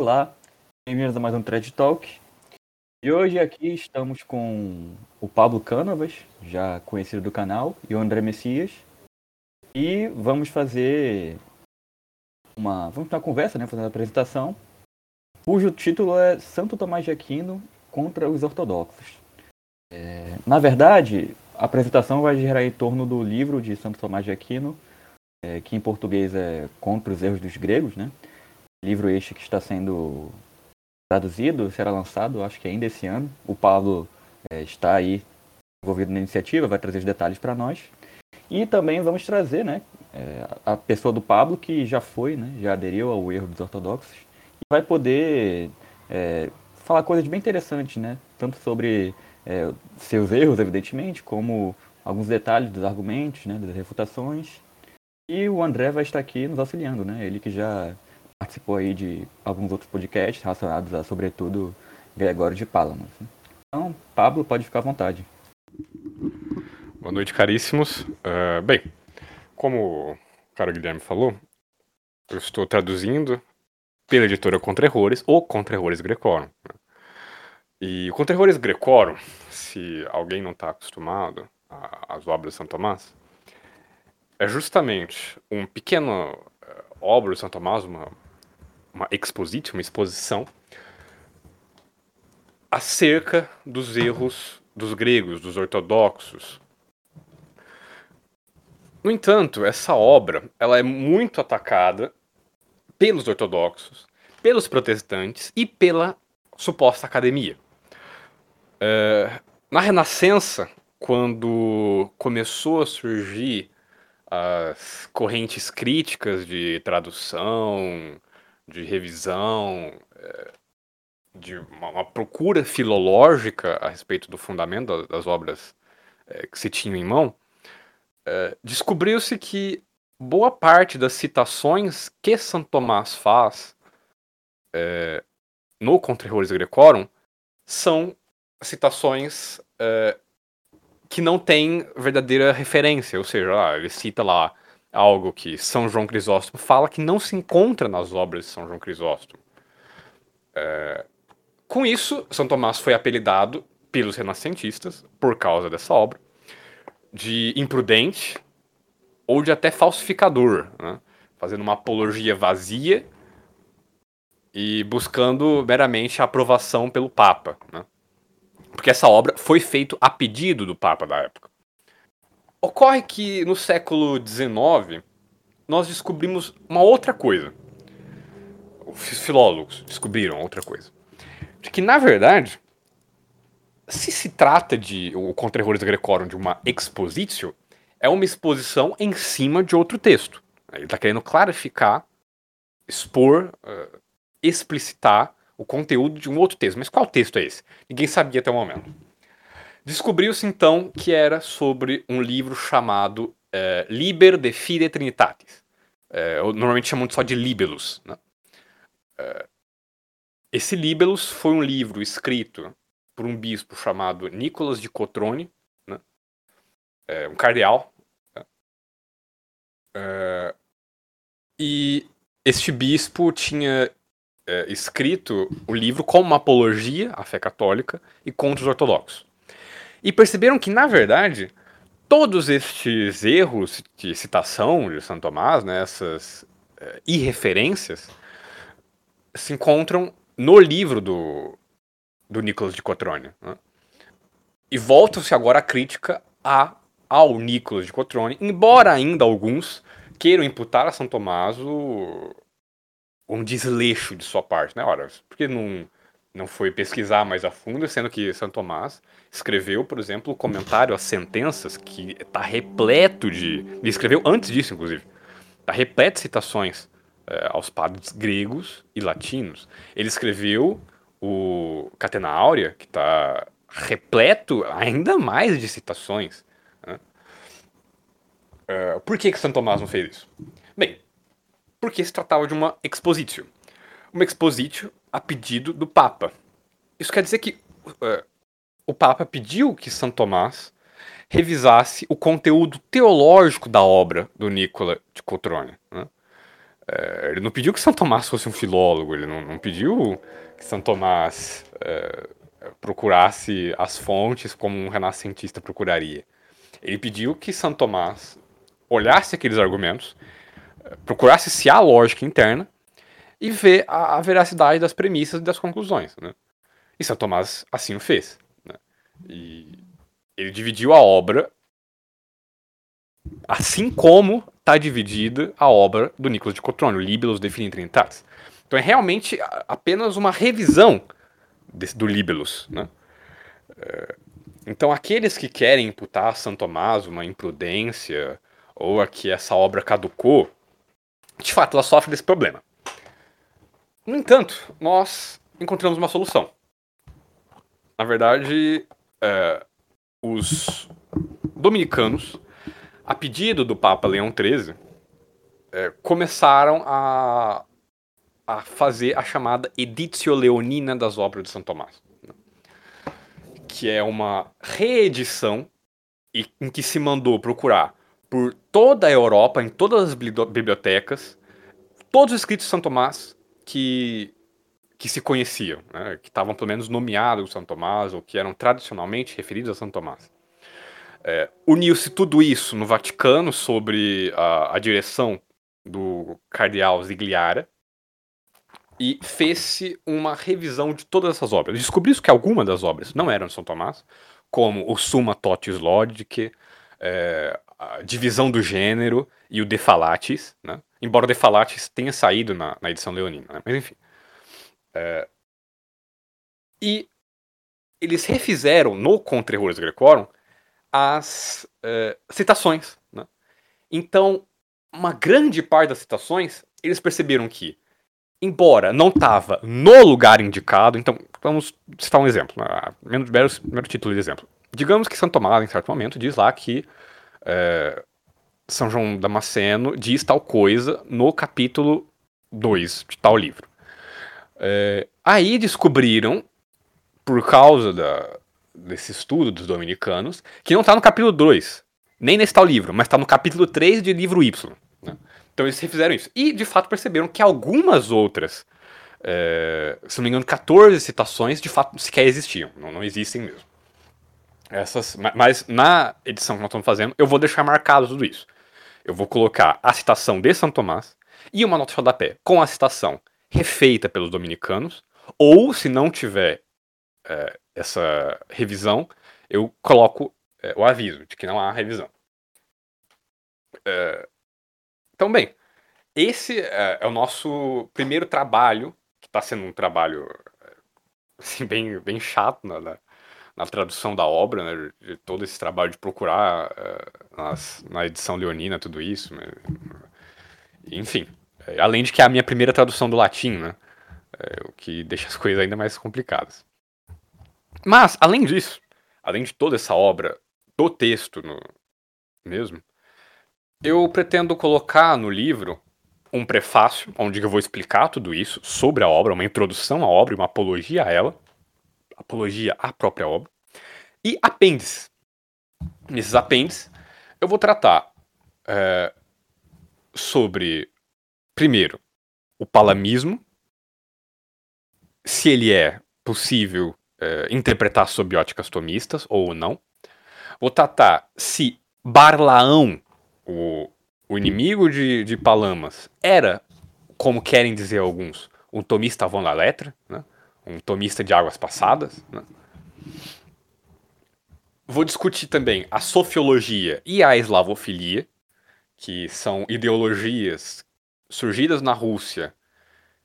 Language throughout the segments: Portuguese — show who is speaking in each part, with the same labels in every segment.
Speaker 1: Olá, bem-vindos a mais um Thread Talk. E hoje aqui estamos com o Pablo Cânovas, já conhecido do canal, e o André Messias. E vamos fazer uma, vamos ter uma conversa, né, fazer uma apresentação, cujo título é Santo Tomás de Aquino contra os ortodoxos. É, na verdade, a apresentação vai girar em torno do livro de Santo Tomás de Aquino, é, que em português é Contra os Erros dos Gregos, né? Livro este que está sendo traduzido, será lançado, acho que ainda esse ano. O Pablo é, está aí envolvido na iniciativa, vai trazer os detalhes para nós. E também vamos trazer, né, é, a pessoa do Pablo que já foi, né, já aderiu ao erro dos ortodoxos e vai poder é, falar coisas bem interessantes, né, tanto sobre é, seus erros, evidentemente, como alguns detalhes dos argumentos, né, das refutações. E o André vai estar aqui nos auxiliando, né, ele que já participou aí de alguns outros podcasts relacionados a, sobretudo, Gregório de Palamas. Então, Pablo, pode ficar à vontade.
Speaker 2: Boa noite, caríssimos. Uh, bem, como o cara Guilherme falou, eu estou traduzindo pela editora Contra Errores ou Contra Errores Grecorum. E o Contra Errores Grecorum, se alguém não está acostumado às obras de São Tomás, é justamente um pequeno uh, obra de São Tomás, uma, uma exposição, uma exposição acerca dos erros dos gregos, dos ortodoxos, no entanto, essa obra ela é muito atacada pelos ortodoxos, pelos protestantes e pela suposta academia. É, na Renascença, quando começou a surgir as correntes críticas de tradução, de revisão, é, de uma, procura filológica a respeito do fundamento das, obras é, que se tinham em mão, é, descobriu-se que boa parte das citações que Santo Tomás faz no Contra Errores Grecorum são citações que não têm verdadeira referência, ou seja, ah, ele cita lá algo que São João Crisóstomo fala que não se encontra nas obras de São João Crisóstomo. É, com isso, São Tomás foi apelidado pelos renascentistas, por causa dessa obra, de imprudente ou de até falsificador, né? fazendo uma apologia vazia e buscando meramente a aprovação pelo Papa. Né? Porque essa obra foi feita a pedido do Papa da época. Ocorre que no século XIX nós descobrimos uma outra coisa. Os filólogos descobriram outra coisa. De que, na verdade, se se trata de o Contra Errores Grecorum de uma expositio, é uma exposição em cima de outro texto. Ele está querendo clarificar, expor, uh, explicitar o conteúdo de um outro texto. Mas qual texto é esse? Ninguém sabia até o momento. Descobriu-se então que era sobre um livro chamado uh, Liber de Fide Trinitatis. Uh, normalmente chamam só de Libelus. Né? Uh, esse Libelus foi um livro escrito por um bispo chamado Nicolas de Cotrone, né? é, um cardeal. Né? É, e este bispo tinha é, escrito o livro como uma apologia à fé católica e contra os ortodoxos. E perceberam que, na verdade, todos estes erros de citação de Santo Tomás, né, essas é, irreferências, se encontram no livro do, do Nicolas de Cotrone. Né? E volta-se agora a crítica a, ao Nicolas de Cotrone, embora ainda alguns queiram imputar a São Tomás o, um desleixo de sua parte. Né? Ora, porque não, não foi pesquisar mais a fundo, sendo que São Tomás escreveu, por exemplo, o comentário às sentenças, que está repleto de. Ele escreveu antes disso, inclusive. Está repleto de citações é, aos padres gregos e latinos. Ele escreveu o Catena Áurea, que está repleto ainda mais de citações. Né? Uh, por que, que Santo Tomás não fez isso? Bem, porque se tratava de uma expositio. Uma expositio a pedido do Papa. Isso quer dizer que uh, o Papa pediu que Santo Tomás revisasse o conteúdo teológico da obra do Nicola de Cotrone. Né? É, ele não pediu que São Tomás fosse um filólogo, ele não, não pediu que São Tomás é, procurasse as fontes como um renascentista procuraria. Ele pediu que São Tomás olhasse aqueles argumentos, procurasse se há lógica interna e ver a, a, veracidade das premissas e das conclusões. Né? E São Tomás assim o fez. Né? E ele dividiu a obra assim como está dividida a obra do Nicolas de Cotrone, Libelus Defini Trinitatis. Então é realmente apenas uma revisão desse, do Libelus. Né? É, então aqueles que querem imputar a São Tomás uma imprudência ou a que essa obra caducou, de fato ela sofre desse problema. No entanto, nós encontramos uma solução. Na verdade, é, os dominicanos a pedido do Papa Leão XIII, é, começaram a, a fazer a chamada Editio Leonina das obras de São Tomás, né? que é uma reedição em que se mandou procurar por toda a Europa, em todas as bibliotecas, todos os escritos de São Tomás que, que se conheciam, né? que estavam pelo menos nomeados São Tomás ou que eram tradicionalmente referidos a São Tomás. É, Uniu-se tudo isso no Vaticano sobre a, a direção do cardeal Zigliara e fez-se uma revisão de todas essas obras. Descobriu-se que algumas das obras não eram de São Tomás, como o Summa Totius Logic, é, a divisão do gênero e o De Falatis, né? Embora o De Falatis tenha saído na, na edição leonina, né? mas enfim. É, e eles refizeram no Contra Errores Grecorum as uh, citações. Né? Então, uma grande parte das citações, eles perceberam que, embora não estava no lugar indicado, então vamos citar um exemplo, né? mero, mero título de exemplo. Digamos que São Tomás, em certo momento, diz lá que uh, São João Damasceno diz tal coisa no capítulo 2 de tal livro. Uh, aí descobriram, por causa da, desse estudo dos dominicanos, que não está no capítulo 2, nem nesse tal livro, mas está no capítulo 3 de livro Y. Né? Então eles refizeram isso. E, de fato, perceberam que algumas outras, é, se não me engano, 14 citações, de fato, sequer existiam. Não, não existem mesmo. Essas, mas na edição que nós estamos fazendo, eu vou deixar marcado tudo isso. Eu vou colocar a citação de São Tomás e uma nota de rodapé com a citação refeita pelos dominicanos, ou se não tiver é, essa revisão, eu coloco é, o aviso de que não há revisão. É, então, bem, esse é, é, o nosso primeiro trabalho, que está sendo um trabalho é, assim, bem, bem chato na, na, tradução da obra, né, de todo esse trabalho de procurar é, nas, na edição leonina tudo isso. Né, enfim, além de que é a minha primeira tradução do latim, né, o que deixa as coisas ainda mais complicadas. Mas, além disso, além de toda essa obra do texto no, mesmo, eu pretendo colocar no livro um prefácio, onde eu vou explicar tudo isso sobre a obra, uma introdução à obra, uma apologia a ela, apologia à própria obra, e apêndices. Nesses apêndices, eu vou tratar é, sobre, primeiro, o palamismo, se ele é possível é, interpretar sob óticas tomistas ou não. Vou tratar se Barlaão, o, o inimigo de, de Palamas, era, como querem dizer alguns, um tomista von la letra, né? Um tomista de águas passadas. Né? Vou discutir também a sofiologia e a eslavofilia, que são ideologias surgidas na Rússia,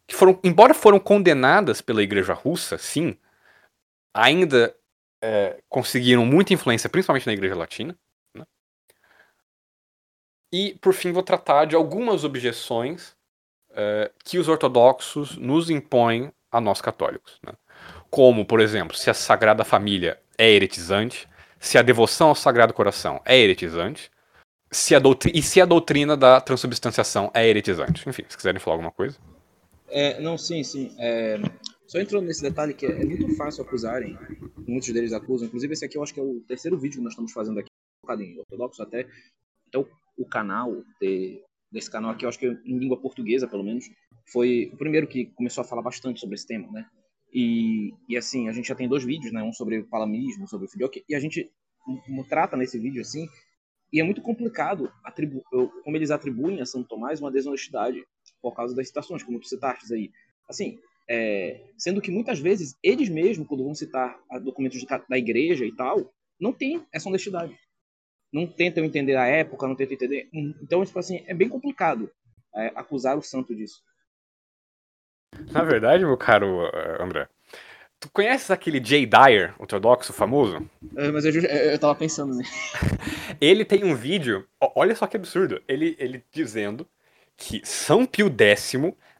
Speaker 2: que foram, embora foram condenadas pela Igreja Russa, sim, ainda é, conseguiram muita influência, principalmente na Igreja Latina. Né? E, por fim, vou tratar de algumas objeções é, que os ortodoxos nos impõem a nós católicos. Né? Como, por exemplo, se a Sagrada Família é heretizante, se a devoção ao Sagrado Coração é heretizante, se a e se a doutrina da transubstanciação é heretizante. Enfim, se quiserem falar alguma coisa.
Speaker 3: É, não, sim, sim. É, só entrando nesse detalhe que é, é, muito fácil acusarem, muitos deles acusam, inclusive esse aqui eu acho que é o terceiro vídeo que nós estamos fazendo aqui, focado em ortodoxo, até, até o, o canal ter desse canal aqui, eu acho que em língua portuguesa, pelo menos, foi o primeiro que começou a falar bastante sobre esse tema, né? E, e assim, a gente já tem dois vídeos, né? Um sobre palamismo, sobre o filioque, e a gente trata nesse vídeo assim, e é muito complicado atribu como eles atribuem a Santo Tomás uma desonestidade por causa das citações, como tu citaste aí. Assim, é, sendo que muitas vezes eles mesmos, quando vão citar documentos da igreja e tal, não tem essa honestidade. Não tentam entender a época, não tentam entender. Então, tipo assim, é bem complicado é, acusar o santo disso.
Speaker 2: Na verdade, meu caro eh, André, tu conheces aquele Jay Dyer, ortodoxo famoso?
Speaker 3: É, mas eu, eu tava pensando nele.
Speaker 2: ele tem um vídeo, olha só que absurdo, ele, ele dizendo que São Pio X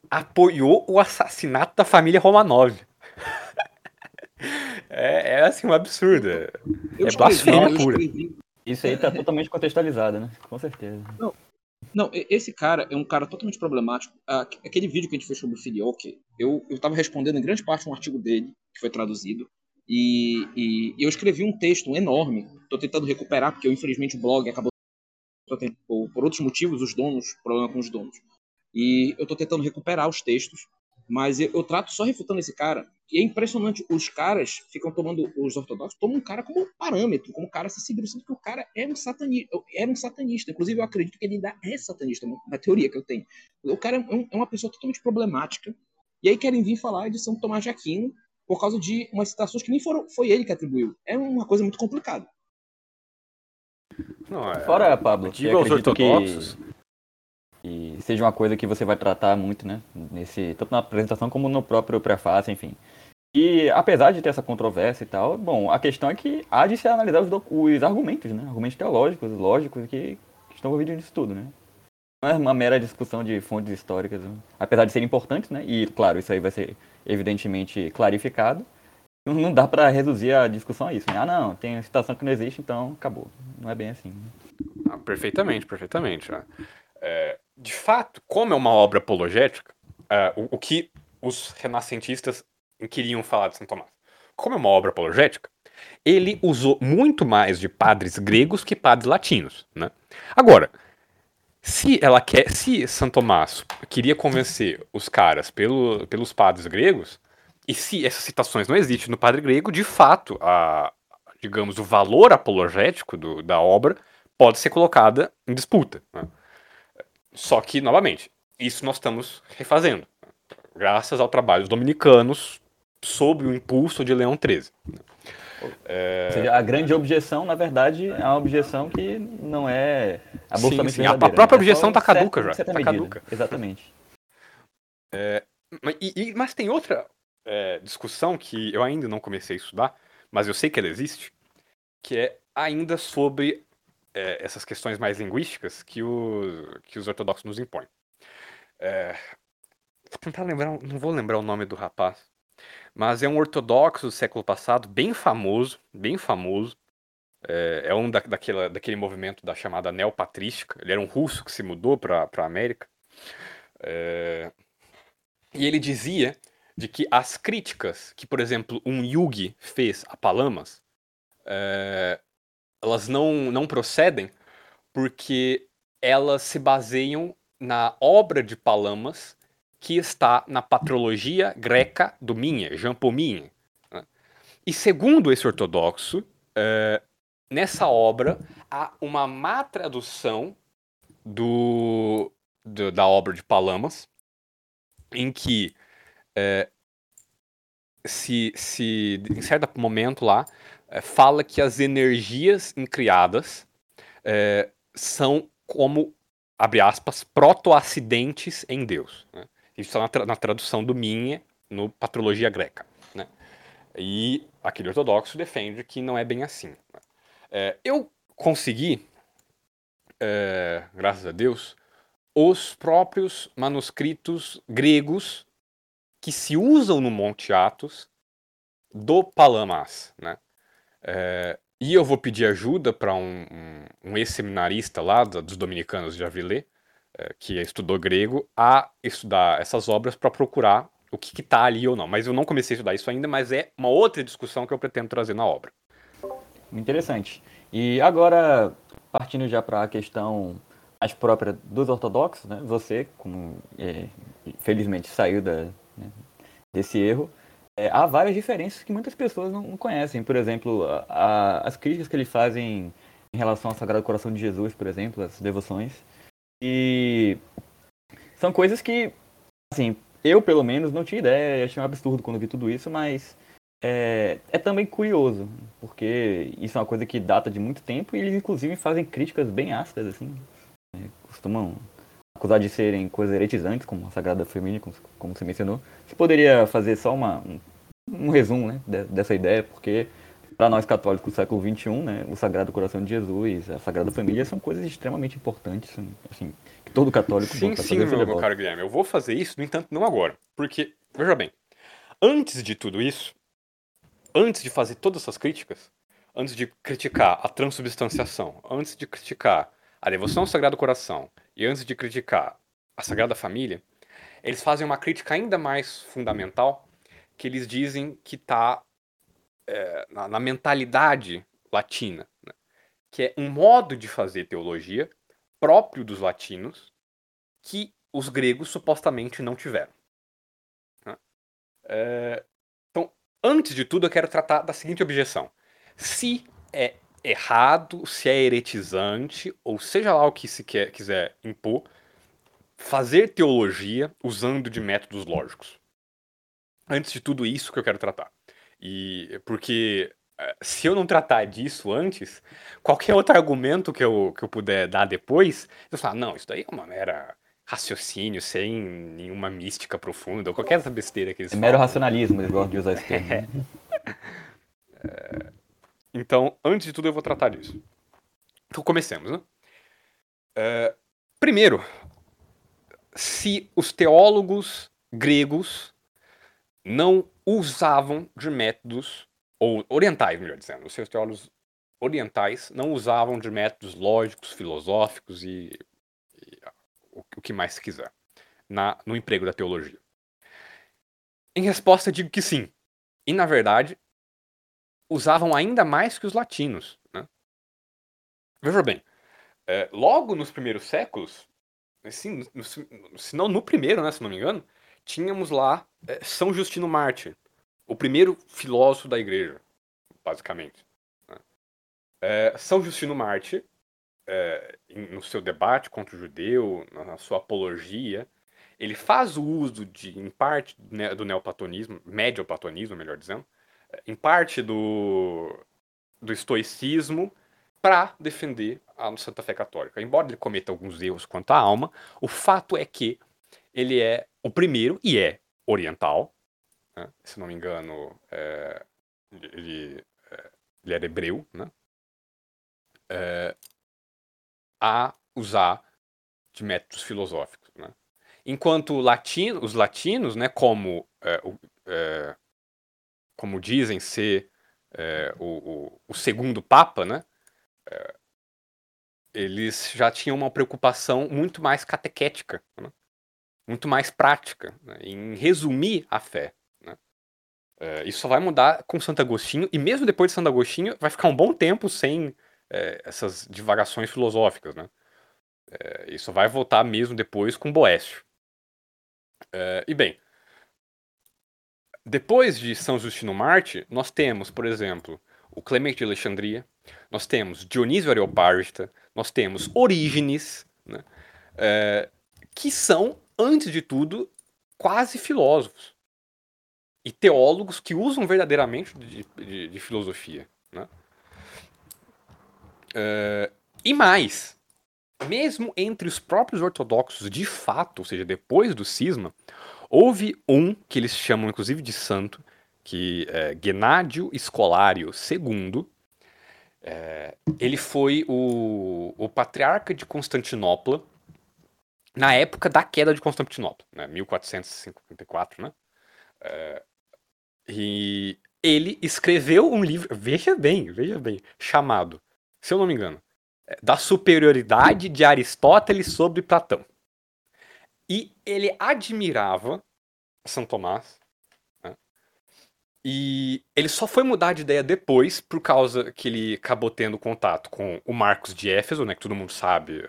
Speaker 2: apoiou o assassinato da família Romanov. é, é assim, um absurdo. É, é blasfêmia pura.
Speaker 1: Isso aí tá totalmente contextualizado, né? Com certeza.
Speaker 3: Não, não, esse cara é um cara totalmente problemático. Aquele vídeo que a gente fez sobre o Filioque, eu, eu tava respondendo em grande parte um artigo dele, que foi traduzido, e, e, eu escrevi um texto enorme. Tô tentando recuperar, porque eu, infelizmente o blog acabou por, outros motivos, os donos, problema com os donos. E eu tô tentando recuperar os textos, mas eu, eu, trato só refutando esse cara. E é impressionante, os caras ficam tomando, os ortodoxos tomam um cara como parâmetro, como cara acessível, sendo que o cara é um satanista, era um satanista. Inclusive, eu acredito que ele ainda é satanista, na teoria que eu tenho. O cara é, um, é uma pessoa totalmente problemática. E aí querem vir falar de São Tomás de Aquino por causa de umas citações que nem foram, foi ele que atribuiu. É uma coisa muito complicada.
Speaker 1: Não, é... Fora, Pablo, que acredito ortodoxos. que e seja uma coisa que você vai tratar muito, né? Nesse, tanto na apresentação como no próprio prefácio, enfim. E apesar de ter essa controvérsia e tal, bom, a questão é que há de se analisar os, os argumentos, né? Argumentos teológicos, lógicos, que, que estão envolvidos nisso tudo, né? Não é uma mera discussão de fontes históricas, né? apesar de ser importantes, né? E, claro, isso aí vai ser evidentemente clarificado. Não dá para reduzir a discussão a isso, né? Ah, não, tem citação que não existe, então acabou. Não é bem assim. Né?
Speaker 2: Ah, perfeitamente, perfeitamente. Né? É, de fato, como é uma obra apologética, uh, o, o, que os renascentistas queriam falar de São Tomás? Como é uma obra apologética, ele usou muito mais de padres gregos que padres latinos. Né? Agora, se ela quer, se São Tomás queria convencer os caras pelo, pelos padres gregos, e se essas citações não existem no padre grego, de fato, a, digamos, o valor apologético do, da obra pode ser colocada em disputa. Né? Só que, novamente, isso nós estamos refazendo, graças ao trabalho dos dominicanos sob o impulso de Leão XIII.
Speaker 1: É... Seja, a grande objeção, na verdade, é uma objeção que não é absolutamente sim, sim.
Speaker 2: A própria né? objeção está é caduca já. Tá caduca.
Speaker 1: Exatamente.
Speaker 2: É, e, mas tem outra é, discussão que eu ainda não comecei a estudar, mas eu sei que ela existe, que é ainda sobre é, essas questões mais linguísticas que, o, que os ortodoxos nos impõem. É, vou tentar lembrar, não vou lembrar o nome do rapaz, mas é um ortodoxo do século passado, bem famoso, bem famoso. É, é um da, daquela, daquele movimento da chamada neopatrística. Ele era um russo que se mudou para a América. É, e ele dizia de que as críticas que, por exemplo, um Yugi fez a Palamas é, elas não, não procedem porque elas se baseiam na obra de Palamas que está na patrologia greca do Minha, Jean Paul Minha. Né? E segundo esse ortodoxo, é, nessa obra há uma má tradução do, do, da obra de Palamas, em que é, se, se em certo momento lá é, fala que as energias incriadas é, são como, abre aspas, proto-acidentes em Deus. Né? Isso está na, tra na, tradução do Minha no Patrologia Greca. Né? E aquele ortodoxo defende que não é bem assim. Né? É, eu consegui, é, graças a Deus, os próprios manuscritos gregos que se usam no Monte Atos do Palamas, né? É, e eu vou pedir ajuda para um, um, um ex-seminarista lá dos dominicanos de Avilé, que estudou grego, a estudar essas obras para procurar o que está ali ou não. Mas eu não comecei a estudar isso ainda, mas é uma outra discussão que eu pretendo trazer na obra.
Speaker 1: Interessante. E agora, partindo já para a questão mais própria dos ortodoxos, né? Você, como é, felizmente saiu da, né, desse erro, é, há várias diferenças que muitas pessoas não, conhecem. Por exemplo, a, a, as críticas que ele fazem em relação ao Sagrado Coração de Jesus, por exemplo, as devoções. E são coisas que, assim, eu pelo menos não tinha ideia, achei um absurdo quando vi tudo isso, mas é, é, também curioso, porque isso é uma coisa que data de muito tempo e eles inclusive fazem críticas bem ácidas, assim. Né? Costumam acusar de serem coisas heretizantes, como a Sagrada Família, como, como você mencionou. Você poderia fazer só uma, um, um resumo né, dessa ideia, porque para nós católicos do século XXI, né, o Sagrado Coração de Jesus, a Sagrada Família são coisas extremamente importantes, assim, que todo católico
Speaker 2: Sim, sim, meu, meu caro Guilherme, eu vou fazer isso, no entanto, não agora, porque, veja bem, antes de tudo isso, antes de fazer todas essas críticas, antes de criticar a transubstanciação, antes de criticar a devoção ao Sagrado Coração e antes de criticar a Sagrada Família, eles fazem uma crítica ainda mais fundamental, que eles dizem que está é, na, na, mentalidade latina, né? que é um modo de fazer teologia próprio dos latinos que os gregos supostamente não tiveram. Né? É, então, antes de tudo, eu quero tratar da seguinte objeção: se é errado, se é heretizante, ou seja lá o que se quer, quiser impor, fazer teologia usando de métodos lógicos. Antes de tudo isso que eu quero tratar. E porque eh, se eu não tratar disso antes, qualquer outro argumento que eu, que eu puder dar depois, eu falo, não, isso daí é uma mera raciocínio, sem nenhuma mística profunda, ou qualquer essa besteira que eles
Speaker 1: É
Speaker 2: falam.
Speaker 1: mero racionalismo, eles gostam de usar esse termo.
Speaker 2: É, então, antes de tudo, eu vou tratar disso. Então, comecemos, né? É, primeiro, se os teólogos gregos não usavam de métodos, ou orientais, melhor dizendo, os seus teólogos orientais não usavam de métodos lógicos, filosóficos e, e o, o, que mais se quiser na, no emprego da teologia. Em resposta, digo que sim. E, na verdade, usavam ainda mais que os latinos. Né? Veja bem, é, logo nos primeiros séculos, assim, no, se não no primeiro, né, se não me engano, tínhamos lá é, São Justino Mártir, o primeiro filósofo da igreja, basicamente. Né? É, São Justino Mártir, é, no seu debate contra o judeu, na sua apologia, ele faz o uso de, em parte, né, do neoplatonismo, médio-platonismo, melhor dizendo, em parte do, do estoicismo para defender a Santa Fé Católica. Embora ele cometa alguns erros quanto à alma, o fato é que ele é o primeiro, e é oriental, né? se não me engano, é, ele, é, ele era hebreu, né? É, a usar de métodos filosóficos. Né? Enquanto latino, os latinos, né, como é, o, é, como dizem ser é, o, o, o, segundo Papa, né? É, eles já tinham uma preocupação muito mais catequética, né? muito mais prática, né? em resumir a fé. Né? É, isso só vai mudar com Santo Agostinho, e mesmo depois de Santo Agostinho, vai ficar um bom tempo sem essas divagações filosóficas. Né? Isso vai voltar mesmo depois com Boécio. E bem, depois de São Justino Marte, nós temos, por exemplo, o Clemente de Alexandria, nós temos Dionísio Areopagita, nós temos Orígenes, né, é, que são, antes de tudo, quase filósofos e teólogos que usam verdadeiramente de, de, de filosofia. Né? É, e mais, mesmo entre os próprios ortodoxos de fato, ou seja, depois do cisma, Houve um que eles chamam inclusive de santo, que é Genádio Escolário II. É, ele foi o, o patriarca de Constantinopla na época da queda de Constantinopla, né, 1454, né? É, e ele escreveu um livro, veja bem, veja bem, chamado, se eu não me engano, é, Da Superioridade de Aristóteles sobre Platão. E ele admirava São Tomás. Né? E ele só foi mudar de ideia depois, por causa que ele acabou tendo contato com o Marcos de Éfeso, né, que todo mundo sabe,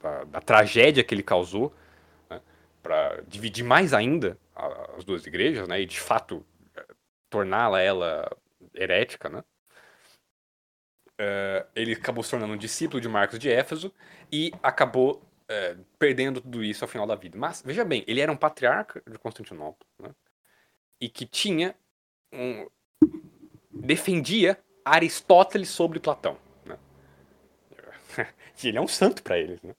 Speaker 2: da, da tragédia que ele causou, né, para dividir mais ainda as duas igrejas, né, e de fato torná-la ela herética, né? Uh, ele acabou se tornando um discípulo de Marcos de Éfeso e acabou uh, perdendo tudo isso ao final da vida. Mas, veja bem, ele era um patriarca de Constantinopla, né? E que tinha um... defendia Aristóteles sobre Platão, né? ele é um santo para eles, né?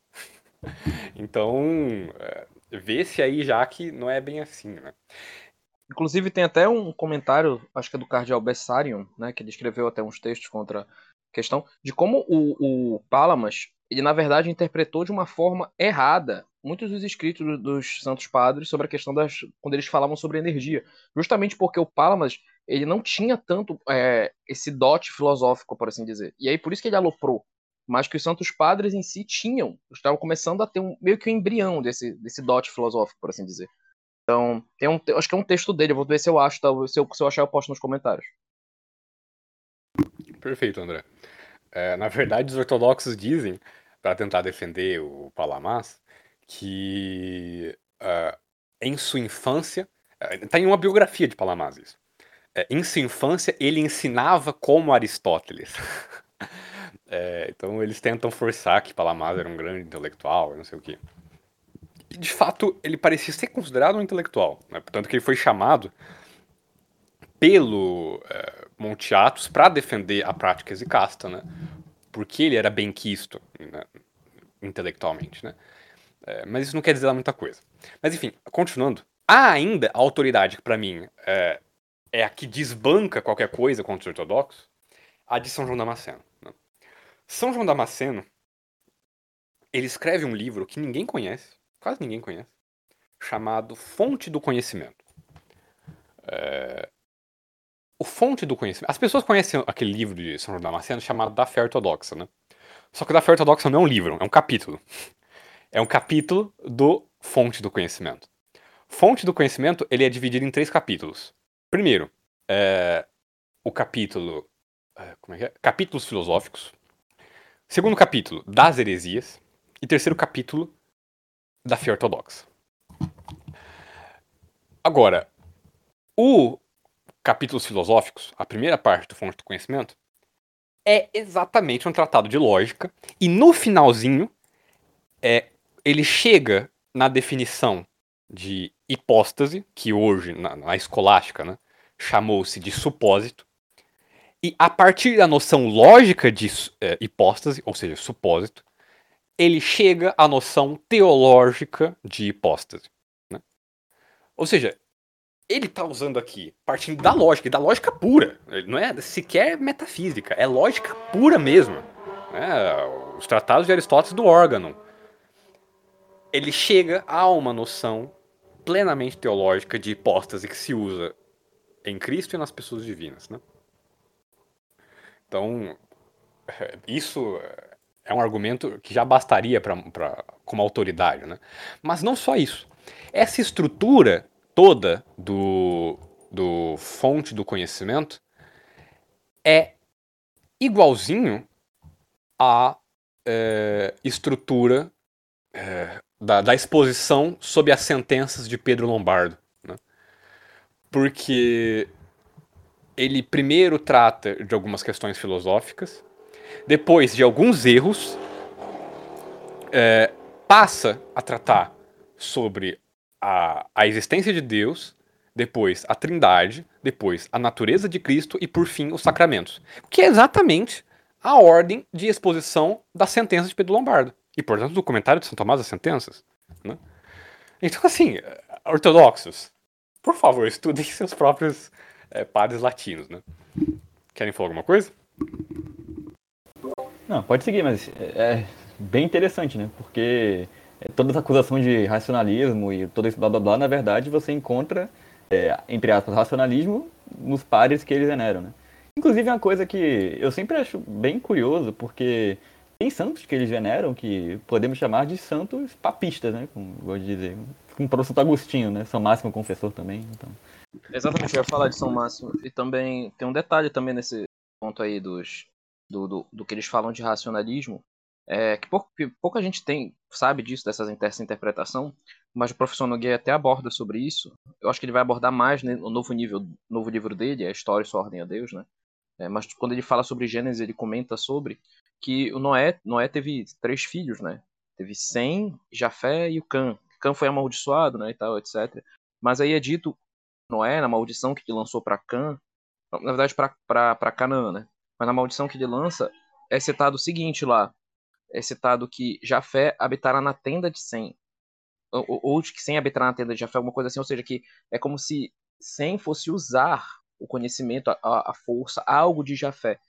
Speaker 2: Então, uh, vê-se aí já que não é bem assim, né?
Speaker 3: Inclusive tem até um comentário, acho que é do cardeal Bessarion, né, que ele escreveu até uns textos contra a questão de como o, o Palamas, ele na verdade interpretou de uma forma errada muitos dos escritos dos santos padres sobre a questão das quando eles falavam sobre energia, justamente porque o Palamas ele não tinha tanto é, esse dote filosófico, por assim dizer. E aí por isso que ele aloprou, mas que os santos padres em si tinham, estavam começando a ter um, meio que um embrião desse, desse dote filosófico, por assim dizer. Então, tem um, acho que é um texto dele, vou ver se eu acho, tá? se, eu, se eu achar eu posto nos comentários.
Speaker 2: Perfeito, André. É, na verdade, os ortodoxos dizem, para tentar defender o Palamas, que uh, em sua infância, está em uma biografia de Palamas isso, é, em sua infância ele ensinava como Aristóteles. é, então eles tentam forçar que Palamas era um grande intelectual, não sei o quê de fato, ele parecia ser considerado um intelectual. Né? Portanto, que ele foi chamado pelo é, Monte Athos para defender a prática exicasta, né? porque ele era bem quisto né? intelectualmente. Né? É, mas isso não quer dizer lá muita coisa. Mas enfim, continuando. Há ainda a autoridade que, para mim, é, é, a que desbanca qualquer coisa contra os ortodoxos, a de São João Damasceno. Né? São João Damasceno, ele escreve um livro que ninguém conhece, quase ninguém conhece, chamado Fonte do Conhecimento. É... O Fonte do Conhecimento. As pessoas conhecem aquele livro de São João Damasceno chamado Da Fé Ortodoxa, né? Só que Da Fé Ortodoxa não é um livro, é um capítulo. É um capítulo do Fonte do Conhecimento. Fonte do Conhecimento ele é dividido em três capítulos. Primeiro, é... o capítulo. É, como é que é? Capítulos filosóficos. Segundo capítulo, das heresias. E terceiro capítulo, da fé ortodoxa. Agora, o capítulos filosóficos, a primeira parte do Fonte do Conhecimento, é exatamente um tratado de lógica e no finalzinho é, ele chega na definição de hipóstase, que hoje na, na escolástica né, chamou-se de supósito, e a partir da noção lógica de é, hipóstase, ou seja, supósito, ele chega à noção teológica de hipóstase. Né? Ou seja, ele está usando aqui, partindo da lógica, e da lógica pura. Não é sequer metafísica, é lógica pura mesmo. Né? Os tratados de Aristóteles do órgão. Ele chega a uma noção plenamente teológica de hipóstase que se usa em Cristo e nas pessoas divinas. Né? Então, isso é um argumento que já bastaria para como autoridade, né? Mas não só isso. Essa estrutura toda do, do fonte do conhecimento é igualzinho à é, estrutura é, da, da, exposição sob as sentenças de Pedro Lombardo. Né? Porque ele primeiro trata de algumas questões filosóficas, depois de alguns erros, é, passa a tratar sobre a, a existência de Deus, depois a Trindade, depois a natureza de Cristo e por fim os sacramentos, que é exatamente a ordem de exposição das sentenças de Pedro Lombardo e portanto do comentário de São Tomás das Sentenças. Né? Então assim, ortodoxos, por favor, estudem seus próprios é, padres latinos. Né? Querem falar alguma coisa?
Speaker 1: Não, pode seguir, mas é, é bem interessante, né? Porque toda essa acusação de racionalismo e todo esse blá blá blá, na verdade, você encontra, é, entre aspas, racionalismo nos pares que eles veneram, né? Inclusive, é uma coisa que eu sempre acho bem curioso, porque tem santos que eles veneram que podemos chamar de santos papistas, né? Como gosto de dizer. Como para o Santo Agostinho, né? São Máximo confessor também, então...
Speaker 3: Exatamente, eu ia falar de São Máximo. E também tem um detalhe também nesse ponto aí dos do, do, do que eles falam de racionalismo, é, que, pouco, que pouca gente tem sabe disso, dessas, dessa interpretação, mas o professor Nogueira até aborda sobre isso. Eu acho que ele vai abordar mais né, no novo nível, novo livro dele, a História e Sua Ordem a Deus, né? É, mas quando ele fala sobre Gênesis, ele comenta sobre que o Noé, Noé teve três filhos, né? Teve Sem, Jafé e o Cã. Cã foi amaldiçoado, né, e tal, etc. Mas aí é dito Noé, na maldição que ele lançou para Cã, na verdade para Canaã, né? Mas na maldição que ele lança, é citado o seguinte lá, é citado que Jafé habitará na tenda de Sem. Ou, ou que Sem habitará na tenda de Jafé, alguma coisa assim, ou seja, que é como se Sem fosse usar o conhecimento, a, a força, algo de Jafé.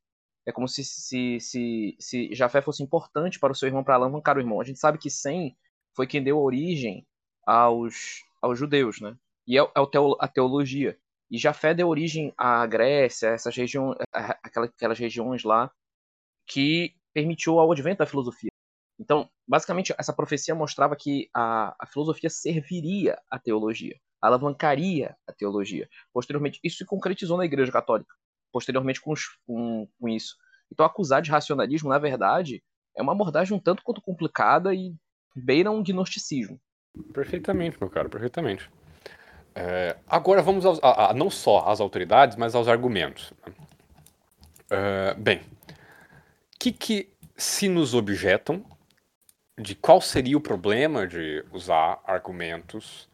Speaker 3: É como se, se, se, se Jafé fosse importante para o seu irmão para alavancar o irmão. A gente sabe que Sem foi quem deu origem aos, aos judeus, né? E é, é a teologia. E Jafé deu origem à Grécia, essas regiões, aquelas, aquelas regiões lá que permitiu o advento da filosofia. Então, basicamente, essa profecia mostrava que a, a filosofia serviria à teologia, alavancaria a teologia. Posteriormente, isso se concretizou na Igreja Católica, posteriormente com, com, com isso. Então, acusar de racionalismo, na verdade, é uma abordagem um tanto quanto complicada e beira um gnosticismo.
Speaker 2: Perfeitamente, meu caro, perfeitamente. É, agora vamos aos, a, a, não só às autoridades, mas aos argumentos. É, bem, que, que se nos objetam de qual seria o problema de usar argumentos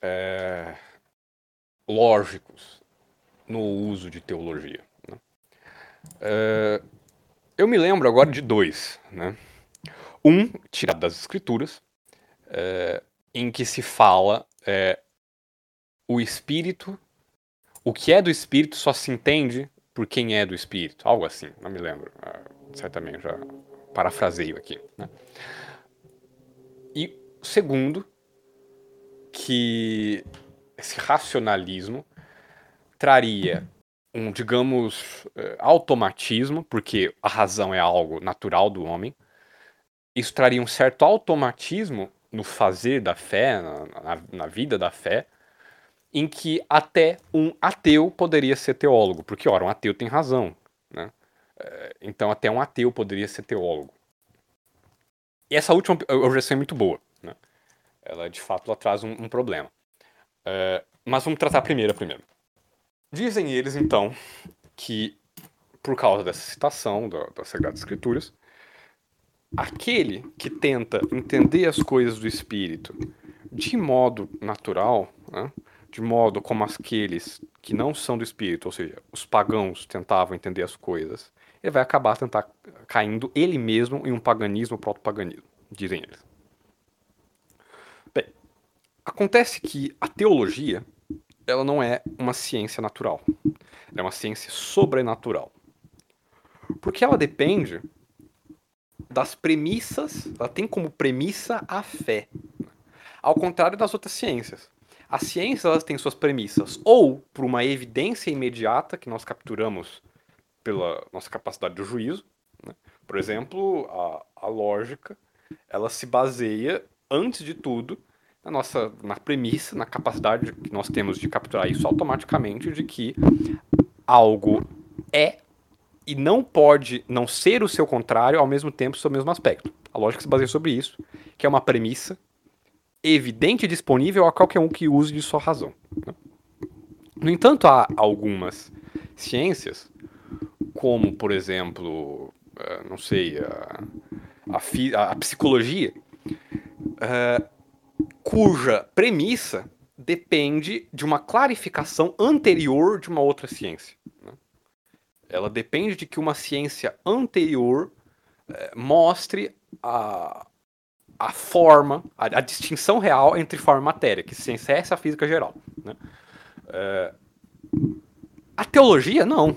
Speaker 2: é, lógicos no uso de teologia. Né? É, eu me lembro agora de dois. Né? Um, tirado das Escrituras, é, em que se fala o Espírito, o que é do Espírito só se entende por quem é do Espírito, algo assim, não me lembro. Certamente já parafraseio aqui. Né? E segundo, que esse racionalismo traria um, digamos, eh, automatismo, porque a razão é algo natural do homem. Isso traria um certo automatismo no fazer da fé, na, na, na vida da fé, em que até um ateu poderia ser teólogo, porque, ora, um ateu tem razão, então, até um ateu poderia ser teólogo. E essa última objeção é muito boa. Né? Ela, de fato, ela traz um, um problema. É, mas vamos tratar a primeira primeiro. Dizem eles, então, que, por causa dessa citação da, das Sagradas Escrituras, aquele que tenta entender as coisas do Espírito de modo natural, né? de modo como aqueles que não são do Espírito, ou seja, os pagãos tentavam entender as coisas, ele vai acabar tentar caindo ele mesmo em um paganismo proto-paganismo, dizem eles. Bem, acontece que a teologia ela não é uma ciência natural. Ela é uma ciência sobrenatural. Porque ela depende das premissas, ela tem como premissa a fé. Ao contrário das outras ciências. As ciências elas têm suas premissas ou por uma evidência imediata que nós capturamos pela nossa capacidade de juízo. Né? Por exemplo, a, a lógica ela se baseia, antes de tudo, na nossa na premissa, na capacidade que nós temos de capturar isso automaticamente de que algo é e não pode não ser o seu contrário ao mesmo tempo seu mesmo aspecto. A lógica se baseia sobre isso, que é uma premissa evidente e disponível a qualquer um que use de sua razão. Né? No entanto, há algumas ciências como, por exemplo, uh, não sei, a, a, a psicologia, uh, cuja premissa depende de uma clarificação anterior de uma outra ciência. Né? Ela depende de que uma ciência anterior uh, mostre a, a forma, a, a, distinção real entre forma e matéria, que ciência é essa física geral. Né? a teologia, não.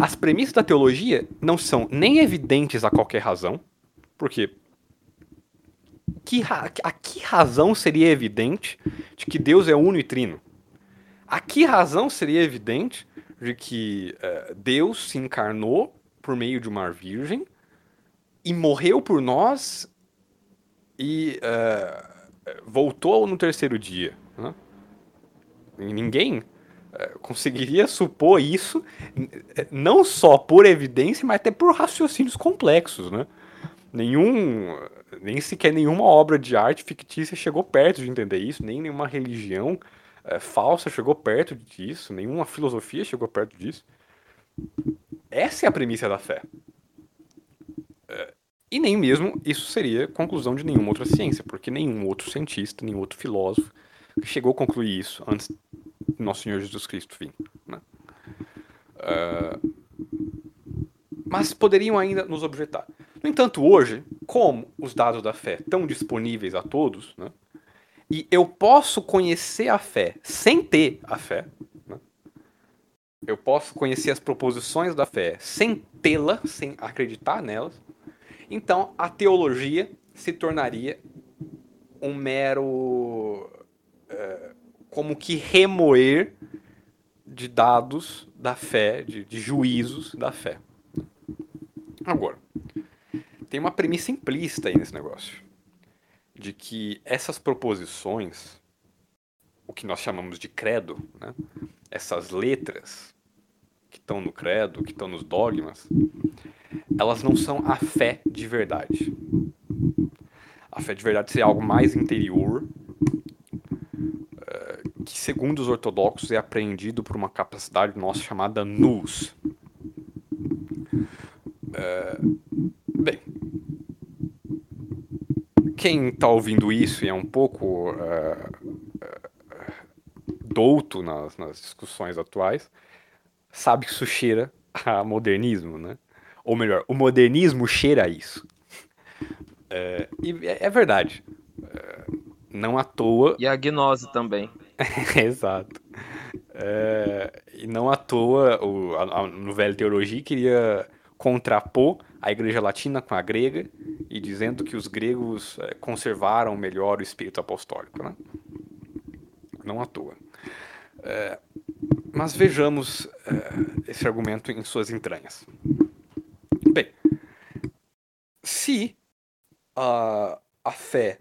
Speaker 2: As premissas da teologia não são nem evidentes a qualquer razão, porque que a que razão seria evidente de que Deus é uno e trino? A que razão seria evidente de que uh, Deus se encarnou por meio de uma virgem e morreu por nós e uh, voltou no terceiro dia? Né? Ninguém conseguiria supor isso não só por evidência, mas até por raciocínios complexos, né? Nenhum, nem sequer nenhuma obra de arte fictícia chegou perto de entender isso, nem nenhuma religião é, falsa chegou perto disso, nenhuma filosofia chegou perto disso. Essa é a premissa da fé. É, e nem mesmo isso seria conclusão de nenhuma outra ciência, porque nenhum outro cientista, nenhum outro filósofo chegou a concluir isso antes nosso Senhor Jesus Cristo vir. Né? Uh, mas poderiam ainda nos objetar. No entanto, hoje, como os dados da fé estão disponíveis a todos, né, e eu posso conhecer a fé sem ter a fé, né, eu posso conhecer as proposições da fé sem tê-la, sem acreditar nelas, então a teologia se tornaria um mero. É, como que remoer de dados da fé, de, de juízos da fé. Agora, tem uma premissa implícita aí nesse negócio. De que essas proposições, o que nós chamamos de credo, né? essas letras que estão no credo, que estão nos dogmas, elas não são a fé de verdade. A fé de verdade seria algo mais interior, que segundo os ortodoxos é apreendido por uma capacidade nossa chamada nous. Eh, bem, quem está ouvindo isso e é um pouco uh, uh, douto nas, nas, discussões atuais, sabe que isso cheira a modernismo, né? Ou melhor, o modernismo cheira a isso. É, e é, é verdade. É, não à toa.
Speaker 4: E a gnose também.
Speaker 2: Exato. É, e não à toa o, a, a, no Velho Teologia queria contrapor a Igreja Latina com a grega e dizendo que os gregos é, conservaram melhor o espírito apostólico. Né? Não à toa. É, mas vejamos é, esse argumento em suas entranhas. Bem, se a, a fé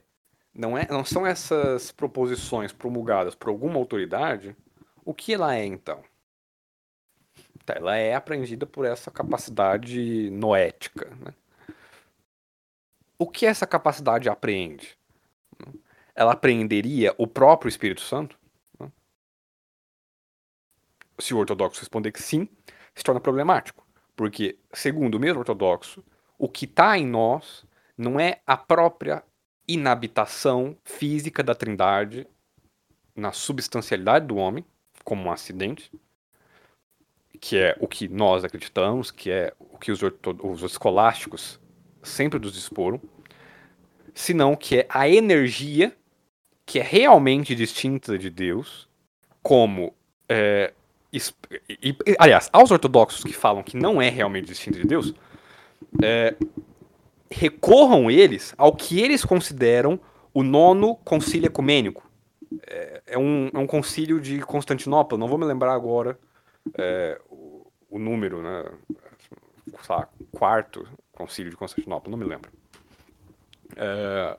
Speaker 2: não, é, não são essas proposições promulgadas por alguma autoridade, o que ela é então? Tá, ela é apreendida por essa capacidade noética. Né? O que essa capacidade apreende? Ela apreenderia o próprio Espírito Santo? Se o ortodoxo responder que sim, se torna problemático. Porque, segundo o mesmo ortodoxo, o que está em nós não é a própria inabitação física da trindade na substancialidade do homem, como um acidente, que é o que nós acreditamos, que é o que os, os escolásticos sempre nos exporam, senão que é a energia que é realmente distinta de Deus, como. É, e, aliás, aos ortodoxos que falam que não é realmente distinta de Deus, é, recorram eles ao que eles consideram o nono concílio ecumênico. É, é, um, é um concílio de Constantinopla, não vou me lembrar agora é, o, o, número, né? Lá, quarto concílio de Constantinopla, não me lembro. É,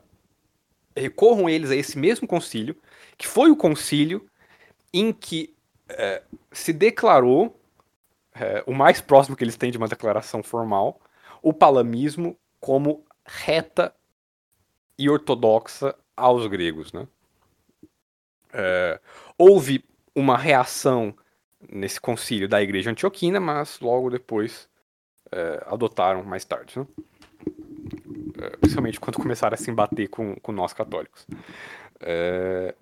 Speaker 2: recorram eles a esse mesmo concílio, que foi o concílio em que é, se declarou, é, o mais próximo que eles têm de uma declaração formal, o palamismo como reta e ortodoxa aos gregos. Né? É, houve uma reação nesse concílio da igreja antioquina, mas logo depois é, adotaram mais tarde. Né? É, principalmente quando começaram a se embater com, com nós católicos. É,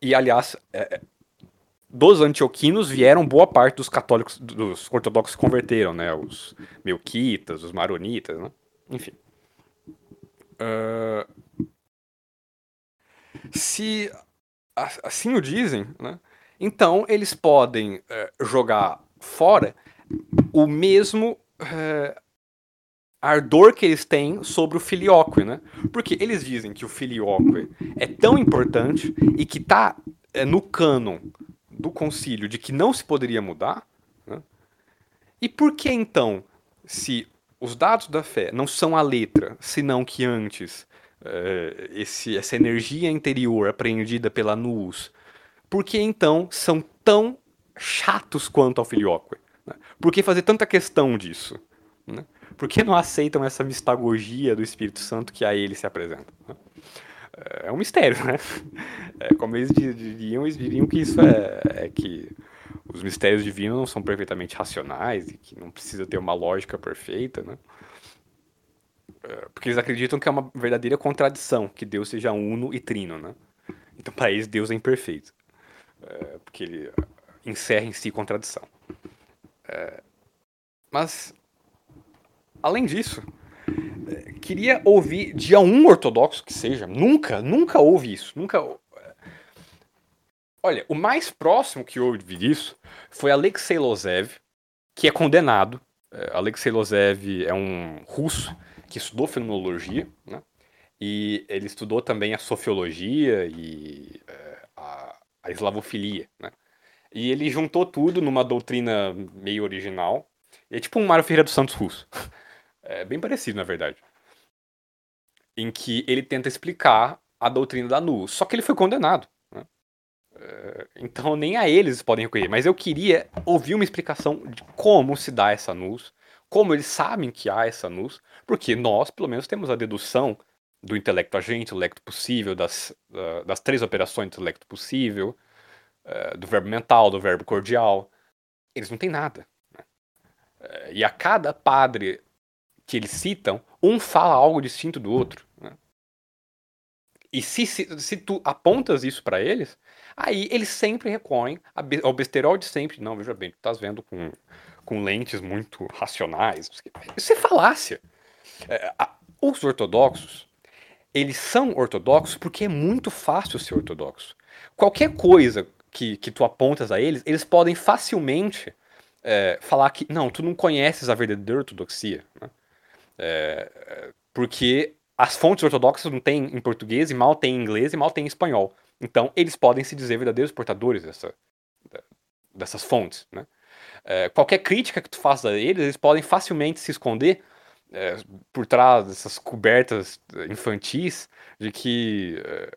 Speaker 2: e, aliás, é, dos antioquinos vieram boa parte dos católicos, dos ortodoxos que converteram, né? Os melquitas, os maronitas, né? Enfim. Uh, se assim o dizem, né? Então eles podem uh, jogar fora o mesmo uh, ardor que eles têm sobre o filioque, né? Porque eles dizem que o filioque é tão importante e que está é, no cânon do concílio de que não se poderia mudar. Né? E por que então, se os dados da fé não são a letra, senão que antes é, esse, essa energia interior apreendida pela nous, por que então são tão chatos quanto ao filioque? Né? Por que fazer tanta questão disso? Né? Por que não aceitam essa mistagogia do Espírito Santo que a ele se apresenta? Né? É um mistério, né? É, como eles diriam, eles diriam que isso é, é que os mistérios divinos não são perfeitamente racionais e que não precisa ter uma lógica perfeita, né? É, porque eles acreditam que é uma verdadeira contradição que Deus seja uno e trino, né? Então, para eles, Deus é imperfeito. É, porque ele encerra em si contradição. É, mas, além disso, é, queria ouvir de um ortodoxo que seja, nunca, nunca houve isso, nunca. Olha, o mais próximo que houve disso foi Alexei Lozev, que é condenado. É, Alexei Lozev é um russo que estudou fenomenologia, né? E ele estudou também a sofiologia e é, a, a eslavofilia, né? E ele juntou tudo numa doutrina meio original. É tipo um Mário Ferreira dos Santos russo. É bem parecido, na verdade. Em que ele tenta explicar a doutrina da Nu. Só que ele foi condenado. Né? É, então nem a eles podem recorrer. Mas eu queria ouvir uma explicação de como se dá essa NUS, como eles sabem que há essa NUS, porque nós, pelo menos, temos a dedução do intelecto agente, intelecto possível, das, das três operações do intelecto possível, uh, do verbo mental, do verbo cordial. Eles não têm nada. Né? Uh, e a cada padre que eles citam, um fala algo distinto do outro. E se, se, se, tu apontas isso para eles, aí eles sempre recorrem ao besterol de sempre. Não, veja bem, tu estás vendo com, com lentes muito racionais. Isso é falácia. É, a, os ortodoxos, eles são ortodoxos porque é muito fácil ser ortodoxo. Qualquer coisa que, que tu apontas a eles, eles podem facilmente é, falar que, não, tu não conheces a verdadeira ortodoxia. Né? É, porque as fontes ortodoxas não têm em português, e mal tem em inglês, e mal tem em espanhol. Então, eles podem se dizer verdadeiros portadores dessa, dessas fontes. Né? É, qualquer crítica que tu faça a eles, eles podem facilmente se esconder é, por trás dessas cobertas infantis de que é,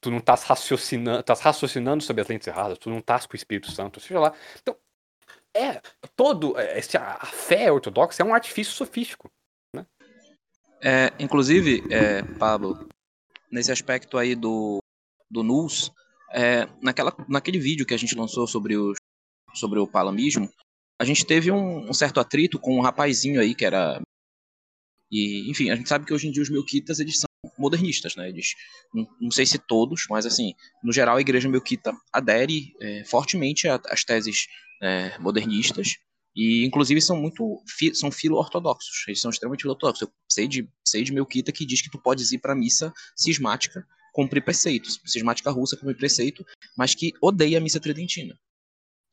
Speaker 2: tu não estás raciocinando, estás raciocinando sobre as lentes erradas, tu não estás com o Espírito Santo, seja lá. Então, é, todo, é, esse, a fé ortodoxa é um artifício sofístico.
Speaker 3: É, inclusive, é, Pablo, nesse aspecto aí do, do NUS, é, naquela, naquele vídeo que a gente lançou sobre o, sobre o palamismo, a gente teve um, um certo atrito com um rapazinho aí que era e, enfim, a gente sabe que hoje em dia os melquitas eles são modernistas, né? Eles, não, não sei se todos, mas assim, no geral a igreja melquita adere é, fortemente às teses é, modernistas e inclusive são muito são filo-ortodoxos. Eles são extremamente filo-ortodoxos. Eu sei de sei de melquita que diz que tu podes ir para missa cismática cumprir preceitos, cismática russa cumprir preceito, mas que odeia a missa tridentina.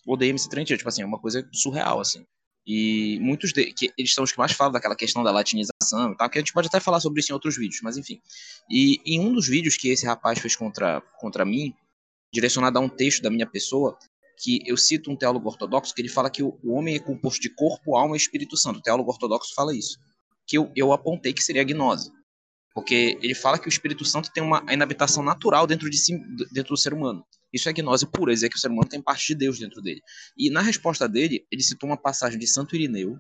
Speaker 3: Odeia a missa tridentina, tipo assim, é uma coisa surreal assim. E muitos de, que eles são os que mais falam daquela questão da latinização e tal, que a gente pode até falar sobre isso em outros vídeos, mas enfim. E em um dos vídeos que esse rapaz fez contra, contra mim, direcionado a um texto da minha pessoa, que eu cito um teólogo ortodoxo que ele fala que o, homem é composto de corpo, alma e Espírito Santo. O teólogo ortodoxo fala isso. Que eu, eu apontei que seria gnose. Porque ele fala que o Espírito Santo tem uma inabitação natural dentro de si, dentro do ser humano. Isso é gnose pura, dizer que o ser humano tem parte de Deus dentro dele. E na resposta dele, ele citou uma passagem de Santo Irineu,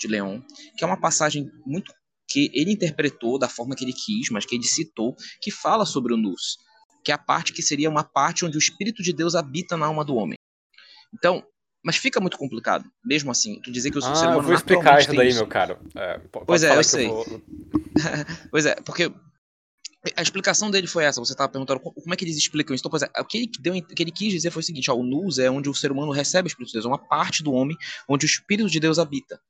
Speaker 3: de Leão, que é uma passagem muito que ele interpretou da forma que ele quis, mas que ele citou, que fala sobre o nus, que é a parte que seria uma parte onde o Espírito de Deus habita na alma do homem. Então, mas fica muito complicado, mesmo assim, tu dizer que o
Speaker 2: ah,
Speaker 3: ser humano
Speaker 2: eu vou explicar isso daí, isso. meu caro. É,
Speaker 3: pois é, eu sei. Eu vou... pois é, porque a explicação dele foi essa. Você estava perguntando como é que eles explicam isso. Então, pois é, o que ele, deu, o que ele quis dizer foi o seguinte: ó, o nus é onde o ser humano recebe o Espírito de Deus, é uma parte do homem onde o Espírito de Deus habita.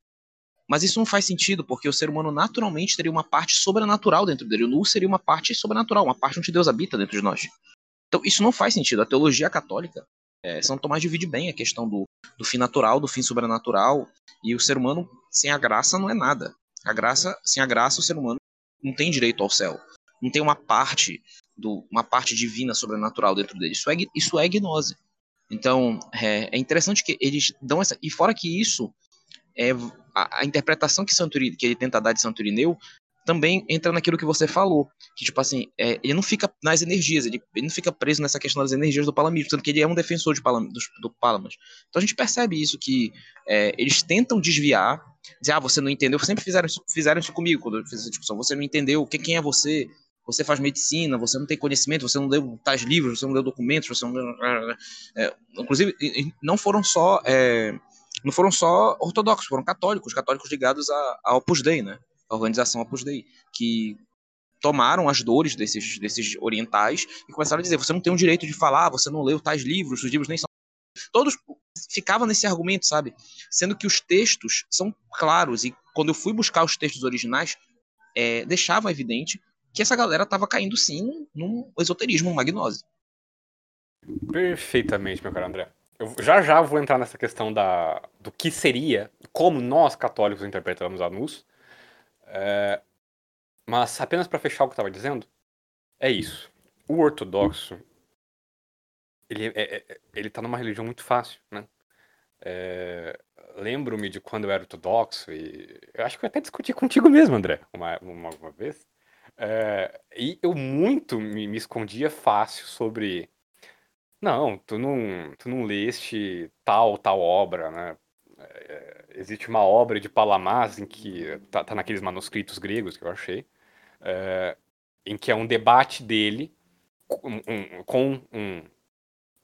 Speaker 3: Mas isso não faz sentido, porque o ser humano naturalmente teria uma parte sobrenatural dentro dele. O nus seria uma parte sobrenatural, uma parte onde Deus habita dentro de nós. Então, isso não faz sentido. A teologia católica, é, São Tomás divide bem a questão do, do fim natural, do fim sobrenatural, e o ser humano sem a graça não é nada. A graça, sem a graça, o ser humano não tem direito ao céu não tem uma parte do uma parte divina sobrenatural dentro dele. Isso é isso é gnose. Então é, é interessante que eles dão essa e fora que isso é a, a interpretação que Santo que ele tenta dar de Santo Irineu também entra naquilo que você falou, que tipo assim, é, ele não fica nas energias, ele, ele, não fica preso nessa questão das energias do palamismo, tanto que ele é um defensor de Palam, do, do Palamas. Então a gente percebe isso, que é, eles tentam desviar, dizer, ah, você não entendeu, sempre fizeram isso, fizeram isso comigo quando eu fiz essa discussão, você não entendeu quem é você, você faz medicina, você não tem conhecimento, você não leu tais livros, você não leu documentos, você não. É, inclusive, não foram só... É, não foram só ortodoxos, foram católicos, católicos ligados à, Opus Dei, né? A organização Opus Dei, que tomaram as dores desses, desses orientais e começaram a dizer: você não tem o direito de falar, você não leu tais livros, os livros nem são. Todos ficavam nesse argumento, sabe? Sendo que os textos são claros, e quando eu fui buscar os textos originais, é, deixava evidente que essa galera estava caindo sim num esoterismo, uma gnose.
Speaker 2: Perfeitamente, meu caro André. Eu já já vou entrar nessa questão da, do que seria, como nós católicos interpretamos a NUS. É, mas apenas para fechar o que eu estava dizendo, é isso. O ortodoxo, ele, é, é, ele tá numa religião muito fácil, né? É, Lembro-me de quando eu era ortodoxo e eu acho que eu até discuti contigo mesmo, André, uma, uma, uma vez. É, e eu muito me, me escondia fácil sobre não, tu não, tu não leste tal, tal obra, né? É, existe uma obra de Palamas em que tá, tá, naqueles manuscritos gregos que eu achei, é, em que é um debate dele com um, um,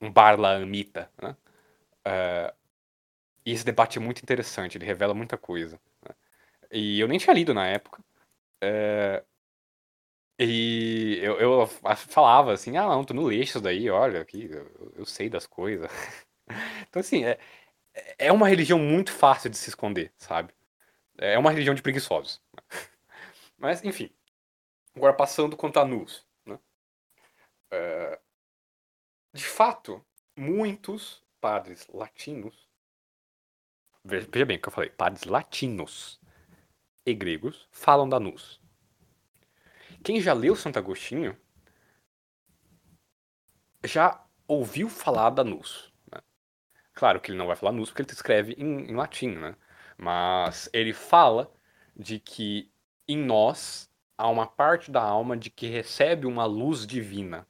Speaker 2: um Barlaamita, né? É, e esse debate é muito interessante, ele revela muita coisa. Né? E eu nem tinha lido na época. É, e eu, eu falava assim, ah não, tu não lê isso daí, olha, aqui, eu, eu sei das coisas. então assim, é, é uma religião muito fácil de se esconder, sabe? É uma religião de preguiçosos. Mas, enfim. Agora passando quanto a nus. Né? É, de fato, muitos padres latinos. Veja bem o que eu falei, padres latinos e gregos falam da nus. Quem já leu Santo Agostinho já ouviu falar da nus. Claro que ele não vai falar nus porque ele escreve em, em latim, né? Mas ele fala de que em nós há uma parte da alma de que recebe uma luz divina.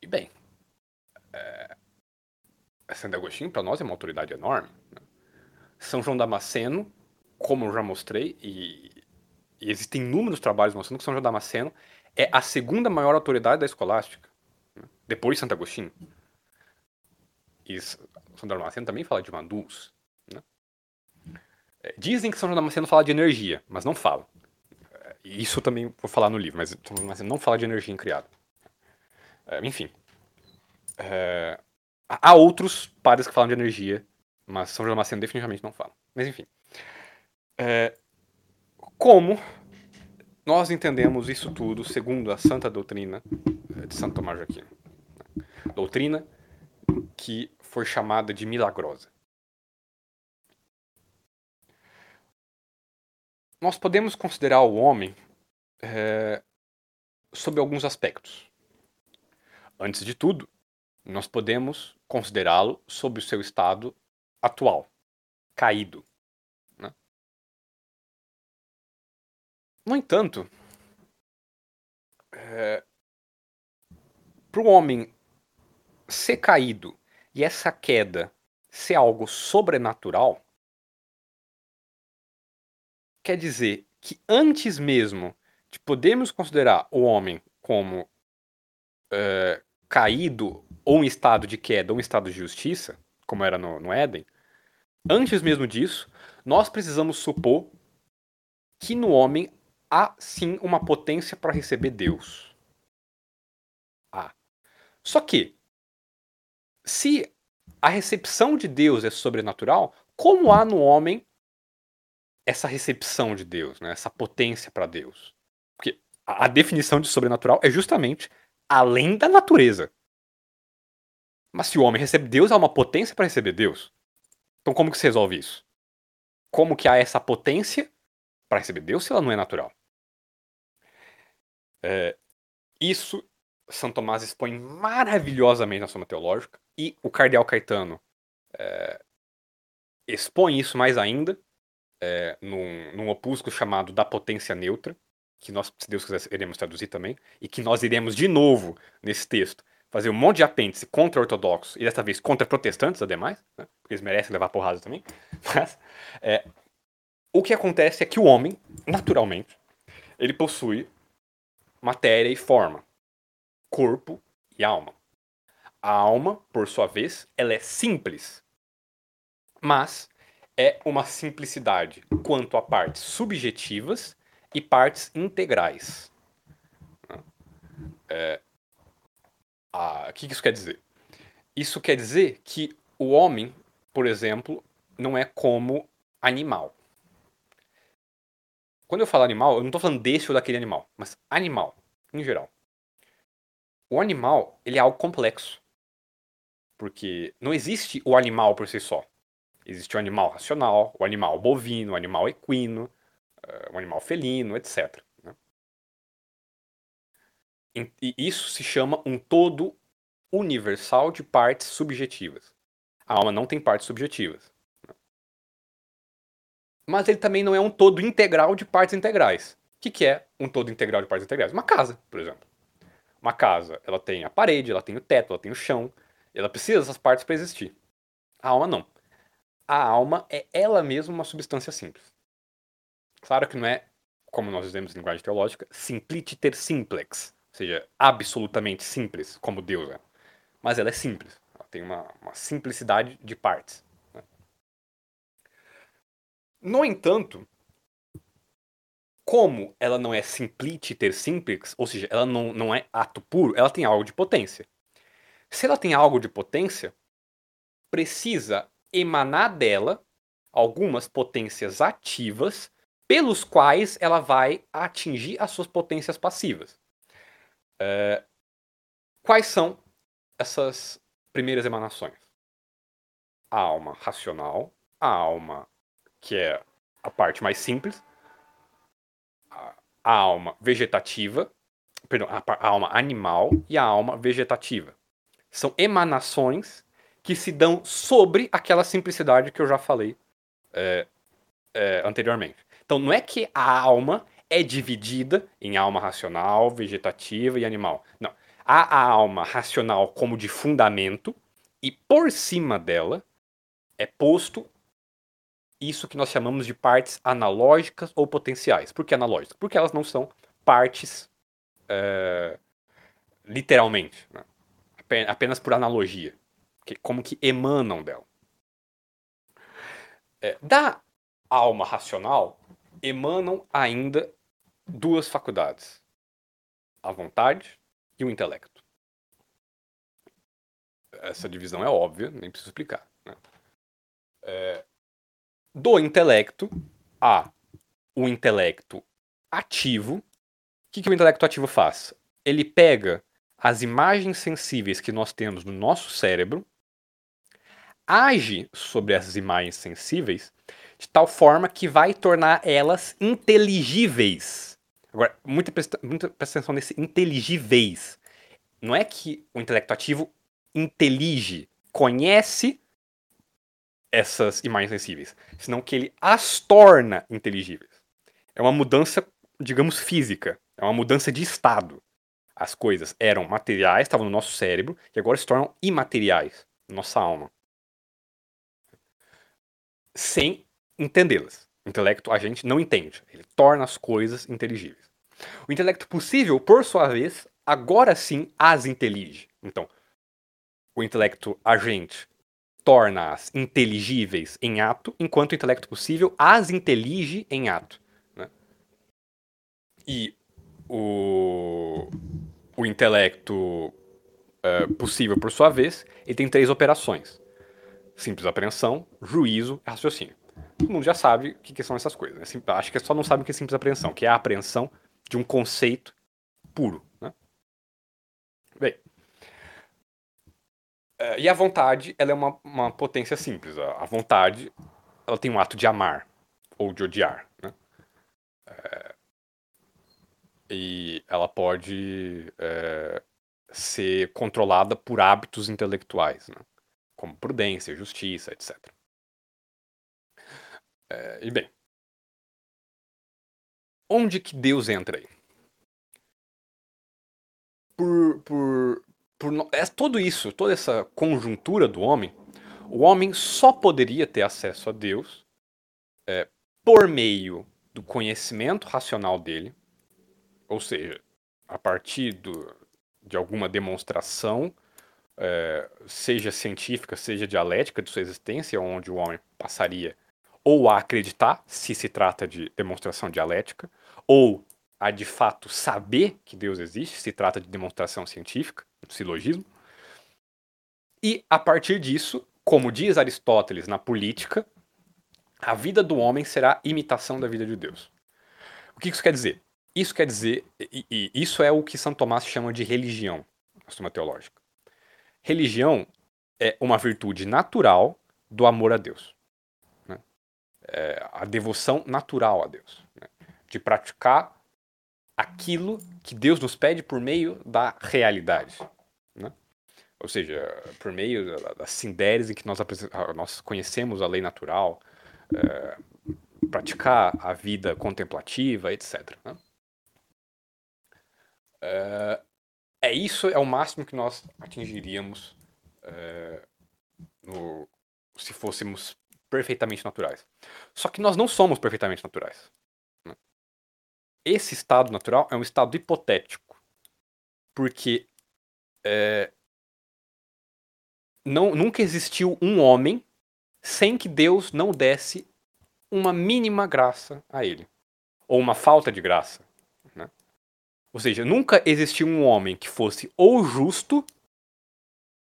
Speaker 2: E bem, é... Santo Agostinho para nós é uma autoridade enorme. Né? São João Damasceno, como eu já mostrei, e e existem inúmeros trabalhos mostrando que São João Damasceno é a segunda maior autoridade da escolástica? Depois de Santo Agostinho. E São Damasceno também fala de Mandus. Né? É, dizem que São Damasceno fala de energia, mas não fala. É, isso também vou falar no livro, mas São Damasceno não fala de energia incriada. É, enfim. Há outros padres que falam de energia, mas São Damasceno definitivamente não fala. Mas enfim. Como nós entendemos isso tudo segundo a santa doutrina de Santo Tomás de Aquino? Doutrina que foi chamada de milagrosa. Nós podemos considerar o homem é, sob alguns aspectos. Antes de tudo, nós podemos considerá-lo sob o seu estado atual, caído. No entanto, é, para o homem ser caído e essa queda ser algo sobrenatural, quer dizer que antes mesmo de podermos considerar o homem como é, caído ou em estado de queda ou em estado de justiça, como era no, no Éden, antes mesmo disso, nós precisamos supor que no homem há sim uma potência para receber Deus. Há. Só que, se a recepção de Deus é sobrenatural, como há no homem essa recepção de Deus, né? essa potência para Deus? Porque a definição de sobrenatural é justamente além da natureza. Mas se o homem recebe Deus, há uma potência para receber Deus. Então como que se resolve isso? Como que há essa potência para receber Deus se ela não é natural? É, isso São Tomás expõe maravilhosamente na Soma Teológica e o Cardeal Caetano é, expõe isso mais ainda é, num, num opúsculo chamado Da Potência Neutra, que nós, se Deus quiser, iremos traduzir também, e que nós iremos de novo, nesse texto, fazer um monte de apêndice contra ortodoxos, e dessa vez contra protestantes, ademais, né, porque eles merecem levar porrada também. Mas, é, o que acontece é que o homem, naturalmente, ele possui matéria e forma, corpo e alma. A alma, por sua vez, ela é simples, mas é uma simplicidade quanto a partes subjetivas e partes integrais. É, o que isso quer dizer? Isso quer dizer que o homem, por exemplo, não é como animal. Quando eu falo animal, eu não estou falando desse ou daquele animal, mas animal, em geral. O animal, ele é algo complexo. Porque não existe o animal por si só. Existe o animal racional, o animal bovino, o animal equino, uh, o animal felino, etc. Né? E isso se chama um todo universal de partes subjetivas. A alma não tem partes subjetivas. Né? Mas ele também não é um todo integral de partes integrais. O que, que é um todo integral de partes integrais? Uma casa, por exemplo. Uma casa, ela tem a parede, ela tem o teto, ela tem o chão, ela precisa dessas partes para existir. A alma não. A alma é ela mesma uma substância simples. Claro que não é, como nós dizemos em linguagem teológica, simpliciter simplex, ou seja, absolutamente simples, como Deus é. Mas ela é simples. Ela tem uma, uma simplicidade de partes. Né? No entanto, como ela não é simpliciter simplex, ou seja, ela não, não é ato puro, ela tem algo de potência. Se ela tem algo de potência, precisa emanar dela algumas potências ativas pelos quais ela vai atingir as suas potências passivas. É, quais são essas primeiras emanações? A alma racional, a alma que é a parte mais simples, a, alma vegetativa, perdão, a, a alma animal e a alma vegetativa. São emanações que se dão sobre aquela simplicidade que eu já falei é, é, anteriormente. Então não é que a alma é dividida em alma racional, vegetativa e animal. Não. Há a alma racional como de fundamento e por cima dela é posto isso que nós chamamos de partes analógicas ou potenciais. Por que analógicas? Porque elas não são partes é, literalmente. Né? apenas por analogia, que, como que emanam dela. É, da alma racional emanam ainda duas faculdades: a vontade e o intelecto. Essa divisão é óbvia, nem preciso explicar. Né? É, do intelecto a o intelecto ativo. O que, que o intelecto ativo faz? Ele pega as imagens sensíveis que nós temos no nosso cérebro, age sobre essas imagens sensíveis de tal forma que vai tornar elas inteligíveis. Agora, muita, muita presta atenção nesse inteligíveis. Não é que o intelecto ativo intelige, conhece essas imagens sensíveis, senão que ele as torna inteligíveis. É uma mudança, digamos, física. É uma mudança de estado as coisas eram materiais, estavam no nosso cérebro, e agora se tornam imateriais, nossa alma. Sem entendê-las. O intelecto a gente não entende, ele torna as coisas inteligíveis. O intelecto possível, por sua vez, agora sim as intelige. Então, o intelecto agente torna-as inteligíveis em ato, enquanto o intelecto possível as intelige em ato. Né? E o, o intelecto uh, possível, por sua vez, ele tem três operações: simples apreensão, juízo e raciocínio. Todo mundo já sabe o que, que são essas coisas. Né? Acho que só não sabe o que é simples apreensão, que é a apreensão de um conceito puro. Né? Bem, uh, e a vontade, ela é uma, uma potência simples. A, a, vontade, ela tem um ato de amar ou de odiar. Né? Uh, e ela pode é, ser controlada por hábitos intelectuais, né? como prudência, justiça, etc. É, e bem, onde que Deus entra aí? Por, por, por é tudo isso, toda essa conjuntura do homem, o homem só poderia ter acesso a Deus é, por meio do conhecimento racional dele, ou seja, a partir do, de alguma demonstração, é, seja científica, seja dialética de sua existência, onde o homem passaria ou a acreditar, se se trata de demonstração dialética, ou a de fato saber que Deus existe, se trata de demonstração científica, silogismo. E a partir disso, como diz Aristóteles na política, a vida do homem será imitação da vida de Deus. O que isso quer dizer? Isso quer dizer, e, e isso é o que Santo Tomás chama de religião, na Teológica. Religião é uma virtude natural do amor a Deus. Né? É a devoção natural a Deus. Né? De praticar aquilo que Deus nos pede por meio da realidade. Né? Ou seja, por meio da sindérese que nós, nós conhecemos a lei natural, é, praticar a vida contemplativa, etc. Né? É, é, isso, é o máximo que nós atingiríamos é, no, se fôssemos perfeitamente naturais. Só que nós não somos perfeitamente naturais esse estado natural é um estado hipotético. Porque é, não, nunca existiu um homem sem que Deus não desse uma mínima graça a ele. Ou uma falta de graça. Né? Ou seja, nunca existiu um homem que fosse ou justo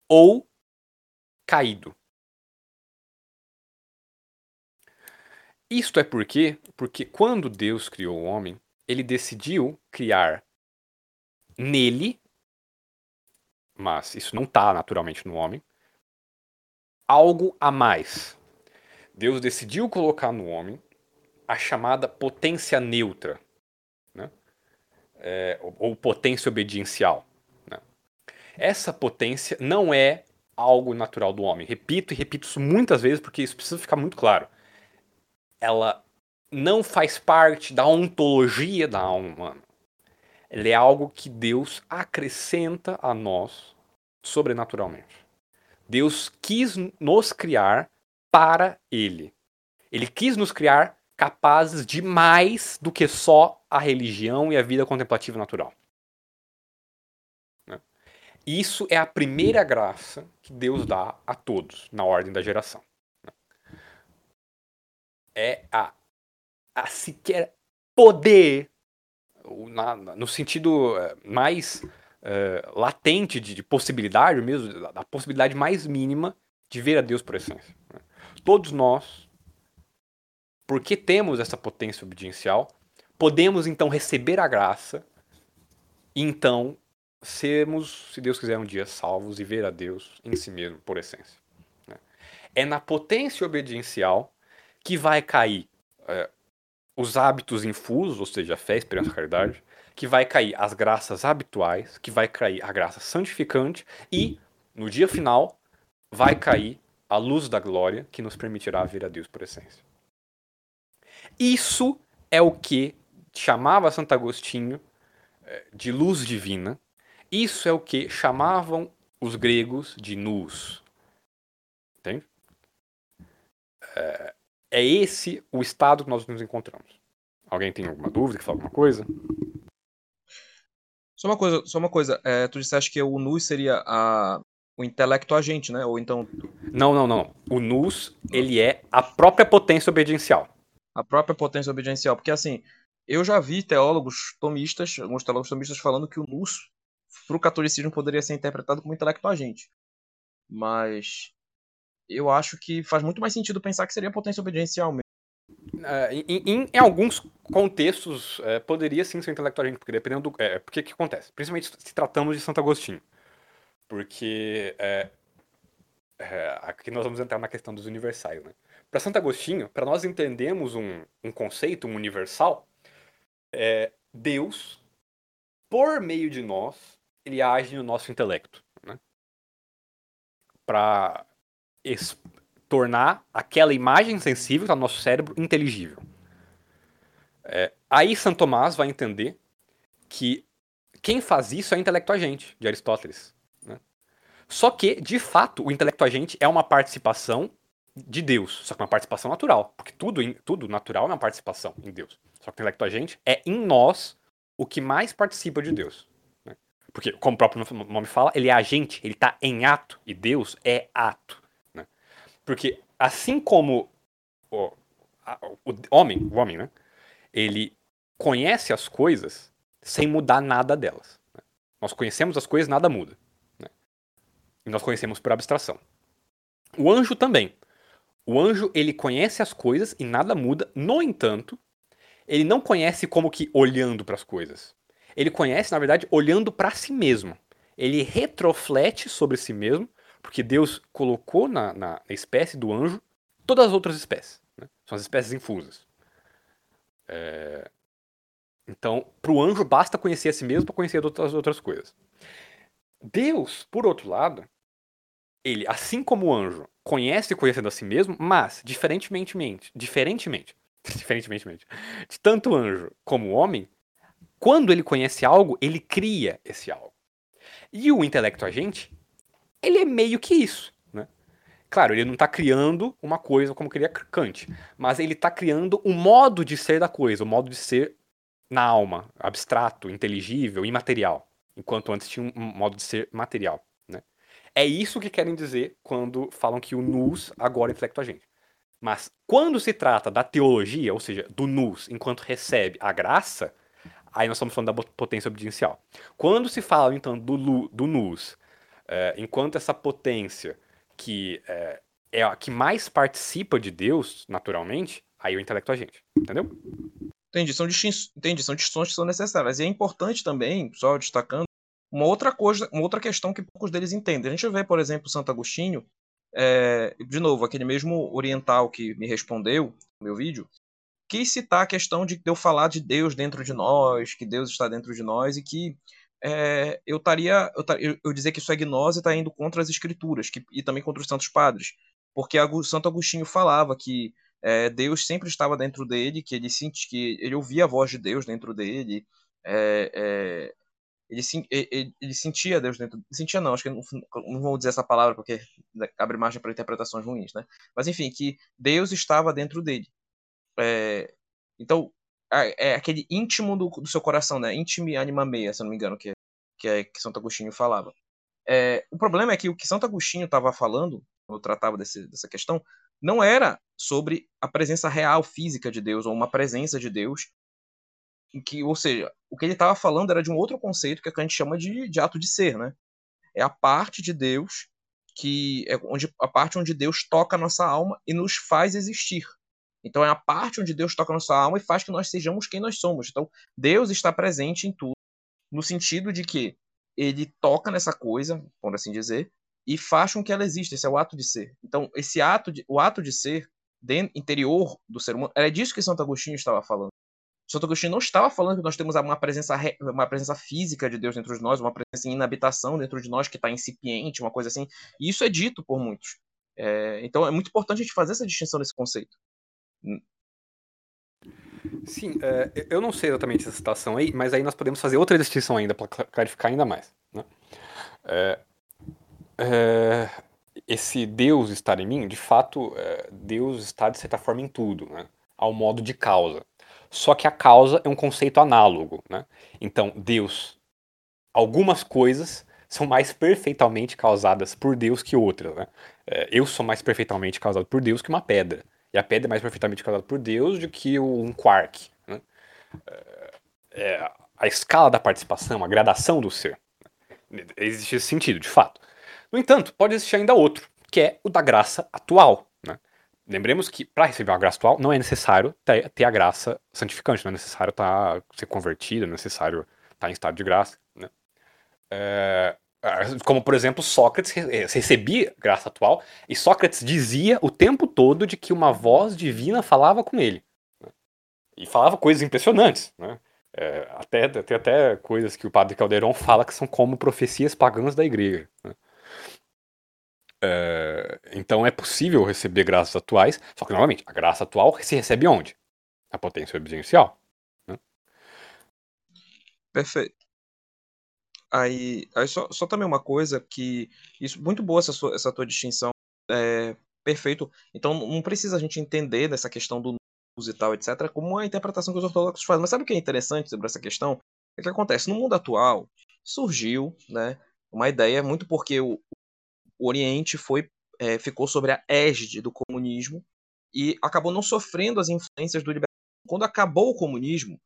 Speaker 2: ou caído. Isto é porque, porque quando Deus criou o homem, ele decidiu criar nele, mas isso não está naturalmente no homem, algo a mais. Deus decidiu colocar no homem a chamada potência neutra, né? É, ou potência obediencial. Né? Essa potência não é algo natural do homem. Repito e repito isso muitas vezes porque isso precisa ficar muito claro. Ela não faz parte da ontologia da alma humana. Ele é algo que Deus acrescenta a nós sobrenaturalmente. Deus quis nos criar para Ele. Ele quis nos criar capazes de mais do que só a religião e a vida contemplativa natural. Isso é a primeira graça que Deus dá a todos na ordem da geração. É a a sequer poder, na, no sentido eh, mais uh, latente de, de, possibilidade mesmo, da, possibilidade mais mínima de ver a Deus por essência. Né? Todos nós, porque temos essa potência obediencial, podemos então receber a graça e então sermos, se Deus quiser, um dia salvos e ver a Deus em si mesmo, por essência. Né? É na potência obediencial que vai cair é, os hábitos infusos, ou seja, a fé, esperança, a caridade, que vai cair as graças habituais, que vai cair a graça santificante e, no dia final, vai cair a luz da glória que nos permitirá ver a Deus por essência. Isso é o que chamava Santo Agostinho eh, de luz divina. Isso é o que chamavam os gregos de nous. Entende? É, é esse o estado que nós nos encontramos. Alguém tem alguma dúvida, que fala alguma coisa?
Speaker 3: Só uma coisa, só uma coisa. É, tu disseste que o nous seria a, o intelecto agente, né? Ou então.
Speaker 2: Não, não, não. O nous, ele é a própria potência obediencial.
Speaker 3: A própria potência obediencial. Porque assim, eu já vi teólogos tomistas, alguns teólogos tomistas falando que o nous, para o catolicismo, poderia ser interpretado como intelecto agente. Mas eu acho que faz muito mais sentido pensar que seria potência obediencial mesmo.
Speaker 2: Uh, em, em, em, alguns contextos, uh, poderia sim ser intelectual gente, porque dependendo do. É, porque que acontece? Principalmente se tratamos de Santo Agostinho. Porque aqui nós vamos entrar na questão dos universais. Né? Para Santo Agostinho, para nós entendermos um, um conceito, um universal, Deus, por meio de nós, ele age no nosso intelecto. Né? Para tornar aquela imagem sensível que está no nosso cérebro inteligível. É, Aí Santo Tomás vai entender que quem faz isso é o intelecto agente de Aristóteles. Né? Só que, de fato, o intelecto agente é uma participação de Deus, só que uma participação natural, porque tudo, tudo natural é uma participação em Deus. Só que o intelecto agente é em nós o que mais participa de Deus. Né? Porque, como o próprio nome fala, ele é agente, ele está em ato, e Deus é ato. Porque, assim como o, a, o homem, o homem, né? ele conhece as coisas sem mudar nada delas. Né? Nós conhecemos as coisas, nada muda. Né? E nós conhecemos por abstração. O anjo também. O anjo, ele conhece as coisas e nada muda. No entanto, ele não conhece como que olhando para as coisas. Ele conhece, na verdade, olhando para si mesmo. Ele retroflete sobre si mesmo, porque Deus colocou na, na espécie do anjo todas as outras espécies. Né? São as espécies infusas. É... Então, para o anjo basta conhecer a si mesmo para conhecer as outras coisas. Deus, por outro lado, ele, assim como o anjo, conhece conhecendo a si mesmo, mas, diferentemente, diferentemente, diferentemente, de tanto anjo como homem, quando ele conhece algo, ele cria esse algo. E o intelecto agente, ele é meio que isso. Né? Claro, ele não está criando uma coisa como queria Kant, mas ele está criando o um modo de ser da coisa, o um modo de ser na alma, abstrato, inteligível, imaterial, enquanto antes tinha um modo de ser material. Né? É isso que querem dizer quando falam que o nous agora é intelecto agente. Mas quando se trata da teologia, ou seja, do nous enquanto recebe a graça, aí nós estamos falando da potência obediêncial. Quando se fala, então, do, do nous, é, enquanto essa potência que é, é a que mais participa de Deus, naturalmente, aí o intelecto agente. Entendeu?
Speaker 3: Entendi, são, distinções, entendi, são distinções que são necessárias. E é importante também, só destacando, uma outra coisa, uma outra questão que poucos deles entendem. A gente vê, por exemplo, Santo Agostinho, é, de novo, aquele mesmo oriental que me respondeu no meu vídeo, quis citar a questão de eu falar de Deus dentro de nós, que Deus está dentro de nós e que é, eu estaria, eu, eu, dizer que isso é gnose está indo contra as escrituras que, e também contra os santos padres, porque Santo Agostinho falava que é, Deus sempre estava dentro dele, que ele sente que ele ouvia a voz de Deus dentro dele, é, ele, ele, ele, sentia Deus dentro, sentia não, acho que não, não vou dizer essa palavra porque abre margem para interpretações ruins, né? Mas enfim, que Deus estava dentro dele. É, então é, aquele íntimo do, do, seu coração, né? Intime anima meia, se não me engano, que, que é que Santo Agostinho falava. É, o problema é que o que Santo Agostinho estava falando, quando tratava desse, dessa questão, não era sobre a presença real física de Deus ou uma presença de Deus que, ou seja, o que ele estava falando era de um outro conceito que a gente chama de, de ato de ser, né? É a parte de Deus que é onde a parte onde Deus toca a nossa alma e nos faz existir. Então é a parte onde Deus toca nossa alma e faz que nós sejamos quem nós somos. Então Deus está presente em tudo, no sentido de que ele toca nessa coisa, por assim dizer, e faz com que ela exista. Esse é o ato de ser. Então, esse ato de, o ato de ser dentro, interior do ser humano, é disso que Santo Agostinho estava falando. Santo Agostinho não estava falando que nós temos uma presença, uma presença física de Deus dentro de nós, uma presença em inabitação dentro de nós que está incipiente, uma coisa assim. E isso é dito por muitos. É, então é muito importante a gente fazer essa distinção nesse conceito.
Speaker 2: Sim, é, eu não sei exatamente essa citação aí, mas aí nós podemos fazer outra distinção ainda para clarificar ainda mais. Né? É, é, esse Deus estar em mim, de fato, é, Deus está de certa forma em tudo, né? ao modo de causa. Só que a causa é um conceito análogo. Né? Então, Deus, algumas coisas são mais perfeitamente causadas por Deus que outras. Né? É, eu sou mais perfeitamente causado por Deus que uma pedra. E a pedra é mais perfeitamente causada por Deus do que um quark. Né? É, é, a escala da participação, a gradação do ser. Existe esse sentido, de fato. No entanto, pode existir ainda outro, que é o da graça atual. Né? Lembremos que para receber uma graça atual não é necessário ter, a graça santificante, não é necessário tá, ser convertido, não é necessário estar tá em estado de graça. Né? É, como, por exemplo, Sócrates recebia graça atual e Sócrates dizia o tempo todo de que uma voz divina falava com ele. Né? E falava coisas impressionantes. Né? É, até, tem até coisas que o padre Caldeirão fala que são como profecias pagãs da igreja. Né? É, então é possível receber graças atuais, só que novamente, a graça atual se recebe onde? A potência obediêncial. Né?
Speaker 3: Perfeito. Aí, aí só, só também uma coisa que. Isso, muito boa essa, sua, essa tua distinção. É, perfeito. Então não precisa a gente entender dessa questão do e tal, etc., como a interpretação que os ortodoxos fazem. Mas sabe o que é interessante sobre essa questão? O que acontece? No mundo atual, surgiu né, uma ideia, muito porque o, o Oriente foi, é, ficou sobre a égide do comunismo e acabou não sofrendo as influências do liberalismo. Quando acabou o comunismo,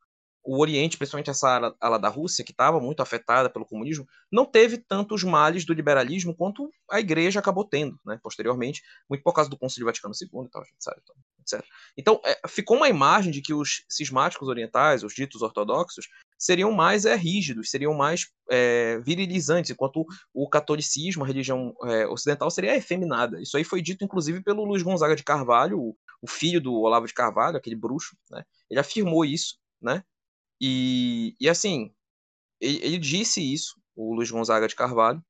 Speaker 3: o Oriente, principalmente essa ala, ala da Rússia, que estava muito afetada pelo comunismo, não teve tantos males do liberalismo quanto a igreja acabou tendo, né, posteriormente, muito por causa do Concílio Vaticano II e tal, etc. etc. Então, é, ficou uma imagem de que os cismáticos orientais, os ditos ortodoxos, seriam mais é, rígidos, seriam mais é, virilizantes, enquanto o catolicismo, a religião é, ocidental, seria efeminada. Isso aí foi dito, inclusive, pelo Luiz Gonzaga de Carvalho, o, o filho do Olavo de Carvalho, aquele bruxo, né? Ele afirmou isso, né? E, e assim, ele, ele, disse isso, o Luiz Gonzaga de Carvalho,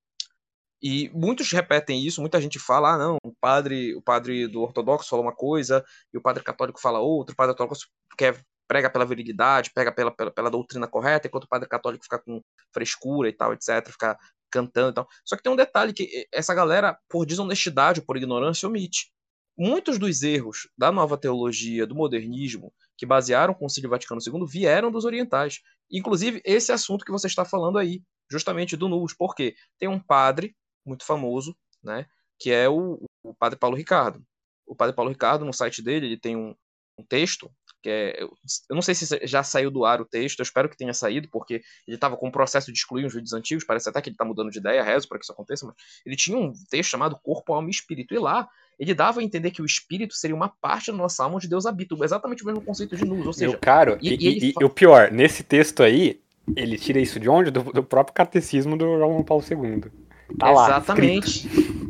Speaker 3: e muitos repetem isso, muita gente fala, ah, não, o padre, o padre do ortodoxo fala uma coisa, e o padre católico fala outra, o padre ortodoxo quer, prega pela virilidade, pega pela, pela, pela doutrina correta, enquanto o padre católico fica com frescura e tal, etc., fica cantando e tal. Só que tem um detalhe que essa galera, por desonestidade ou por ignorância, omite. Muitos dos erros da nova teologia, do modernismo, que basearam o Concílio Vaticano II vieram dos orientais. Inclusive, esse assunto que você está falando aí, justamente do Nus. Por quê? Tem um padre muito famoso, né, que é o, o padre Paulo Ricardo. O padre Paulo Ricardo, no site dele, ele tem um, um texto que é, eu não sei se já saiu do ar o texto, eu espero que tenha saído, porque ele estava com o processo de excluir uns vídeos antigos, parece até que ele está mudando de ideia, rezo para que isso aconteça, mas ele tinha um texto chamado Corpo, Alma e Espírito, e lá ele dava a entender que o espírito seria uma parte da nossa alma onde Deus habita, exatamente o mesmo conceito de luz, ou seja...
Speaker 2: Meu caro, e, e, e, e o pior, nesse texto aí, ele tira isso de onde? Do, do próprio catecismo do João Paulo II.
Speaker 3: Tá Exatamente. Lá,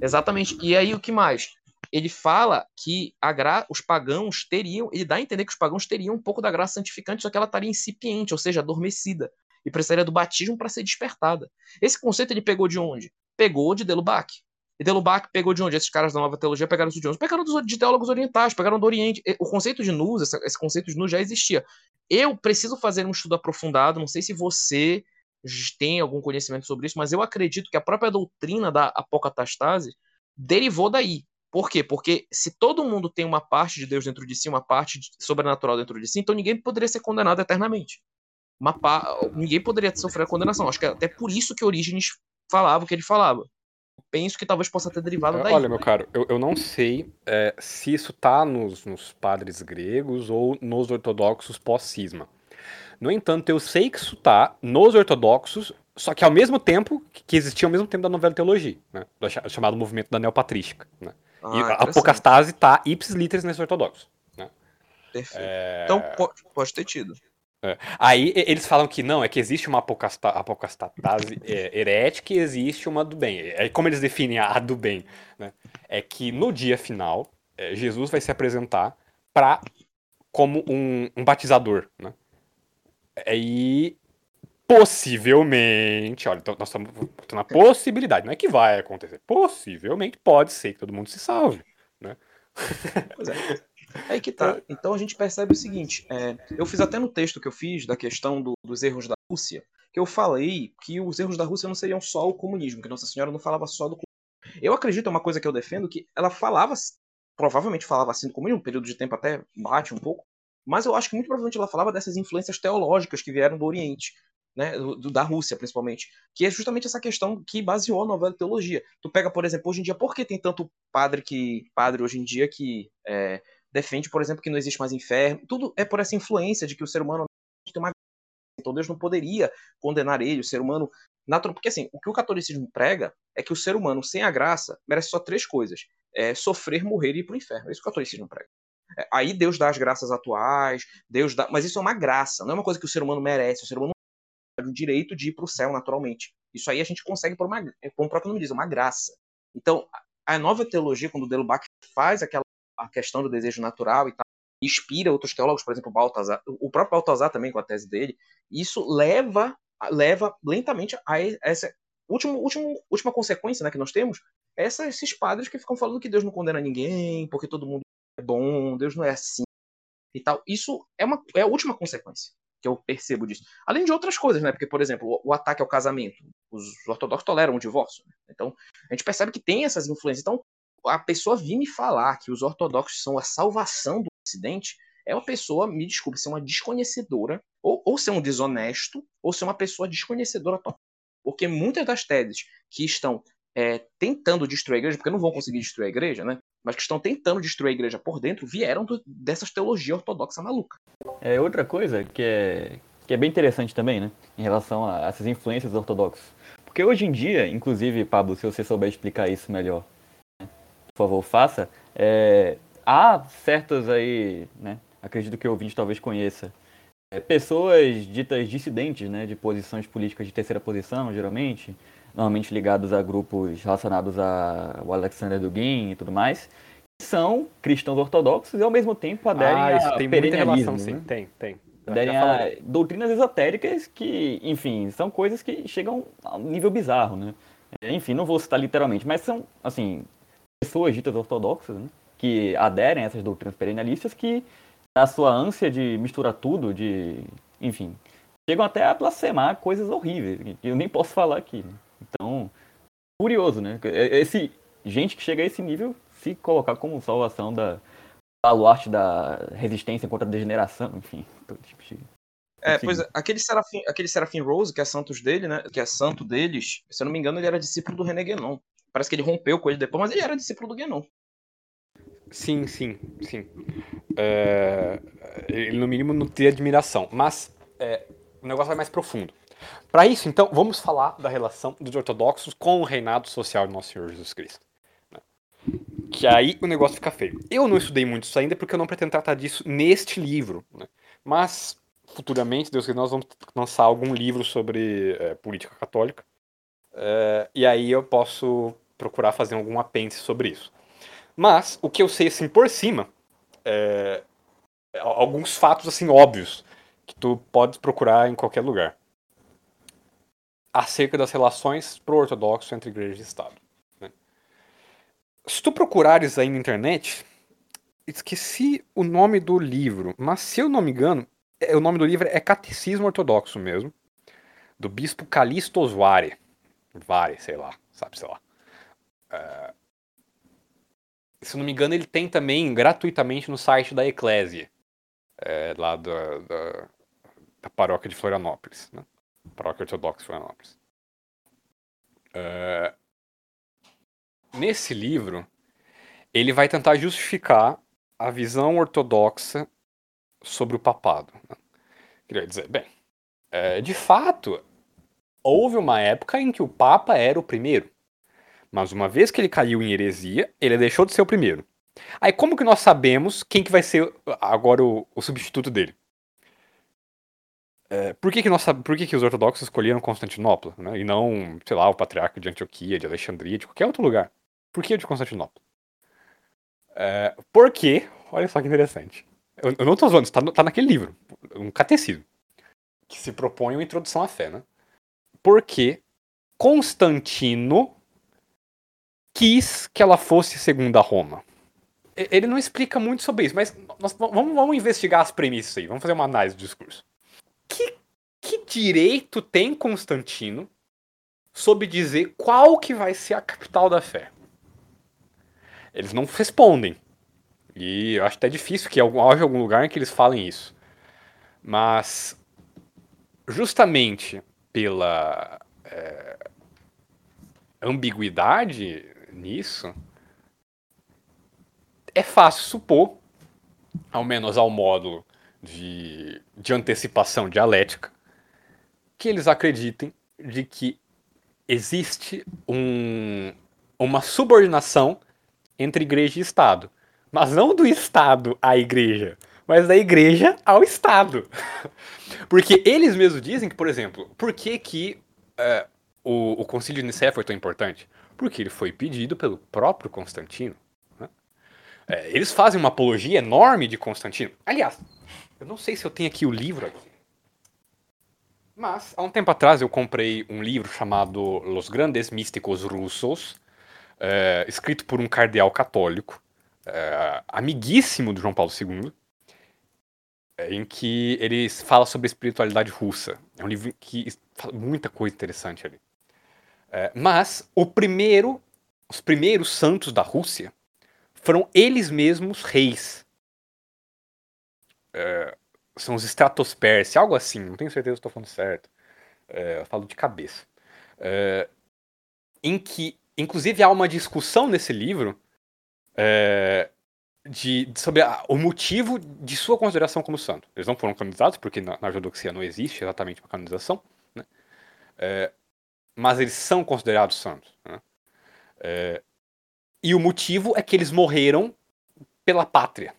Speaker 3: Exatamente. E aí o que mais? Ele fala que a gra... os pagãos teriam, ele dá a entender que os pagãos teriam um pouco da graça santificante, só que ela estaria incipiente, ou seja, adormecida, e precisaria do batismo para ser despertada. Esse conceito ele pegou de onde? Pegou de Delubac. E Delubac pegou de onde? Esses caras da nova teologia pegaram isso de onde? Pegaram dos, de teólogos orientais, pegaram do Oriente. O conceito de nus, esse, conceito de nus já existia. Eu preciso fazer um estudo aprofundado, não sei se você tem algum conhecimento sobre isso, mas eu acredito que a própria doutrina da apocatastase derivou daí. Por quê? Porque se todo mundo tem uma parte de Deus dentro de si, uma parte de, sobrenatural dentro de si, então ninguém poderia ser condenado eternamente. Uma, ninguém poderia sofrer a condenação. Acho que é até por isso que Orígenes falava o que ele falava penso que talvez possa ter derivado daí.
Speaker 2: Olha, meu caro, eu, eu não sei é, se isso tá nos, nos padres gregos ou nos ortodoxos pós-cisma. No entanto, eu sei que isso tá nos ortodoxos, só que ao mesmo tempo, que existia ao mesmo tempo da novela teologia, né? Do chamado movimento da neopatrística. Né? Ah, e a apocastase tá ipsis literis nesse ortodoxo. Né?
Speaker 3: Perfeito. É... Então pode, pode ter tido.
Speaker 2: É. Aí eles falam que não, é que existe uma apocastatase é, herética e existe uma do bem. É como eles definem a do bem, né? É que no dia final, é, Jesus vai se apresentar para como um, um, batizador, né? E possivelmente, olha, então nós estamos botando a possibilidade, não é que vai acontecer, possivelmente pode ser que todo mundo se salve, né?
Speaker 3: Pois é. Aí que tá. Então a gente percebe o seguinte: é, eu fiz até no texto que eu fiz da questão do, dos erros da Rússia, que eu falei que os erros da Rússia não seriam só o comunismo, que Nossa Senhora não falava só do comunismo. Eu acredito, é uma coisa que eu defendo, que ela falava, provavelmente falava assim do comunismo, um período de tempo até bate um pouco, mas eu acho que muito provavelmente ela falava dessas influências teológicas que vieram do Oriente. Né, do, da Rússia, principalmente, que é justamente essa questão que baseou a novela teologia. Tu pega, por exemplo, hoje em dia, por que tem tanto padre que padre hoje em dia que é, defende, por exemplo, que não existe mais inferno. Tudo é por essa influência de que o ser humano tem uma então Deus não poderia condenar ele, o ser humano natural, porque assim, o que o catolicismo prega é que o ser humano sem a graça merece só três coisas: é sofrer, morrer e ir para o inferno. É isso que o catolicismo prega. É, aí Deus dá as graças atuais, Deus dá, mas isso é uma graça, não é uma coisa que o ser humano merece. O ser humano tem o direito de ir para o céu naturalmente. Isso aí a gente consegue por uma, como o próprio nome diz, uma graça. Então, a nova teologia, quando o Delubach faz aquela a questão do desejo natural e tal, inspira outros teólogos, por exemplo, Baltazar, o próprio Baltazar também com a tese dele, isso leva leva lentamente a essa última, última, última consequência né, que nós temos, é essa, esses padres que ficam falando que Deus não condena ninguém, porque todo mundo é bom, Deus não é assim e tal. Isso é, uma, é a última consequência. que eu percebo disso. Além de outras coisas, né? Porque, por exemplo, o, ataque ao casamento. Os ortodoxos toleram o divórcio. Né? Então, a gente percebe que tem essas influências. Então, a pessoa vir me falar que os ortodoxos são a salvação do Ocidente é uma pessoa, me desculpe, ser uma desconhecedora, ou, ou ser um desonesto, ou ser uma pessoa desconhecedora total. Porque muitas das teses que estão é, tentando destruir a igreja, porque não vão conseguir destruir a igreja, né? Mas que estão tentando destruir a igreja por dentro, vieram do, dessas teologias ortodoxas malucas.
Speaker 1: É outra coisa que é, que é bem interessante também, né? Em relação a essas influências ortodoxas. Porque hoje em dia, inclusive, Pablo, se você souber explicar isso melhor? Por favor, faça. É, há certas aí, né? Acredito que o ouvinte talvez conheça. É, pessoas ditas dissidentes, né? De posições políticas de terceira posição, geralmente normalmente ligados a grupos relacionados ao Alexander Dugin e tudo mais, são cristãos ortodoxos e ao mesmo tempo aderem
Speaker 2: ah, isso
Speaker 1: a
Speaker 2: tem muita relação,
Speaker 1: né?
Speaker 2: sim, tem, tem.
Speaker 1: Aderem a doutrinas esotéricas que, enfim, são coisas que chegam a um nível bizarro, né? Enfim, não vou citar literalmente, mas são, assim, pessoas ditas ortodoxas, né? que aderem a essas doutrinas perennialistas que, na sua ânsia de misturar tudo, de, enfim, chegam até a blasfemar coisas horríveis, que eu nem posso falar aqui. Né? Então, curioso, né? Esse, gente que chega a esse nível se colocar como salvação da baluarte da resistência contra a degeneração, enfim, todo tipo de...
Speaker 3: É, pois é, aquele Serafim, aquele Serafim Rose, que é santos dele, né? Que é santo deles, se eu não me engano, ele era discípulo do René Guénon. Parece que ele rompeu com ele depois, mas ele era discípulo do Guénon.
Speaker 2: Sim, sim, sim. É, ele, no mínimo, não teria admiração. Mas é, o negócio vai mais profundo. Para isso, então, vamos falar da relação dos ortodoxos com o reinado social de Nosso Senhor Jesus Cristo. Né? Que aí o negócio fica feio. Eu não estudei muito isso ainda porque eu não pretendo tratar disso neste livro. Né? Mas, futuramente, Deus que nós vamos lançar algum livro sobre é, política católica. É, e aí eu posso procurar fazer algum apêndice sobre isso. Mas, o que eu sei, assim, por cima, é, alguns fatos, assim, óbvios, que tu pode procurar em qualquer lugar acerca das relações pro-ortodoxo entre igreja e Estado. Né? Se tu procurares aí na internet, esqueci o nome do livro, mas se eu não me engano, é, o nome do livro é Catecismo Ortodoxo mesmo, do bispo Calixto Osware. Vare, sei lá, sabe, sei lá. Uh, se não me engano, ele tem também gratuitamente no site da Eclésia, é, lá da, da, da paróquia de Florianópolis. Né? paróquia ortodoxa de Florianópolis. Uh, nesse livro, ele vai tentar justificar a visão ortodoxa sobre o papado. Né? Queria dizer, bem, é, de fato, houve uma época em que o Papa era o primeiro. Mas uma vez que ele caiu em heresia, ele deixou de ser o primeiro. Aí como que nós sabemos quem que vai ser agora o, o substituto dele? É, por que, que, nós, por que, que os ortodoxos escolheram Constantinopla, né? E não, sei lá, o patriarca de Antioquia, de Alexandria, de qualquer outro lugar? Por que de Constantinopla? É, porque, olha só que interessante. Eu, eu não estou zoando, está tá naquele livro, um catecismo, que se propõe uma introdução à fé, né? Porque Constantino quis que ela fosse segunda Roma. Ele não explica muito sobre isso, mas vamos, vamos investigar as premissas aí, vamos fazer uma análise do discurso que, que direito tem Constantino sobre dizer qual que vai ser a capital da fé? Eles não respondem. E eu acho até difícil que haja algum lugar em que eles falem isso. Mas, justamente pela é, ambiguidade nisso, é fácil supor, ao menos ao módulo de, de antecipação dialética, que eles acreditem de que existe um, uma subordinação entre igreja e Estado. Mas não do Estado à igreja, mas da igreja ao Estado. Porque eles mesmos dizem que, por exemplo, por que, que uh, o, o Concílio de Nicéia foi tão importante? Porque ele foi pedido pelo próprio Constantino. Né? É, eles fazem uma apologia enorme de Constantino. Aliás, eu não sei se eu tenho aqui o livro aqui. Mas, há um tempo atrás eu comprei um livro chamado Los Grandes Místicos Russos, é, escrito por um cardeal católico, é, amiguíssimo do João Paulo II. em que ele fala sobre a espiritualidade russa. É um livro que fala muita coisa interessante ali. É, mas o primeiro, os primeiros santos da Rússia foram eles mesmos reis. É, são os Stratosperse, algo assim, não tenho certeza se estou falando certo. É, falo de cabeça. É, em que, inclusive, há uma discussão nesse livro é, de, sobre a, o motivo de sua consideração como santo. Eles não foram canonizados, porque na, na ortodoxia não existe exatamente uma canonização, né? Mas eles são considerados santos. Né? É, e o motivo é que eles morreram pela pátria.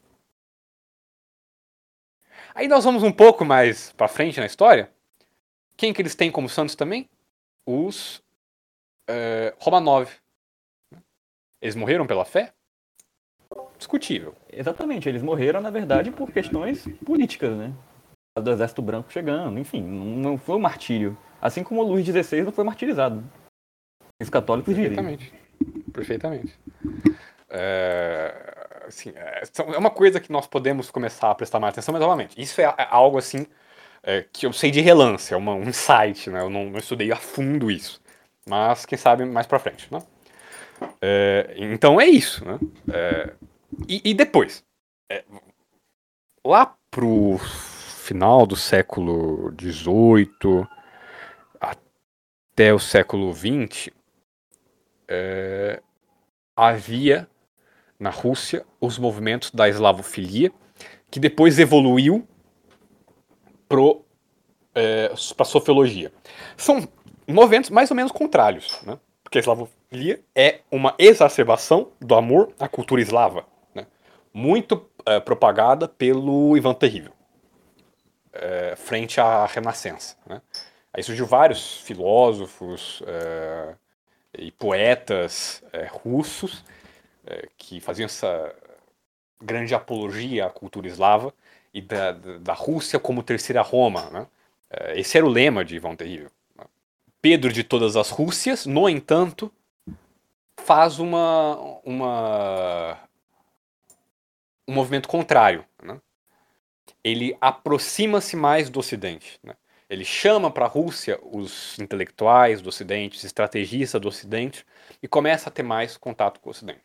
Speaker 2: Aí nós vamos um pouco mais para frente na história. Quem que eles têm como santos também? Os é, Romanov. Eles morreram pela fé? Discutível.
Speaker 1: Exatamente, eles morreram, na verdade, por questões políticas, né? Do exército branco chegando, enfim, não foi um martírio. Assim como Luís XVI não foi martirizado. Os católicos
Speaker 2: Perfeitamente. Perfeitamente. É, assim, é, é uma coisa que nós podemos começar a prestar mais atenção, mas novamente, isso é, é algo assim é, que eu sei de relance, é uma, um insight, né? Eu não, não, estudei a fundo isso. Mas quem sabe mais pra frente, né? É, então é isso, né? É, e, e, depois? É, lá pro final do século XVIII até o século XX, é, havia na Rússia os movimentos da eslavofilia, que depois evoluiu para é, a sofiologia. São movimentos mais ou menos contrários, né? porque a eslavofilia é uma exacerbação do amor à cultura eslava, né? muito é, propagada pelo Ivan Terrível, é, frente à Renascença. Né? Aí surgiu vários filósofos é, e poetas é, russos é, que faziam essa grande apologia à cultura eslava e da, da, Rússia como terceira Roma. Né? Esse era o lema de Ivan Terrível. Pedro de todas as Rússias, no entanto, faz uma, uma um movimento contrário. Né? Ele aproxima-se mais do Ocidente. Né? Ele chama para a Rússia os intelectuais do Ocidente, os estrategistas do Ocidente, e começa a ter mais contato com o Ocidente.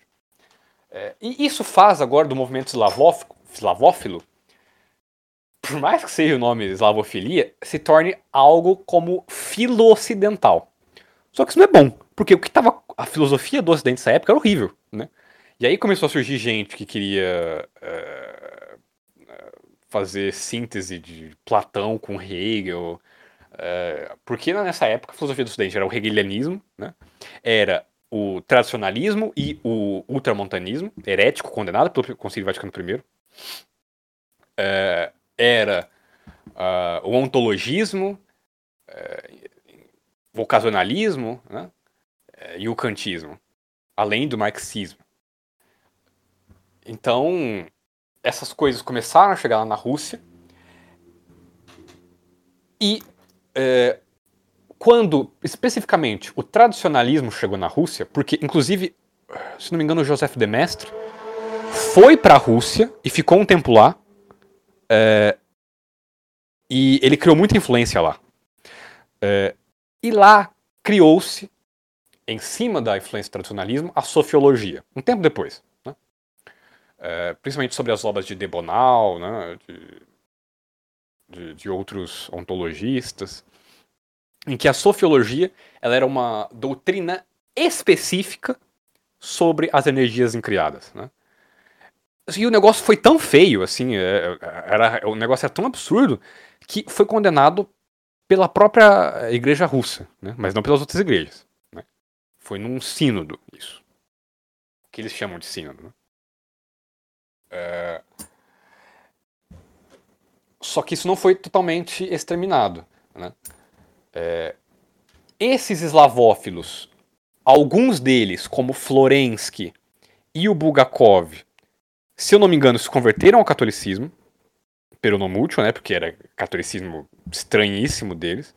Speaker 2: É, e isso faz agora do movimento eslavófilo, por mais que seja o nome eslavofilia, se torne algo como filo-ocidental. Só que isso não é bom, porque o que estava a filosofia do Ocidente nessa época era horrível, né? E aí começou a surgir gente que queria é, fazer síntese de Platão com Hegel, é, porque nessa época a filosofia do Ocidente era o hegelianismo, né? Era o tradicionalismo e o ultramontanismo, herético, condenado pelo Concílio Vaticano I. É, era uh, o ontologismo, uh, o ocasionalismo né? E o kantismo, além do marxismo. Então, essas coisas começaram a chegar lá na Rússia e é, quando, especificamente, o tradicionalismo chegou na Rússia, porque, inclusive, se não me engano, Joseph de Mestre foi para a Rússia e ficou um tempo lá. É, e ele criou muita influência lá. É, e lá criou-se, em cima da influência do tradicionalismo, a sofiologia, um tempo depois. É, principalmente sobre as obras de Debonal, né? de, de, de outros ontologistas em que a sofiologia ela era uma doutrina específica sobre as energias incriadas, né? E o negócio foi tão feio, assim, é, era, o negócio era tão absurdo que foi condenado pela própria igreja russa, né? mas não pelas outras igrejas. Né? Foi num sínodo isso. Que eles chamam de sínodo. Né? É... Só que isso não foi totalmente exterminado. Né? É, esses eslavófilos, alguns deles, como Florensky e o Bulgakov, se eu não me engano, se converteram ao catolicismo, peronomútil, né, porque era catolicismo estranhíssimo deles.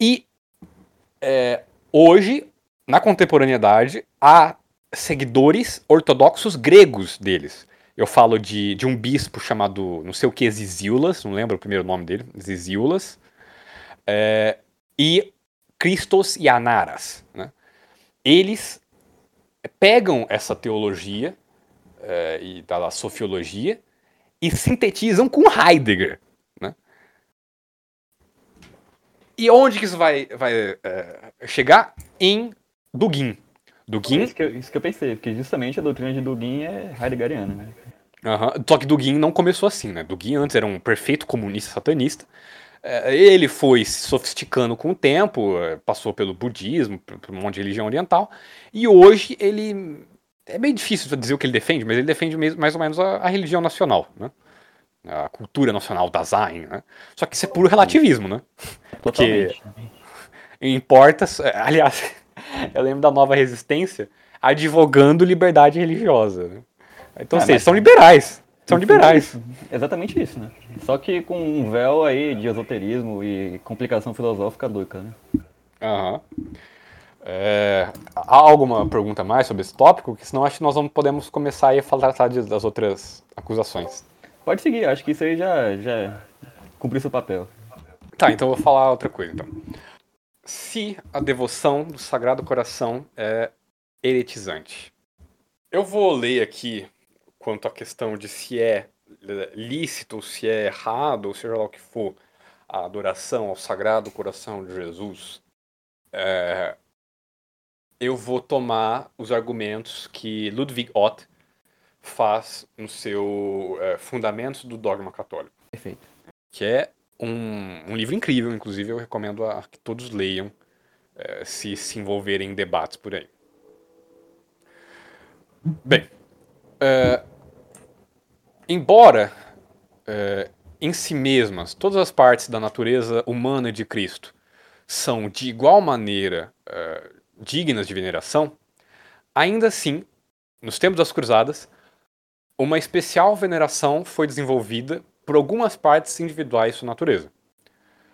Speaker 2: E é, hoje, na contemporaneidade, há seguidores ortodoxos gregos deles, Eu falo de, de um bispo chamado, não sei o que, Ziziulas, não lembro o primeiro nome dele, Ziziulas. É, e Christos e Anaras. Né? Eles pegam essa teologia é, e da sofiologia e sintetizam com Heidegger. Né? E onde que isso vai, vai é, chegar? Em Dugin. Dugin...
Speaker 1: Isso que, eu, isso que eu pensei, porque justamente a doutrina de Dugin é heideggeriana, né?
Speaker 2: Uhum. Só que Dugin não começou assim, né? Dugin antes era um perfeito comunista satanista. É, ele foi se sofisticando com o tempo, é, passou pelo budismo, por um monte de religião oriental, e hoje ele. É meio difícil dizer o que ele defende, mas ele defende mais ou menos a, a religião nacional, né? A cultura nacional, Dasein, né? Só que isso é puro relativismo, né? Porque importa. Aliás, eu lembro da nova resistência advogando liberdade religiosa. Né? Então, ah, vocês são liberais. São liberais.
Speaker 1: Exatamente isso, né? Só que com um véu aí de esoterismo e complicação filosófica doida, né?
Speaker 2: Aham. É, há alguma pergunta mais sobre esse tópico? Porque senão acho que nós vamos, podemos começar aí a falar das outras acusações.
Speaker 1: Pode seguir, acho que isso aí já, já cumpriu seu papel.
Speaker 2: Tá, então eu vou falar outra coisa. Então. Se a devoção do Sagrado Coração é eretizante. Eu vou ler aqui quanto à questão de se é lícito, se é errado, ou seja lá o que for, a adoração ao Sagrado Coração de Jesus, é, eu vou tomar os argumentos que Ludwig Ott faz no seu é, Fundamentos do Dogma Católico.
Speaker 1: Perfeito.
Speaker 2: Que é um, um livro incrível, inclusive eu recomendo a, que todos leiam é, se se envolverem em debates por aí. Bem, é, Embora é, em si mesmas todas as partes da natureza humana de Cristo são de igual maneira é, dignas de veneração, ainda assim, nos tempos das Cruzadas, uma especial veneração foi desenvolvida por algumas partes individuais de sua natureza,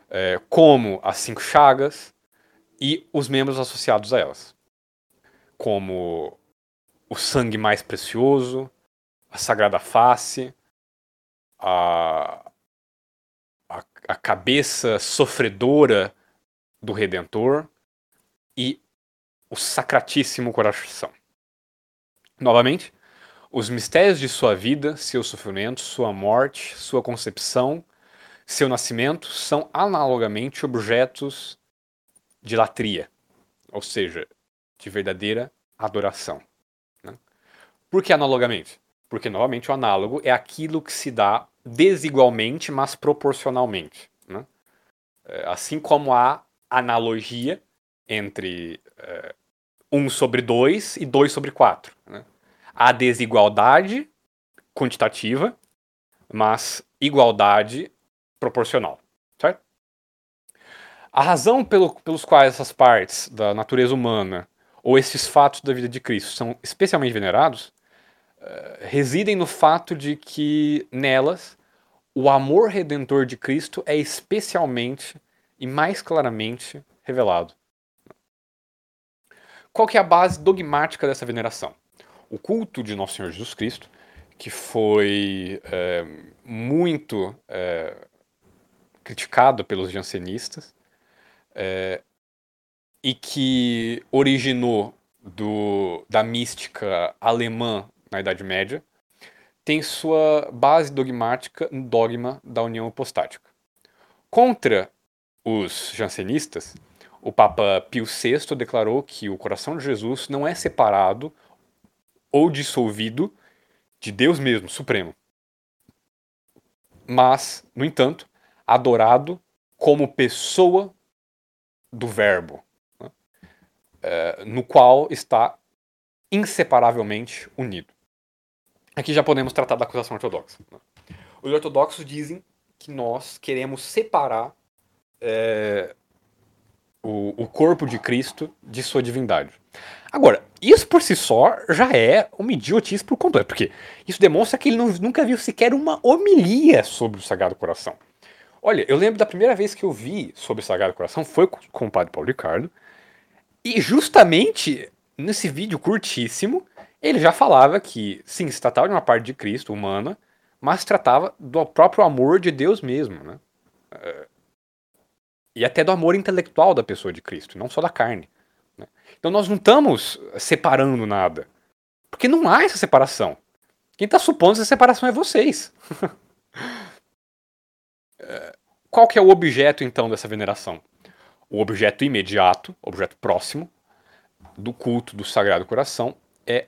Speaker 2: é, como as cinco chagas e os membros associados a elas, como o sangue mais precioso, a Sagrada Face, a, a, a cabeça sofredora do Redentor e o Sacratíssimo Coração. Novamente, os mistérios de sua vida, seu sofrimento, sua morte, sua concepção, seu nascimento são analogamente objetos de latria, ou seja, de verdadeira adoração. Né? Por que analogamente? Porque, novamente, o análogo é aquilo que se dá desigualmente, mas proporcionalmente. Né? É, assim como há analogia entre é, 1 sobre 2 e 2 sobre 4. Né? Há desigualdade quantitativa, mas igualdade proporcional. Certo? A razão pelo, pelos quais essas partes da natureza humana ou esses fatos da vida de Cristo são especialmente venerados eh, residem no fato de que nelas o amor redentor de Cristo é especialmente e mais claramente revelado. Qual que é a base dogmática dessa veneração? O culto de Nosso Senhor Jesus Cristo, que foi é, muito é, criticado pelos jansenistas é, e que originou do, da mística alemã na Idade Média, tem sua base dogmática no dogma da união apostática. Contra os jansenistas, o Papa Pio VI declarou que o coração de Jesus não é separado ou dissolvido de Deus mesmo, supremo. Mas, no entanto, adorado como pessoa do Verbo, né? é, no qual está inseparavelmente unido. Aqui já podemos tratar da acusação ortodoxa. Né? Os ortodoxos dizem que nós queremos separar é, o, o, corpo de Cristo de sua divindade. Agora, isso por si só já é uma idiotice por completo, porque isso demonstra que ele não, nunca viu sequer uma homilia sobre o Sagrado Coração. Olha, eu lembro da primeira vez que eu vi sobre o Sagrado Coração foi com o Padre Paulo Ricardo, e justamente nesse vídeo curtíssimo ele já falava que, sim, se tratava de uma parte de Cristo humana, mas tratava do próprio amor de Deus mesmo, né? E até do amor intelectual da pessoa de Cristo, não só da carne. Né? Então nós não estamos separando nada, porque não há essa separação. Quem está supondo essa separação é vocês. É, qual que é o objeto, então, dessa veneração? O objeto imediato, objeto próximo, do culto do Sagrado Coração é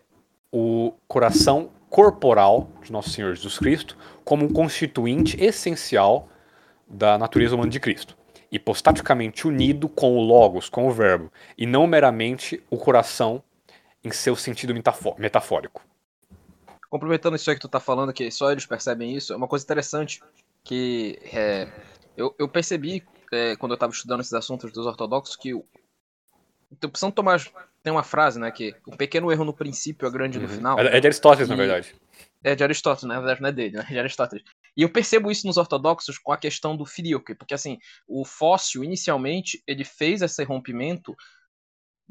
Speaker 2: o coração corporal de Nosso Senhor Jesus Cristo como um constituinte essencial da natureza humana de Cristo. Hipostaticamente unido com o Logos, com o Verbo, e não meramente o coração em seu sentido metafórico.
Speaker 3: Complementando isso aí que tu tá falando, que só eles percebem isso, é uma coisa interessante que é, eu, eu, percebi é, quando eu estava estudando esses assuntos dos ortodoxos que o, o São Tomás tem uma frase, né, que o pequeno erro no princípio é grande uhum. no final.
Speaker 2: É, de Aristóteles, e, na verdade.
Speaker 3: É de Aristóteles, né? na verdade não é dele, né? É de Aristóteles. E eu percebo isso nos ortodoxos com a questão do filioque, porque assim, o Fóssil, inicialmente, ele fez esse rompimento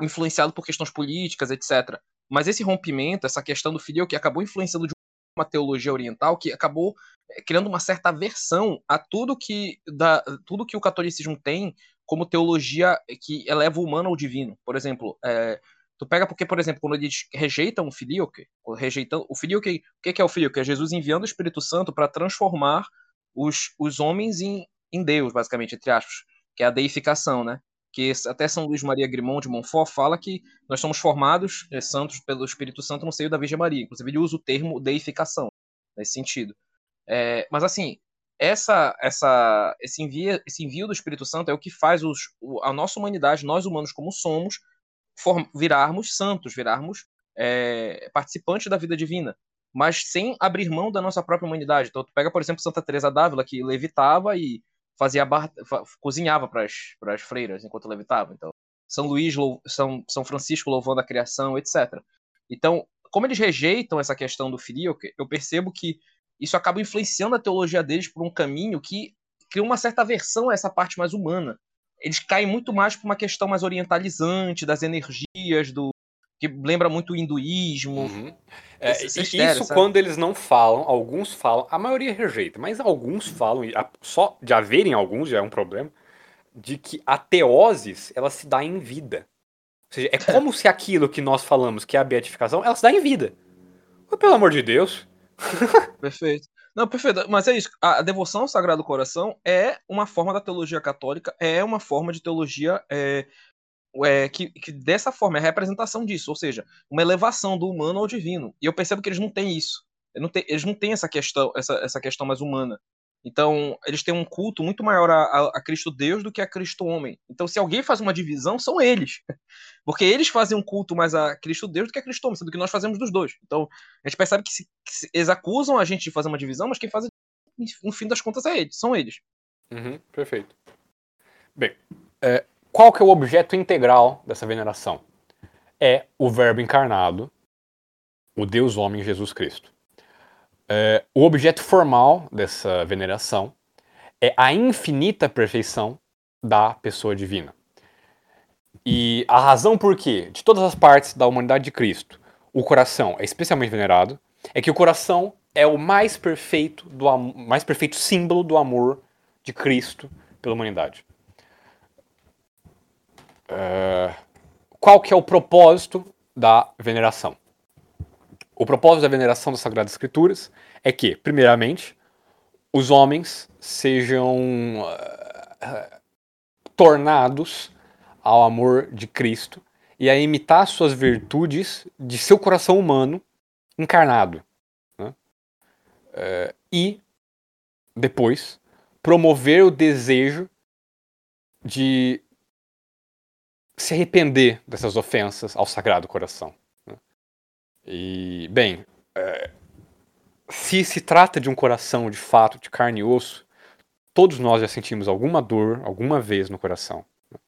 Speaker 3: influenciado por questões políticas, etc. Mas esse rompimento, essa questão do filioque, acabou influenciando de uma teologia oriental que acabou eh, criando uma certa aversão a tudo que, da, tudo que o catolicismo tem como teologia que eleva o humano ao divino. Por exemplo, é, tu pega porque, por exemplo, quando eles rejeitam o filioque, rejeitando o filioque, o que é o filioque? É Jesus enviando o Espírito Santo para transformar os, os homens em, em Deus, basicamente, entre aspas, que é a deificação, né? que até São Luís Maria Grimond de Montfort fala que nós somos formados é, santos pelo Espírito Santo no seio da Virgem Maria. Inclusive, ele usa o termo deificação nesse sentido. É, mas assim, essa, essa, esse, envio, esse envio do Espírito Santo é o que faz os, a nossa humanidade, nós humanos como somos, virarmos santos, virarmos é, participantes da vida divina, mas sem abrir mão da nossa própria humanidade. Então, tu pega, por exemplo, Santa Teresa d'Ávila, que levitava e fazia bar... cozinhava para as freiras enquanto levitava. Então, São Luís, São, São Francisco louvando a criação, etc. Então, como eles rejeitam essa questão do filioque, eu percebo que isso acaba influenciando a teologia deles por um caminho que cria uma certa aversão a essa parte mais humana. Eles caem muito mais para uma questão mais orientalizante das energias, do que lembra muito o hinduísmo.
Speaker 2: Uhum. É, isso sabe? quando eles não falam, alguns falam, a maioria rejeita, mas alguns falam, só de haverem alguns já é um problema, de que a teoses ela se dá em vida. Ou seja, é como se aquilo que nós falamos que é a beatificação, ela se dá em vida. Mas, pelo amor de Deus.
Speaker 3: perfeito. Não, perfeito. Mas é isso. A devoção ao Sagrado Coração é uma forma da teologia católica, é uma forma de teologia é, é, que, que, dessa forma é a representação disso, ou seja, uma elevação do humano ao divino. E eu percebo que eles não têm isso. Eles não têm, eles não têm essa questão, essa, essa questão mais humana. Então, eles têm um culto muito maior a, a, a, Cristo Deus do que a Cristo Homem. Então, se alguém faz uma divisão, são eles. Porque eles fazem um culto mais a Cristo Deus do que a Cristo Homem, sendo que nós fazemos dos dois. Então, a gente percebe que, se, que eles acusam a gente de fazer uma divisão, mas quem faz, no fim das contas, é eles, são eles.
Speaker 2: Uhum, perfeito. Bem, é, qual que é o objeto integral dessa veneração? É o Verbo encarnado, o Deus homem Jesus Cristo. É, o objeto formal dessa veneração é a infinita perfeição da pessoa divina. E a razão por que, de todas as partes da humanidade de Cristo, o coração é especialmente venerado, é que o coração é o mais perfeito, do mais perfeito símbolo do amor de Cristo pela humanidade. É, qual que é o propósito da veneração? O propósito da veneração das Sagradas Escrituras é que, primeiramente, os homens sejam uh, tornados ao amor de Cristo e a imitar suas virtudes de seu coração humano encarnado. Né? Uh, e, depois, promover o desejo de se arrepender dessas ofensas ao Sagrado Coração. E, bem, é, se se trata de um coração de fato, de carne e osso, todos nós já sentimos alguma dor alguma vez no coração. Né?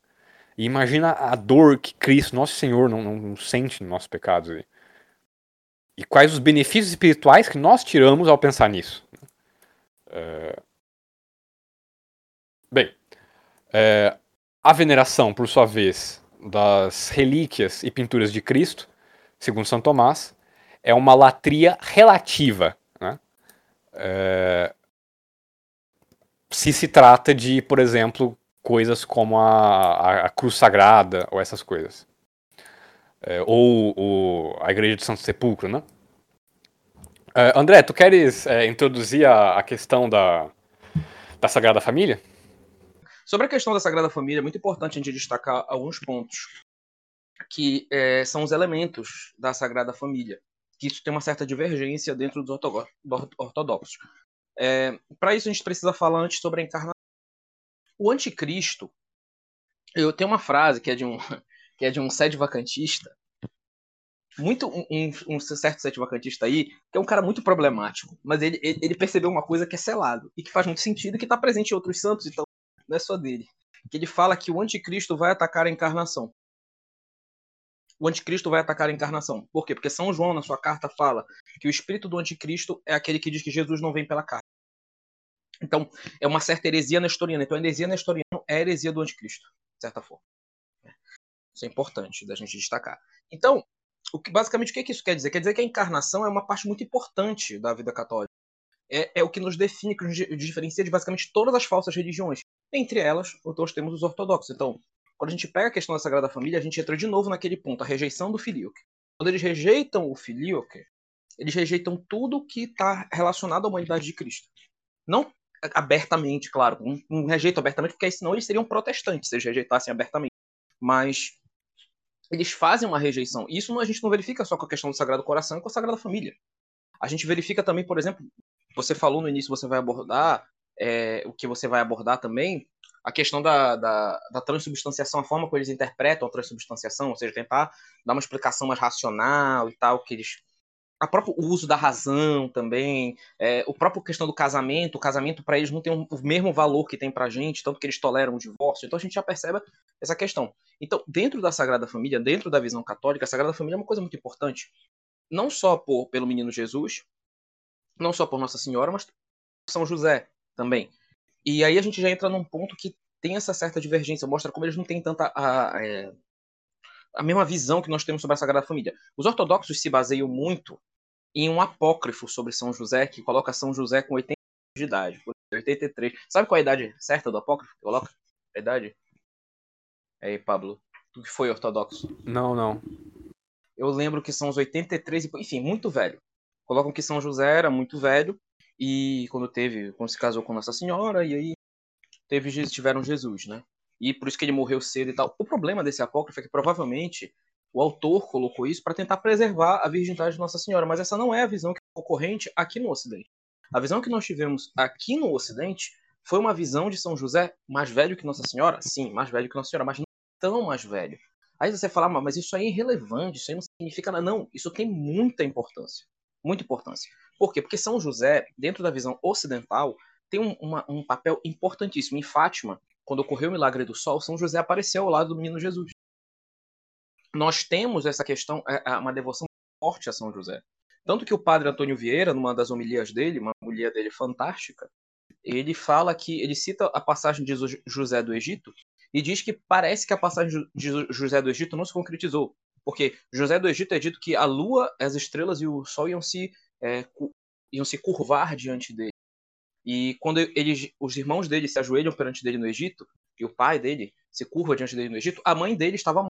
Speaker 2: E imagina a dor que Cristo, nosso Senhor, não, não, não sente nos nossos pecados. E, e quais os benefícios espirituais que nós tiramos ao pensar nisso. Né? É... Bem, é, a veneração, por sua vez, das relíquias e pinturas de Cristo, segundo São Tomás, é uma latria relativa. Né? É, se se trata de, por exemplo, coisas como a, a, a cruz sagrada ou essas coisas. É, ou, a igreja de Santo Sepulcro, né? É, André, tu queres é, introduzir a, a questão da, da Sagrada Família?
Speaker 3: Sobre a questão da Sagrada Família, é muito importante a gente destacar alguns pontos que é, são os elementos da Sagrada Família, que isso tem uma certa divergência dentro dos ortodoxos. É, Para isso, a gente precisa falar antes sobre a encarnação. O anticristo, eu tenho uma frase que é de um, que é de um sede vacantista, muito um, um, certo sete vacantista aí, que é um cara muito problemático, mas ele, ele, ele, percebeu uma coisa que é selado e que faz muito sentido e que está presente em outros santos, então não é só dele. Que ele fala que o anticristo vai atacar a encarnação. O anticristo vai atacar a encarnação. Por quê? Porque São João, na sua carta, fala que o espírito do anticristo é aquele que diz que Jesus não vem pela carne. Então, é uma certa heresia nestoriana. Então, a heresia nestoriana é a heresia do anticristo, de certa forma. Isso é importante da gente destacar. Então, o que, basicamente, o que, é que isso quer dizer? Quer dizer que a encarnação é uma parte muito importante da vida católica. É, é o que nos define, que nos diferencia de basicamente todas as falsas religiões. Entre elas, nós temos os ortodoxos. Então, quando a gente pega a questão da Sagrada Família, a gente entra de novo naquele ponto, a rejeição do filioque. Quando eles rejeitam o filioque, eles rejeitam tudo que está relacionado à humanidade de Cristo. Não abertamente, claro, um, um rejeito abertamente, porque senão eles seriam protestantes se eles rejeitassem abertamente. Mas eles fazem uma rejeição. Isso a gente não verifica só com a questão do Sagrado Coração e com a Sagrada Família. A gente verifica também, por exemplo, você falou no início, você vai abordar, é, o que você vai abordar também, a questão da, da, da, transubstanciação, a forma como eles interpretam a transubstanciação, ou seja, tentar dar uma explicação mais racional e tal, que eles a próprio uso da razão também, é, o próprio questão do casamento, o casamento para eles não tem um, o mesmo valor que tem para a gente, tanto que eles toleram o divórcio, então a gente já percebe essa questão. Então, dentro da Sagrada Família, dentro da visão católica, a Sagrada Família é uma coisa muito importante, não só por, pelo menino Jesus, não só por Nossa Senhora, mas por São José também. E aí a gente já entra num ponto que tem essa certa divergência, mostra como eles não têm tanta a, a, é, a mesma visão que nós temos sobre a Sagrada Família. Os ortodoxos se baseiam muito em um apócrifo sobre São José, que coloca São José com 80 anos de idade, 83. Sabe qual é a idade certa do apócrifo que coloca? A idade? Aí, Pablo, tu que foi ortodoxo?
Speaker 2: Não, não.
Speaker 3: Eu lembro que são os 83, enfim, muito velho. Colocam que São José era muito velho e quando teve, quando se casou com Nossa Senhora e aí teve tiveram Jesus, né? e por isso que ele morreu cedo e tal. O problema desse apócrifo é que provavelmente o autor colocou isso para tentar preservar a virgindade de Nossa Senhora, mas essa não é a visão que é ocorrente aqui no Ocidente. A visão que nós tivemos aqui no Ocidente foi uma visão de São José mais velho que Nossa Senhora? Sim, mais velho que Nossa Senhora, mas não tão mais velho. Aí você fala, mas isso aí é irrelevante, isso aí não significa nada. Não, isso tem muita importância. Muita importância. Por quê? Porque São José, dentro da visão ocidental, tem um, uma, um papel importantíssimo. Em Fátima, quando ocorreu o milagre do sol, São José apareceu ao lado do menino Jesus. Nós temos essa questão, é, é, uma devoção forte a São José. Tanto que o padre Antônio Vieira, numa das homilias dele, uma homilia dele fantástica, ele fala que ele cita a passagem de José do Egito e diz que parece que a passagem de José do Egito não se concretizou, porque José do Egito é dito que a lua, as estrelas e o sol iam se é, iam se curvar diante dele. E quando eles, os irmãos dele se ajoelham perante dele no Egito, e o pai dele se curva diante dele no Egito, a mãe dele estava morta,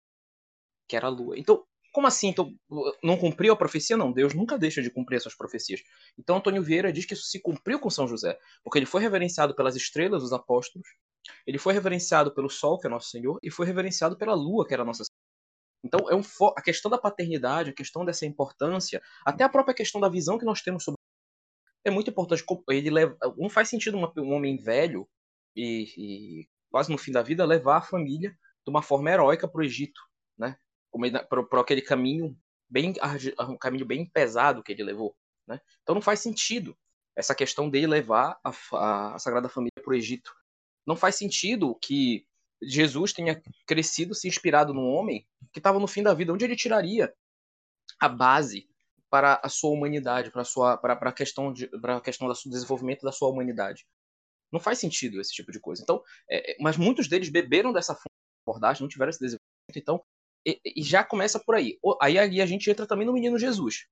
Speaker 3: que era a lua. Então, como assim? Então, não cumpriu a profecia? Não, Deus nunca deixa de cumprir suas profecias. Então, Antônio Vieira diz que isso se cumpriu com São José, porque ele foi reverenciado pelas estrelas dos apóstolos, ele foi reverenciado pelo sol, que é nosso Senhor, e foi reverenciado pela lua, que era nossa Senhora. Então, é um a questão da paternidade, a questão dessa importância, até a própria questão da visão que nós temos sobre é muito importante. Ele leva, não faz sentido um homem velho e, e, quase no fim da vida levar a família de uma forma heróica para o Egito, né? Para aquele caminho bem um caminho bem pesado que ele levou, né? Então não faz sentido essa questão dele levar a, a Sagrada Família para o Egito. Não faz sentido que Jesus tenha crescido se inspirado num homem que estava no fim da vida. Onde ele tiraria a base para a sua humanidade, para a sua para, para a questão de para a questão do desenvolvimento da sua humanidade. Não faz sentido esse tipo de coisa. Então, é, é mas muitos deles beberam dessa abordagem, não tiveram esse desenvolvimento, então e, e, já começa por aí. Aí, aí a gente entra também no menino Jesus.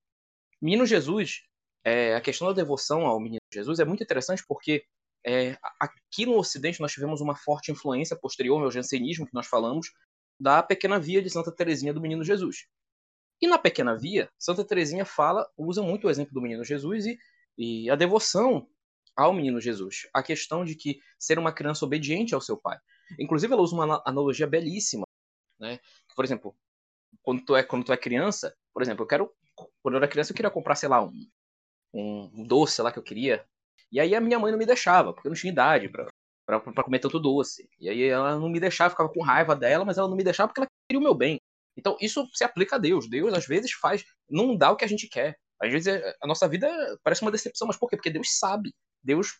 Speaker 3: Menino Jesus, é, a questão da devoção ao Menino Jesus é muito interessante porque é, aqui no Ocidente nós tivemos uma forte influência posterior ao jansenismo que nós falamos da Pequena Via de Santa Teresinha do Menino Jesus. E na Pequena Via, Santa Teresinha fala, usa muito o exemplo do Menino Jesus e, e a devoção ao Menino Jesus. A questão de que ser uma criança obediente ao seu pai. Inclusive, ela usa uma analogia belíssima, né? Por exemplo, quando tu é quando tu é criança, por exemplo, eu quero quando eu era criança eu queria comprar, sei lá, um, um doce lá que eu queria. E aí a minha mãe não me deixava, porque eu não tinha idade para para comer tanto doce. E aí ela não me deixava, ficava com raiva dela, mas ela não me deixava porque ela queria o meu bem. Então isso se aplica a Deus. Deus às vezes faz, não dá o que a gente quer. Às vezes é, a nossa vida parece uma decepção, mas por quê? Porque Deus sabe. Deus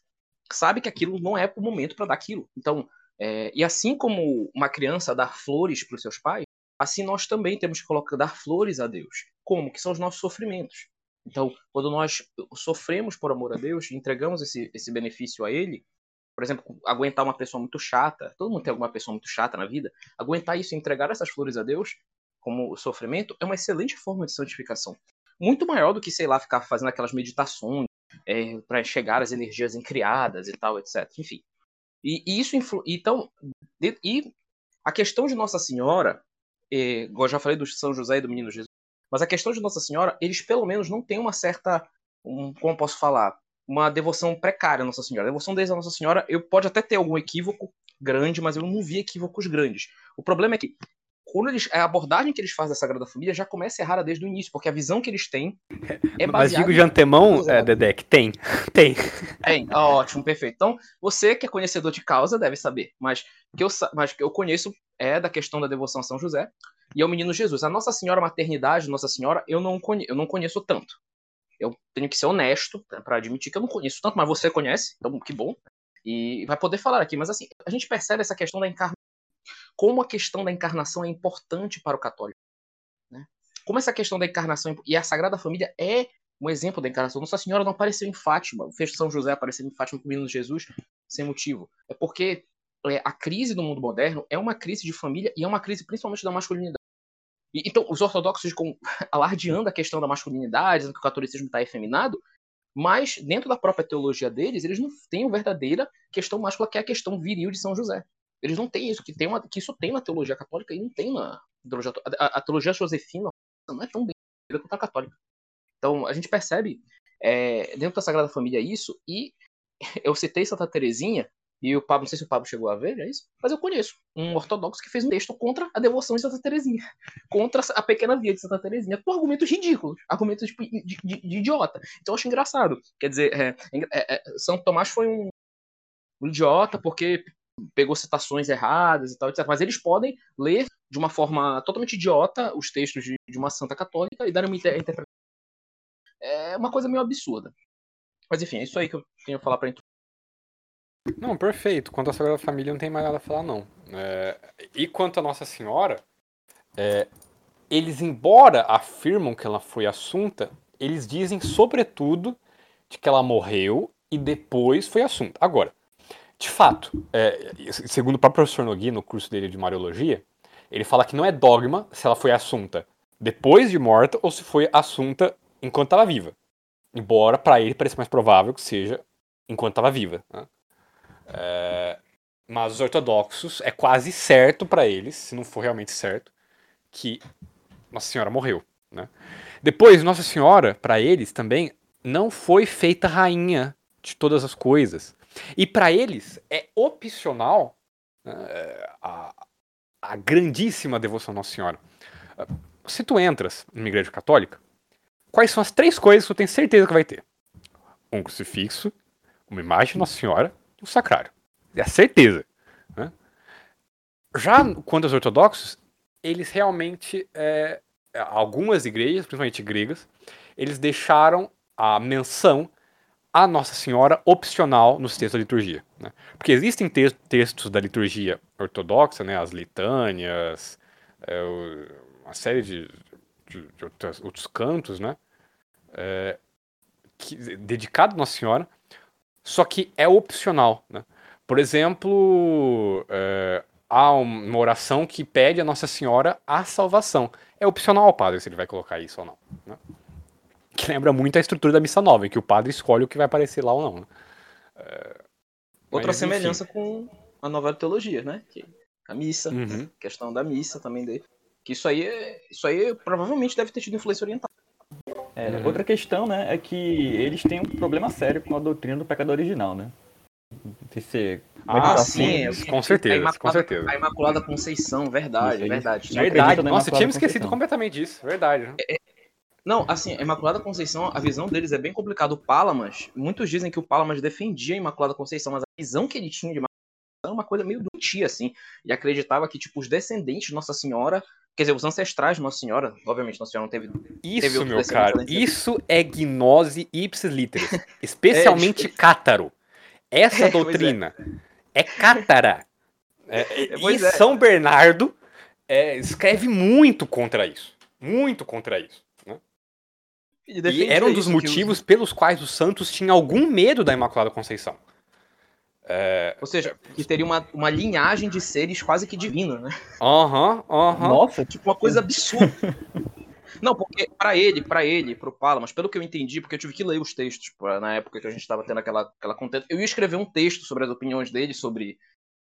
Speaker 3: sabe que aquilo não é o momento para dar aquilo. Então, é, e assim como uma criança dá flores para os seus pais, assim nós também temos que colocar, dar flores a Deus. Como? Que são os nossos sofrimentos. Então, quando nós sofremos por amor a Deus, entregamos esse, esse benefício a Ele, por exemplo, aguentar uma pessoa muito chata, todo mundo tem alguma pessoa muito chata na vida, aguentar isso entregar essas flores a Deus, como sofrimento, é uma excelente forma de santificação. Muito maior do que, sei lá, ficar fazendo aquelas meditações é, para chegar às energias incriadas e tal, etc. Enfim. E, e isso influ... Então, de... e a questão de Nossa Senhora, é, eu já falei do São José e do Menino Jesus, mas a questão de Nossa Senhora, eles pelo menos não têm uma certa, um, como posso falar, uma devoção precária à Nossa Senhora. A devoção deles à Nossa Senhora, eu pode até ter algum equívoco grande, mas eu não vi equívocos grandes. O problema é que quando eles, a abordagem que eles fazem da Sagrada Família já começa errada desde o início, porque a visão que eles têm
Speaker 2: é baseada... Mas digo de antemão, é, Dedé, que tem. Tem.
Speaker 3: Tem, ah, ótimo, perfeito. Então, você que é conhecedor de causa deve saber, mas que eu, mas que eu conheço é da questão da devoção a São José e ao Menino Jesus. A Nossa Senhora Maternidade, Nossa Senhora, eu não, conhe, eu não conheço tanto eu tenho que ser honesto para admitir que eu não conheço tanto, mas você conhece, então que bom. E vai poder falar aqui. Mas assim, a gente percebe essa questão da encarnação, como a questão da encarnação é importante para o católico. Né? Como essa questão da encarnação e a Sagrada Família é um exemplo da encarnação. Nossa Senhora não apareceu em Fátima, fez São José aparecer em Fátima com o menino Jesus sem motivo. É porque é, a crise do mundo moderno é uma crise de família e é uma crise principalmente da masculinidade. E, então, os ortodoxos com, alardeando a questão da masculinidade, dizendo que o catolicismo está efeminado, mas dentro da própria teologia deles, eles não têm a verdadeira questão máscula, que é a questão viril de São José. Eles não têm isso, que, tem uma, que isso tem na teologia católica e não tem na teologia. A, a teologia josefina não é tão bem quanto a católica. Então, a gente percebe é, dentro da Sagrada Família isso, e eu citei Santa Teresinha, e o Pablo, não sei se o Pablo chegou a ver, é isso? Mas eu conheço um ortodoxo que fez um texto contra a devoção de Santa Teresinha, contra a pequena via de Santa Teresinha, com argumentos ridículos, argumentos tipo, de, de, de, idiota. Então eu acho engraçado. Quer dizer, é, é, é, São Tomás foi um, um, idiota porque pegou citações erradas e tal, etc. Mas eles podem ler de uma forma totalmente idiota os textos de, de uma santa católica e dar uma interpretação. É uma coisa meio absurda. Mas enfim, é isso aí que eu tenho a falar para
Speaker 2: não, perfeito. Quanto à Sagrada Família, não tem mais nada a falar, não. É... E quanto à Nossa Senhora, é... eles, embora afirmam que ela foi assunta, eles dizem, sobretudo, de que ela morreu e depois foi assunta. Agora, de fato, é... segundo o próprio professor Nogui, no curso dele de Mariologia, ele fala que não é dogma se ela foi assunta depois de morta ou se foi assunta enquanto estava viva. Embora, para ele, pareça mais provável que seja enquanto estava viva. Né? É, mas os ortodoxos é quase certo para eles, se não for realmente certo, que Nossa Senhora morreu. Né? Depois, Nossa Senhora, para eles também, não foi feita rainha de todas as coisas. E para eles é opcional né, a, a grandíssima devoção a Nossa Senhora. Se tu entras numa igreja católica, quais são as três coisas que tu tem certeza que vai ter? Um crucifixo, uma imagem de Nossa Senhora o sacrário. É a certeza. Né? Já quando os ortodoxos, eles realmente, é, algumas igrejas, principalmente gregas, eles deixaram a menção a Nossa Senhora opcional nos textos da liturgia. Né? Porque existem te textos da liturgia ortodoxa, né, as litânias, é, uma série de, de, de outros, outros, cantos, né, é, que, dedicado a Nossa Senhora, só que é opcional. Né? Por exemplo, é, há uma oração que pede a Nossa Senhora a salvação. É opcional ao padre se ele vai colocar isso ou não. Né? lembra muito a estrutura da missa nova, em que o padre escolhe o que vai aparecer lá ou não. Né?
Speaker 3: É... Outra Mas, semelhança enfim. com a novela de teologia, né? Que a missa, uhum. questão da missa também dele. Que isso aí, é, isso aí provavelmente deve ter tido influência oriental.
Speaker 1: É, uhum. Outra questão, né, é que eles têm um problema sério com a doutrina do pecado original, né?
Speaker 3: Se ah, tá sim, assim, com certeza, com certeza. A Imaculada Conceição, verdade, verdade.
Speaker 2: Verdade, nossa, tinha me esquecido completamente disso, verdade.
Speaker 3: É, é, não, assim, a Imaculada Conceição, a visão deles é bem complicada. O Palamas, muitos dizem que o Palamas defendia a Imaculada Conceição, mas a visão que ele tinha de era uma coisa meio doentia, assim. E acreditava que, tipo, os descendentes de Nossa Senhora, quer dizer, os ancestrais de Nossa Senhora, obviamente Nossa Senhora não teve.
Speaker 2: Isso, teve meu cara, isso é gnose ipsis literis. Especialmente é, cátaro. Essa é, doutrina é. é cátara. É, e é. São Bernardo é, escreve muito contra isso. Muito contra isso. Né? E, e era um dos motivos pelos quais os santos tinham algum medo da Imaculada Conceição.
Speaker 3: É... Ou seja, que teria uma, uma linhagem de seres quase que divinos, né?
Speaker 2: Aham, uhum, aham. Uhum.
Speaker 3: Nossa, tipo uma coisa absurda. Não, porque para ele, para ele, pro Palamas, pelo que eu entendi, porque eu tive que ler os textos pra, na época que a gente estava tendo aquela, aquela contenta, eu ia escrever um texto sobre as opiniões dele sobre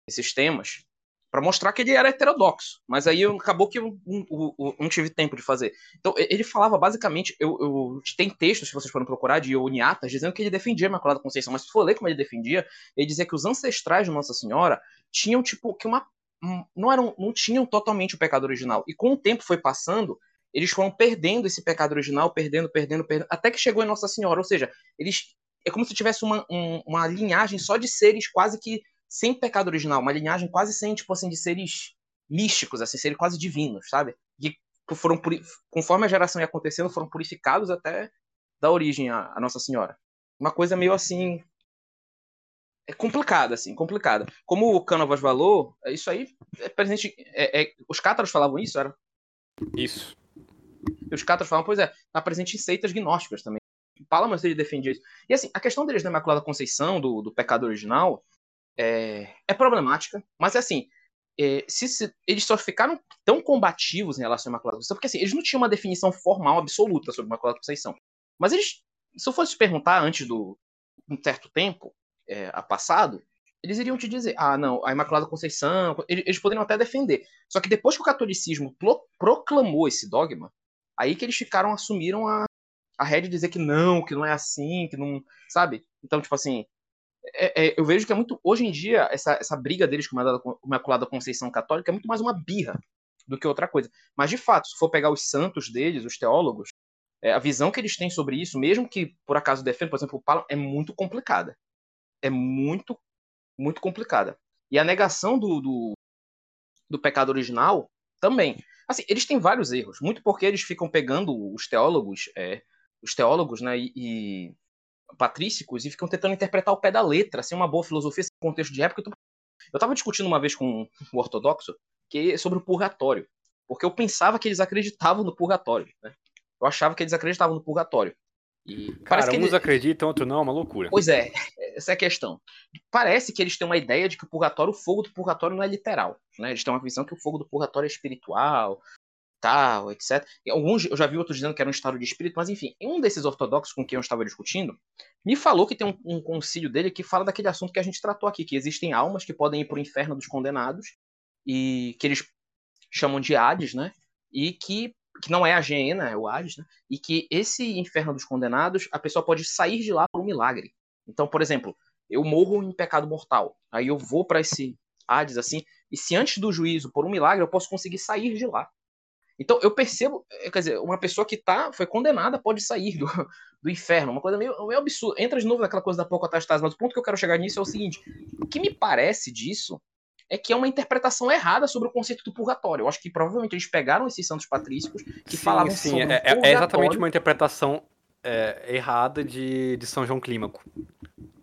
Speaker 3: esses temas, para mostrar que ele era heterodoxo. Mas aí eu, acabou que eu, eu, eu, não tive tempo de fazer. Então, ele falava basicamente. Eu, tem textos, se vocês forem procurar, de Uniatas, dizendo que ele defendia a Imaculada Conceição. Mas se for ler como ele defendia, ele dizia que os ancestrais de Nossa Senhora tinham, tipo, que uma. Não, eram, não tinham totalmente o pecado original. E com o tempo foi passando, eles foram perdendo esse pecado original, perdendo, perdendo, perdendo, até que chegou em Nossa Senhora. Ou seja, eles. É como se tivesse uma, um, uma linhagem só de seres quase que sem pecado original, uma linhagem quase sem, tipo assim, de seres místicos, assim, seres quase divinos, sabe? Que foram, conforme a geração ia acontecendo, foram purificados até da origem a, a Nossa Senhora. Uma coisa meio assim. É complicada, assim, complicada. Como o Canovas falou, isso aí é presente. É, é, os cátaros falavam isso, era?
Speaker 2: Isso.
Speaker 3: E os cátaros falavam, pois é, está presente em seitas gnósticas também. Palamas ele defendia isso. E assim, a questão deles da Imaculada Conceição, do, do pecado original, é, é problemática, mas é assim, é, se, se, eles só ficaram tão combativos em relação à Imaculada Conceição, porque assim, eles não tinham uma definição formal absoluta sobre a Imaculada Conceição. Mas eles, se eu fosse perguntar antes do um certo tempo é, a passado, eles iriam te dizer, ah, não, a Imaculada Conceição, eles, eles poderiam até defender. Só que depois que o catolicismo pro, proclamou esse dogma, aí que eles ficaram, assumiram a, a rede de dizer que não, que não é assim, que não, sabe? Então, tipo assim, é, é, eu vejo que é muito. Hoje em dia, essa, essa briga deles com a Imaculada Conceição Católica é muito mais uma birra do que outra coisa. Mas, de fato, se for pegar os santos deles, os teólogos, é, a visão que eles têm sobre isso, mesmo que por acaso defendam, por exemplo, o Paulo, é muito complicada. É muito, muito complicada. E a negação do, do, do pecado original também. Assim, eles têm vários erros, muito porque eles ficam pegando os teólogos, é, os teólogos, né, e, e patrícicos e ficam tentando interpretar o pé da letra, sem uma boa filosofia, sem contexto de época. Eu estava discutindo uma vez com o ortodoxo que sobre o purgatório, porque eu pensava que eles acreditavam no purgatório, né? Eu achava que eles acreditavam no purgatório.
Speaker 2: E Cara, uns eles... acreditam, outros não, é uma loucura.
Speaker 3: Pois é, essa é a questão. Parece que eles têm uma ideia de que o purgatório, o fogo do purgatório não é literal, né? Eles têm uma visão que o fogo do purgatório é espiritual, tal, etc. E alguns, eu já vi outros dizendo que era um estado de espírito, mas enfim, um desses ortodoxos com quem eu estava discutindo me falou que tem um, um concílio dele que fala daquele assunto que a gente tratou aqui, que existem almas que podem ir para o inferno dos condenados e que eles chamam de Hades, né? E que, que não é a Geena, é o Hades, né? E que esse inferno dos condenados, a pessoa pode sair de lá por um milagre. Então, por exemplo, eu morro em pecado mortal, aí eu vou para esse Hades assim, e se antes do juízo, por um milagre, eu posso conseguir sair de lá. Então eu percebo, eh, quer dizer, uma pessoa que tá, foi condenada pode sair do, do inferno, uma coisa meio, meio absurda. Entra de novo naquela coisa da pocotastase, mas o ponto que eu quero chegar nisso é o seguinte: o que me parece disso é que é uma interpretação errada sobre o conceito do purgatório. Eu acho que provavelmente eles pegaram esses santos patrícios que sim, falavam sim, sobre
Speaker 2: é, é, é exatamente uma interpretação é, errada de, de São João Clímaco.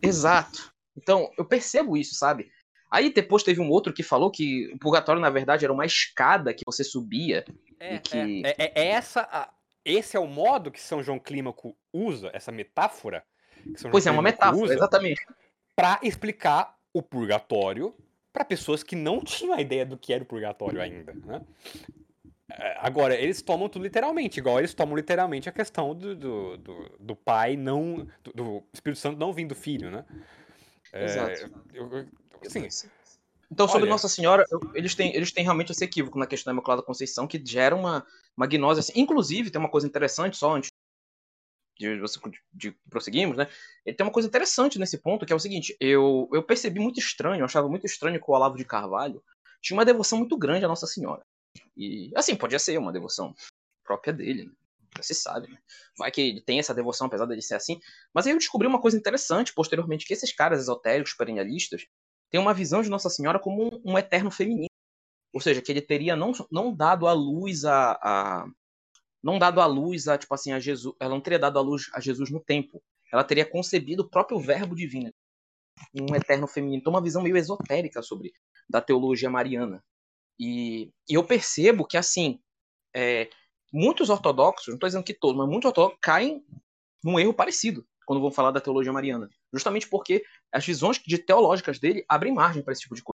Speaker 3: Exato. Então, eu percebo isso, sabe? Aí depois teve um outro que falou que o purgatório, na verdade, era uma escada que você subia
Speaker 2: é,
Speaker 3: que...
Speaker 2: é, é, é, essa a, esse é o modo que São João Clímaco usa, essa metáfora.
Speaker 3: pois é, uma metáfora, exatamente.
Speaker 2: Para explicar o purgatório para pessoas que não tinham a ideia do que era o purgatório ainda. Né? É, agora, eles tomam tudo literalmente, igual eles tomam literalmente a questão do, do, do, do pai não. Do, do, Espírito Santo não vindo do filho, né?
Speaker 3: É, Exato.
Speaker 2: Eu, eu, assim,
Speaker 3: então, sobre Olha. Nossa Senhora, eles têm, eles têm realmente esse equívoco na questão da Imaculada Conceição, que gera uma, uma gnose assim. Inclusive, tem uma coisa interessante, só antes de, de, de prosseguirmos, né? Ele tem uma coisa interessante nesse ponto, que é o seguinte: eu, eu percebi muito estranho, eu achava muito estranho que o Olavo de Carvalho tinha uma devoção muito grande à Nossa Senhora. E, assim, podia ser uma devoção própria dele, né? se sabe, né? Vai que ele tem essa devoção, apesar dele ser assim. Mas aí eu descobri uma coisa interessante posteriormente, que esses caras esotéricos, perennialistas, têm uma visão de Nossa Senhora como um, um eterno feminino. Ou seja, que ele teria não, não dado a luz a, a, não dado a luz a tipo assim a Jesus, ela não teria dado a luz a Jesus no tempo. Ela teria concebido o próprio verbo divino, um eterno feminino. Então uma visão meio esotérica sobre da teologia mariana. E, e eu percebo que assim, é, muitos ortodoxos, não estou dizendo que todos, mas muitos ortodoxos caem num erro parecido quando vão falar da teologia mariana, justamente porque as visões de teológicas dele abrem margem para esse tipo de coisa.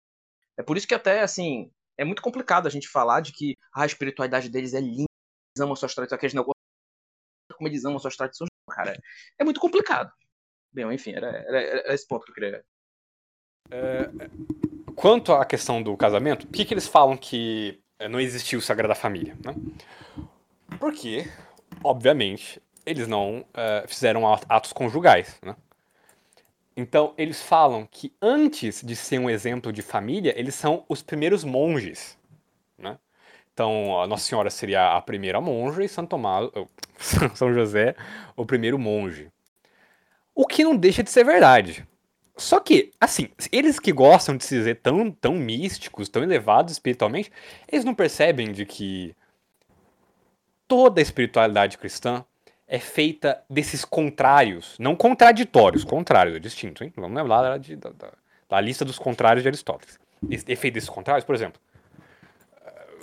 Speaker 3: É por isso que até assim é muito complicado a gente falar de que ah, a espiritualidade deles é linda, eles amam suas tradições, aqueles negócios como eles amam suas tradições, cara, é muito complicado. Bem, enfim, era, era, era esse ponto que eu queria.
Speaker 2: É, quanto à questão do casamento, por que, que eles falam que é, não existiu Sagrada Família? Né? Porque, obviamente, eles não uh, fizeram atos conjugais. Né? Então, eles falam que antes de ser um exemplo de família, eles são os primeiros monges. Né? Então, Nossa Senhora seria a primeira monja e São Tomás, São José, o primeiro monge. O que não deixa de ser verdade. Só que, assim, eles que gostam de se dizer tão, tão místicos, tão elevados espiritualmente, eles não percebem de que toda a espiritualidade cristã é feita desses contrários, não contraditórios, contrários, é distinto, hein? Vamos lembrar da, da, da, da lista dos contrários de Aristóteles. É feito desses contrários, por exemplo,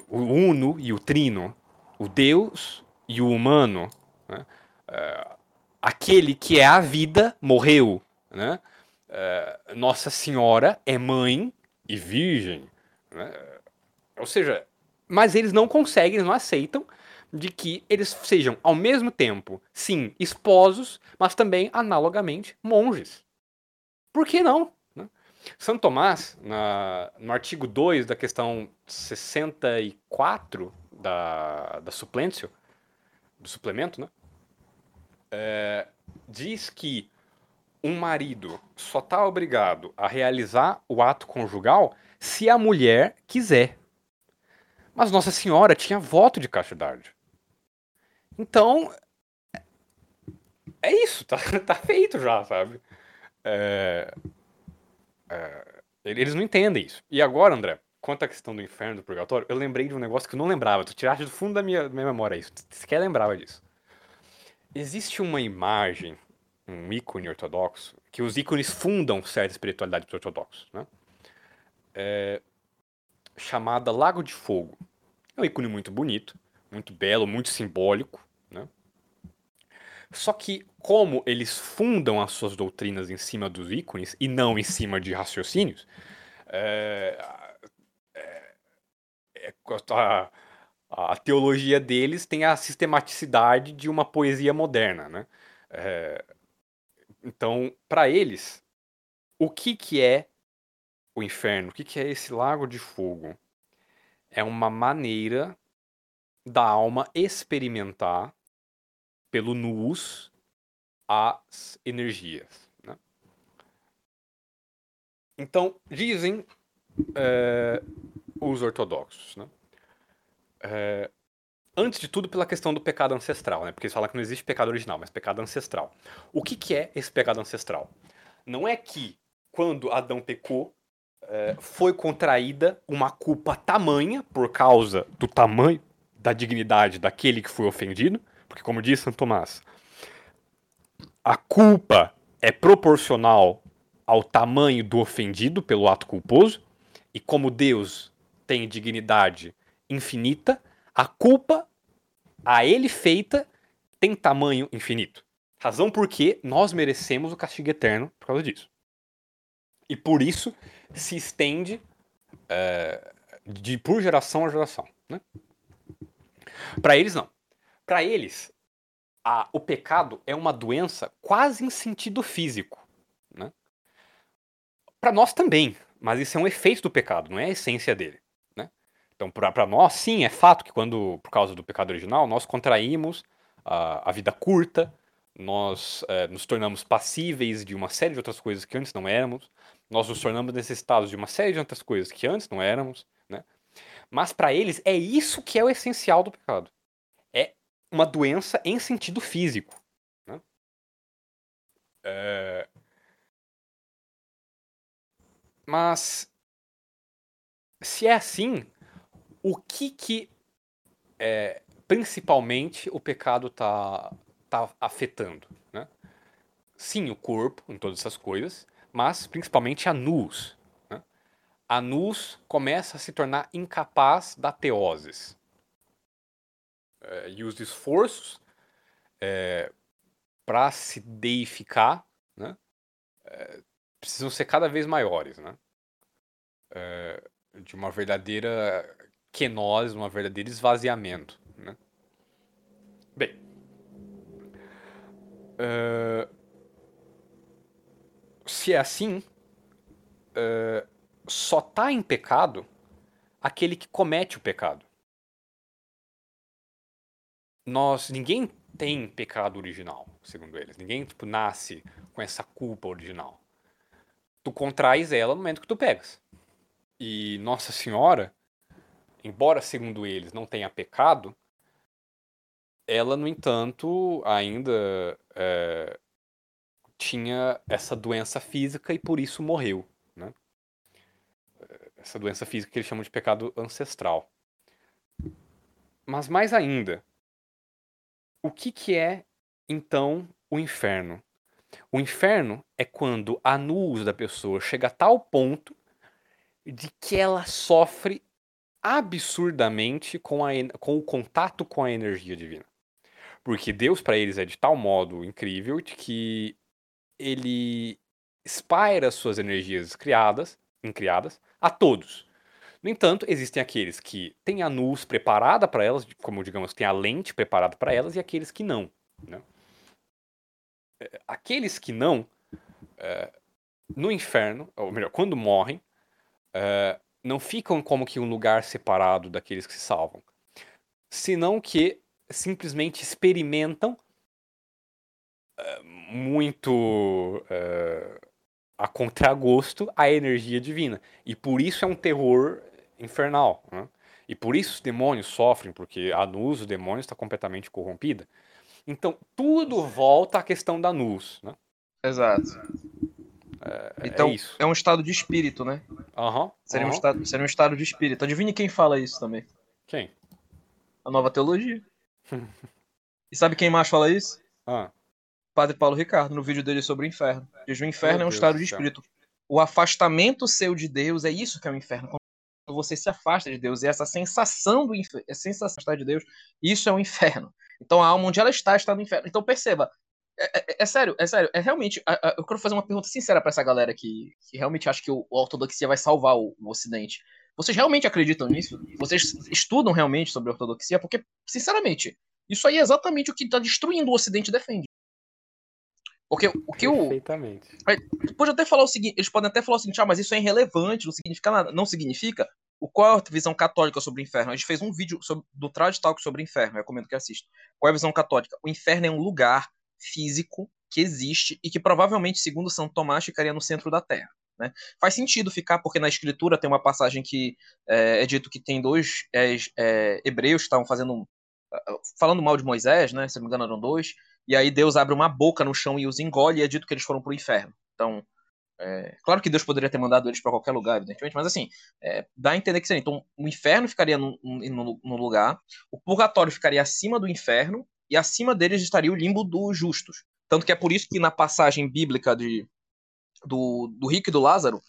Speaker 2: o uno e o trino, o Deus e o humano, né? uh, aquele que é a vida morreu, né? Uh, Nossa Senhora é mãe e virgem, né? ou seja, mas eles não conseguem, eles não aceitam de que eles sejam ao mesmo tempo, sim, esposos, mas também analogamente monges. Por que não? Santo Tomás, na, no artigo 2 da questão 64 da, da suplêncio, do suplemento, né? É, diz que um marido só está obrigado a realizar o ato conjugal se a mulher quiser. Mas Nossa Senhora tinha voto de castidade. Então, é isso, tá, tá feito já, sabe? É, é, eles não entendem isso. E agora, André, quanto à questão do inferno, do purgatório, eu lembrei de um negócio que eu não lembrava. Tu tiraste do fundo da minha, da minha memória isso. Tu sequer lembrava disso. Existe uma imagem, um ícone ortodoxo, que os ícones fundam certa espiritualidade dos ortodoxos, né? É, chamada Lago de Fogo. É um ícone muito bonito, muito belo, muito simbólico? Só que, como eles fundam as suas doutrinas em cima dos ícones e não em cima de raciocínios, é, é, é, a, a, teologia deles tem a sistematicidade de uma poesia moderna. Né? É, então, para eles, o que, que é o inferno? O que, que é esse lago de fogo? É uma maneira da alma experimentar pelo nus as energias. Né? Então, dizem é, os ortodoxos, né? é, antes de tudo pela questão do pecado ancestral, né? porque eles falam que não existe pecado original, mas pecado ancestral. O que, que é esse pecado ancestral? Não é que quando Adão pecou, é, foi contraída uma culpa tamanha por causa do tamanho da dignidade daquele que foi ofendido, porque, como diz Santo Tomás, a culpa é proporcional ao tamanho do ofendido pelo ato culposo, e como Deus tem dignidade infinita, a culpa a ele feita tem tamanho infinito. Razão porque nós merecemos o castigo eterno por causa disso. E por isso se estende é, de por geração a geração. Né? Para eles, não. Para eles, a, o pecado é uma doença quase em sentido físico. Né? Para nós também, mas isso é um efeito do pecado, não é a essência dele. Né? Então, para nós, sim, é fato que quando, por causa do pecado original, nós contraímos a, a vida curta, nós é, nos tornamos passíveis de uma série de outras coisas que antes não éramos, nós nos tornamos necessitados de uma série de outras coisas que antes não éramos, né? Mas para eles é isso que é o essencial do pecado. Uma doença em sentido físico. Né? É... Mas se é assim, o que que é, principalmente o pecado está tá afetando? Né? Sim, o corpo, em todas essas coisas, mas principalmente a nus. Né? A nus começa a se tornar incapaz da teoses. É, e os esforços é, para se deificar né, é, precisam ser cada vez maiores. Né? De uma verdadeira quenose, um verdadeiro esvaziamento. Né? Bem, se é assim, só está em pecado aquele que comete o pecado. Nós, ninguém tem pecado original, segundo eles. Ninguém tipo, nasce com essa culpa original. Tu contrais ela no momento que tu pegas. E Nossa Senhora, embora segundo eles não tenha pecado, ela, no entanto, ainda é, tinha essa doença física e por isso morreu. Né? Essa doença física que eles chamam de pecado ancestral. Mas mais ainda, o que, que é então o inferno? O inferno é quando a nus da pessoa chega a tal ponto de que ela sofre absurdamente com, a, com o contato com a energia divina. Porque Deus para eles é de tal modo incrível de que ele espalha suas energias criadas, incriadas a todos. No entanto, existem aqueles que têm a nus preparada para elas, como digamos, têm a lente preparada para elas, e aqueles que não. Né? É, aqueles que não, é, no inferno, ou melhor, quando morrem, é, não ficam como que um lugar separado daqueles que se salvam, senão que simplesmente experimentam muito uh, a contragosto a energia divina. E por isso é um terror infernal. Né? E por isso os demônios sofrem, porque a Nus, o demônio, está completamente corrompida. Então, tudo volta à questão da Nus. Né?
Speaker 3: Exato. É, é então, é, é, um estado de espírito, né?
Speaker 2: Uhum,
Speaker 3: seria, Um estado, seria um estado de espírito. Adivinhe quem fala isso também?
Speaker 2: Quem?
Speaker 3: A nova teologia. e sabe quem mais fala isso?
Speaker 2: Ah.
Speaker 3: Padre Paulo Ricardo, no vídeo dele sobre o inferno. Diz o inferno Meu é um Deus estado de espírito. O afastamento seu de Deus é isso que é o inferno. Você se afasta de Deus, e essa sensação do inferno, a sensação de Deus, isso é o inferno. Então a alma onde ela está está no inferno. Então perceba, é, é, é sério, é sério, é realmente. eu quero fazer uma pergunta sincera para essa galera que, que realmente acha que o, a ortodoxia vai salvar o, o Ocidente. Vocês realmente acreditam nisso? Vocês estudam realmente sobre a ortodoxia? Porque, sinceramente, isso aí é exatamente o que está destruindo o Ocidente defende. Porque o que o.
Speaker 2: Perfeitamente.
Speaker 3: Pode até falar o seguinte, eles podem até falar o seguinte, ah, mas isso é irrelevante, não significa nada. Não significa. O, qual é a visão católica sobre o inferno? A gente fez um vídeo sobre, do Trad Talk sobre o inferno, eu recomendo que assista. Qual é a visão católica? O inferno é um lugar físico que existe e que provavelmente, segundo São Tomás, ficaria no centro da Terra. Né? Faz sentido ficar, porque na escritura tem uma passagem que é, é dito que tem dois é, é, hebreus que estavam fazendo. falando mal de Moisés, né? Se não me engano, eram dois e aí Deus abre uma boca no chão e os engole, e é dito que eles foram para o inferno. Então, é, claro que Deus poderia ter mandado eles para qualquer lugar, evidentemente, mas assim, é, dá a entender que seria. Então, o inferno ficaria no, lugar, o purgatório ficaria acima do inferno, e acima deles estaria o limbo dos justos. Tanto que é por isso que na passagem bíblica de, do, do rico e do Lázaro,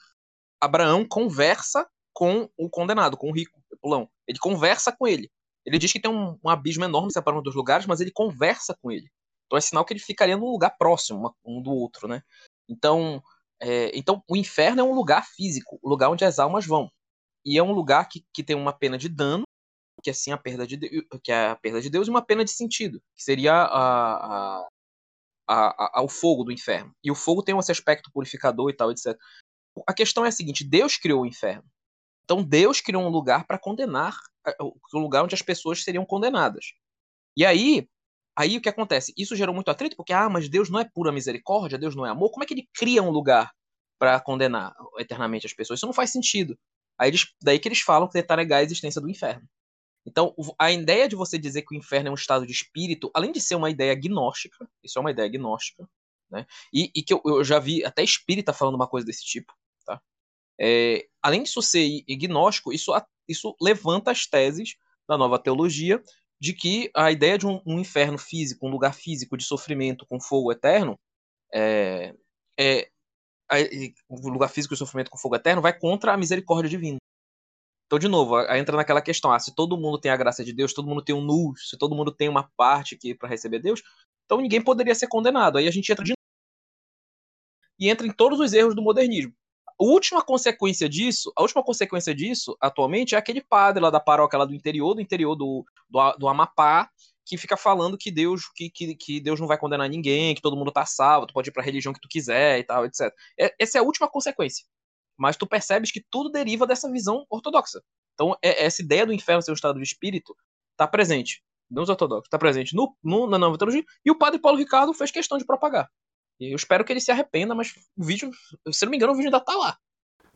Speaker 3: Abraão conversa com o condenado, com o rico, o pulão. Ele conversa com ele. Ele diz que tem um, um abismo enorme separando dos lugares, mas ele conversa com ele. Então é sinal que ele ficaria num lugar próximo um do outro, né? Então, é, então o inferno é um lugar físico, o lugar onde as almas vão. E é um lugar que, que tem uma pena de dano, que é a perda de Deus, que é a perda de Deus e uma pena de sentido, que seria a, a, a, a, fogo do inferno. E o fogo tem esse aspecto purificador e tal, etc. A questão é a seguinte: Deus criou o inferno. Então Deus criou um lugar para condenar, um lugar onde as pessoas seriam condenadas. E aí, aí o que acontece? Isso gerou muito atrito, porque ah, mas Deus não é pura misericórdia, Deus não é amor. Como é que ele cria um lugar para condenar eternamente as pessoas? Isso não faz sentido. Aí eles, daí que eles falam que tentar negar a existência do inferno. Então, a ideia de você dizer que o inferno é um estado de espírito, além de ser uma ideia agnóstica, isso é uma ideia agnóstica, né? E, e que eu, eu, já vi até espírita falando uma coisa desse tipo, tá? É, além disso ser agnóstico, isso, isso levanta as teses da nova teologia de que a ideia de um, um inferno físico, um lugar físico de sofrimento com fogo eterno, é, é, um lugar físico de sofrimento com fogo eterno vai contra a misericórdia divina. Então, de novo, aí entra naquela questão: ah, se todo mundo tem a graça de Deus, todo mundo tem um nus, se todo mundo tem uma parte aqui para receber Deus, então ninguém poderia ser condenado. Aí a gente entra de e entra em todos os erros do modernismo. Última consequência disso, a última consequência disso, atualmente, é aquele padre lá da paróquia lá do interior, do interior do, do, do Amapá, que fica falando que Deus que, que, que, Deus não vai condenar ninguém, que todo mundo tá salvo, tu pode ir pra religião que tu quiser e tal, etc. É, essa é a última consequência mas tu percebes que tudo deriva dessa visão ortodoxa. Então, é, essa ideia do inferno ser um estado de espírito está presente nos ortodoxos, está presente no, no, na nova teologia, e o padre Paulo Ricardo fez questão de propagar. Eu espero que ele se arrependa, mas o vídeo, se não me engano, o vídeo ainda está lá.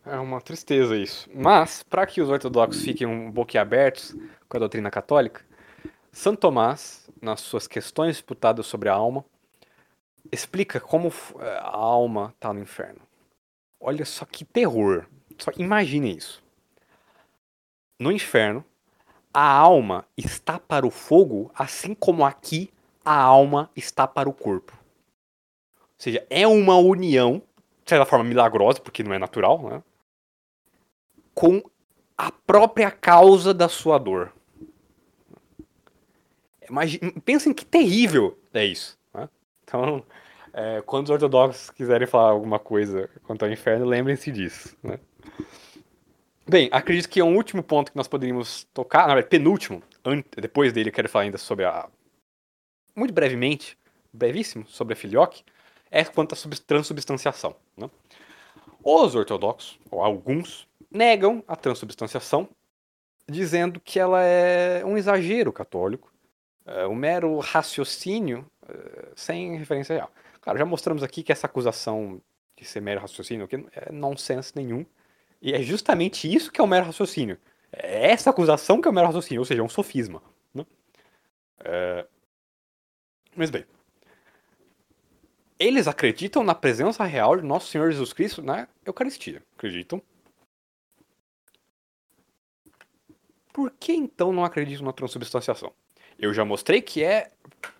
Speaker 2: É uma tristeza isso. Mas, para que os ortodoxos fiquem um boquiabertos com a doutrina católica, Santo Tomás, nas suas questões disputadas sobre a alma, explica como a alma está no inferno. Olha só que terror. Só imagine isso. No inferno, a alma está para o fogo, assim como aqui a alma está para o corpo. Seja, é uma união, de certa forma milagrosa, porque não é natural, né? com a própria causa da sua dor. Imagina, pensem que terrível é isso. Né? Então, é, quando os ortodoxos quiserem falar alguma coisa quanto ao inferno, lembrem-se disso. Né? Bem, acredito que é um último ponto que nós poderíamos tocar, na verdade, penúltimo, depois dele eu quero falar ainda sobre a. Muito brevemente, brevíssimo, sobre a filioque, é quanto à transubstanciação. Né? Os ortodoxos, ou alguns, negam a transubstanciação, dizendo que ela é um exagero católico, é um mero raciocínio é, sem referência real. Claro, já mostramos aqui que essa acusação de ser mero raciocínio que é nonsense nenhum. E é justamente isso que é o mero raciocínio. É essa acusação que é o mero raciocínio, ou seja, é um sofisma. Né? É... Mas bem. Eles acreditam na presença real de Nosso Senhor Jesus Cristo na Eucaristia. Acreditam. Por que então não acreditam na transubstanciação? Eu já mostrei que é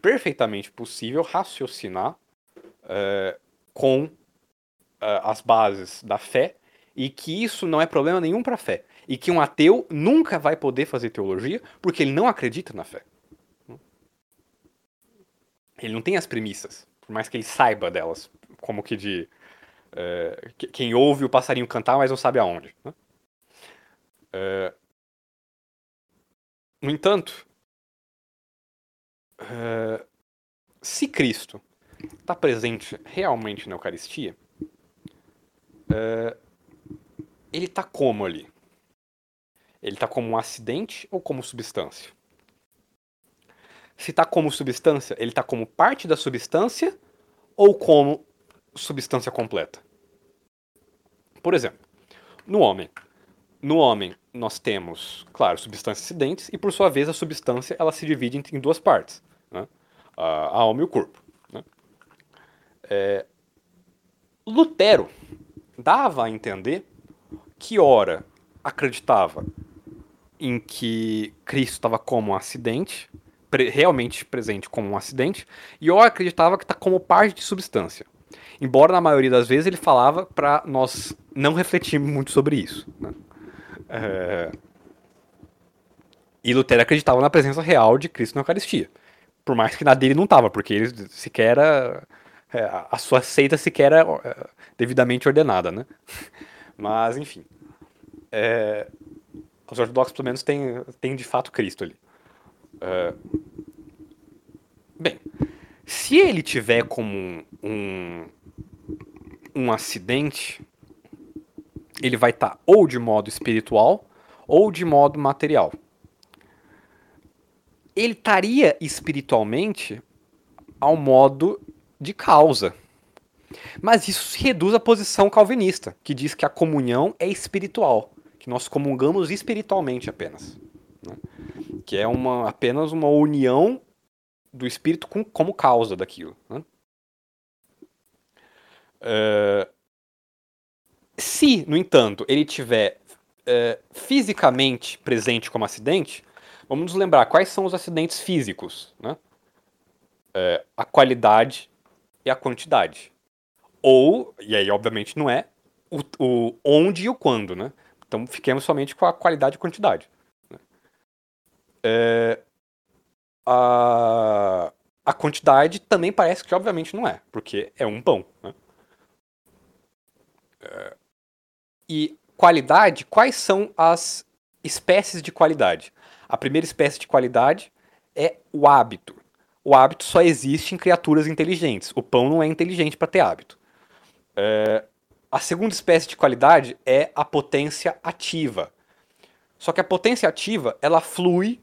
Speaker 2: perfeitamente possível raciocinar uh, com uh, as bases da fé e que isso não é problema nenhum para a fé. E que um ateu nunca vai poder fazer teologia porque ele não acredita na fé. Ele não tem as premissas, por mais que ele saiba delas, como que de. Uh, quem ouve o passarinho cantar, mas não sabe aonde. Né? Uh, no entanto, uh, se Cristo está presente realmente na Eucaristia, ele está como ali? Ele está como um acidente ou como substância? Se está como substância, ele está como parte da substância ou como substância completa? Por exemplo, no homem. No homem, nós temos, claro, substâncias acidentes e, por sua vez, a substância ela se divide em duas partes, né? a alma e o corpo. É, Lutero dava a entender que, ora, acreditava em que Cristo estava como um acidente, pre realmente presente como um acidente, e ora acreditava que está como parte de substância. Embora na maioria das vezes ele falava para nós não refletirmos muito sobre isso. Né? É... E Lutero acreditava na presença real de Cristo na Eucaristia. Por mais que na dele não estava, porque ele sequer era é, a sua seita sequer é, é devidamente ordenada, né? Mas, enfim. É, Os ortodoxos, pelo menos, têm, têm de fato Cristo ali. Uh, bem, se ele tiver como um, um acidente, ele vai estar tá ou de modo espiritual ou de modo material. Ele estaria espiritualmente ao modo de causa. Mas isso reduz a posição calvinista, que diz que a comunhão é espiritual, que nós comungamos espiritualmente apenas. Né? Que é uma, apenas uma união do espírito com, como causa daquilo. Né? Uh, se, no entanto, ele tiver uh, fisicamente presente como acidente, vamos nos lembrar quais são os acidentes físicos. Né? Uh, a qualidade e a quantidade. Ou, e aí obviamente não é, o, o onde e o quando, né? Então fiquemos somente com a qualidade e quantidade. É, a, a quantidade também parece que obviamente não é, porque é um pão. Né? É, e qualidade, quais são as espécies de qualidade? A primeira espécie de qualidade é o hábito. O hábito só existe em criaturas inteligentes. O pão não é inteligente para ter hábito. É, a segunda espécie de qualidade é a potência ativa. Só que a potência ativa, ela flui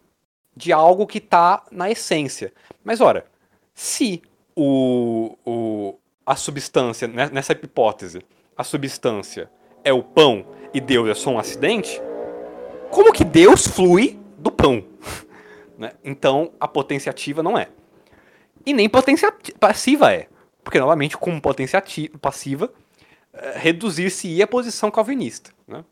Speaker 2: de algo que está na essência. Mas ora, se o, o, a substância, né, nessa hipótese, a substância é o pão e Deus é só um acidente, como que Deus flui do pão? né? Então, a potência ativa não é. E nem potência passiva é. Porque, novamente, como potência ativa, passiva, eh, reduzir-se a posição calvinista. Né?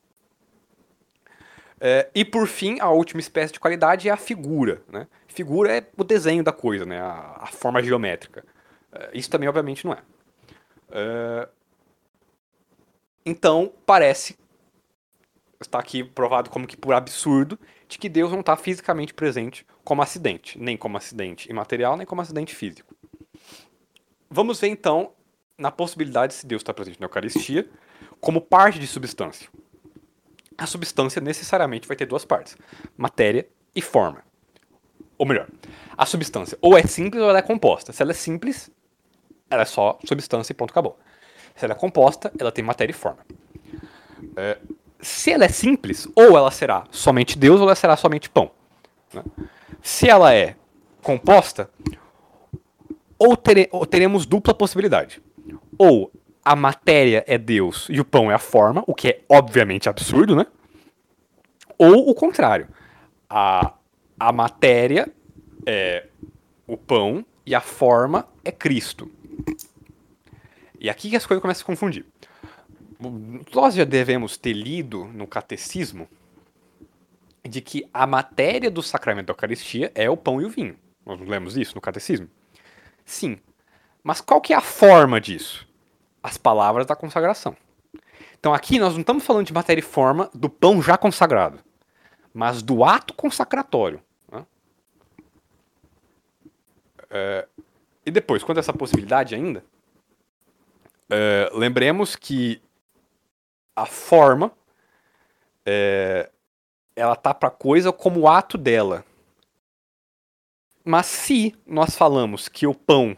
Speaker 2: É, e, por fim, a última espécie de qualidade é a figura. Né? Figura é o desenho da coisa, né? a, a forma geométrica. É, isso também, obviamente, não é. é. Então, parece, está aqui provado como que por absurdo, de que Deus não está fisicamente presente como acidente, nem como acidente imaterial, nem como acidente físico. Vamos ver então na possibilidade de se Deus está presente na Eucaristia como parte de substância. A substância necessariamente vai ter duas partes: matéria e forma. Ou melhor, a substância ou é simples ou ela é composta. Se ela é simples, ela é só substância e ponto acabou. Se ela é composta, ela tem matéria e forma. É, se ela é simples, ou ela será somente Deus ou ela será somente pão. Né? Se ela é composta, ou, tere, ou teremos dupla possibilidade. Ou a matéria é Deus e o pão é a forma, o que é obviamente absurdo, né? Ou o contrário. A, a matéria é o pão e a forma é Cristo. E aqui que as coisas começam a se confundir. Nós já devemos ter lido no catecismo de que a matéria do sacramento da Eucaristia é o pão e o vinho. Nós lemos isso no catecismo? Sim. Mas qual que é a forma disso? As palavras da consagração. Então aqui nós não estamos falando de matéria e forma do pão já consagrado, mas do ato consacratório. Né? É, e depois, quanto a essa possibilidade ainda, é, lembremos que a forma é, ela tá para coisa como o ato dela. Mas se nós falamos que o pão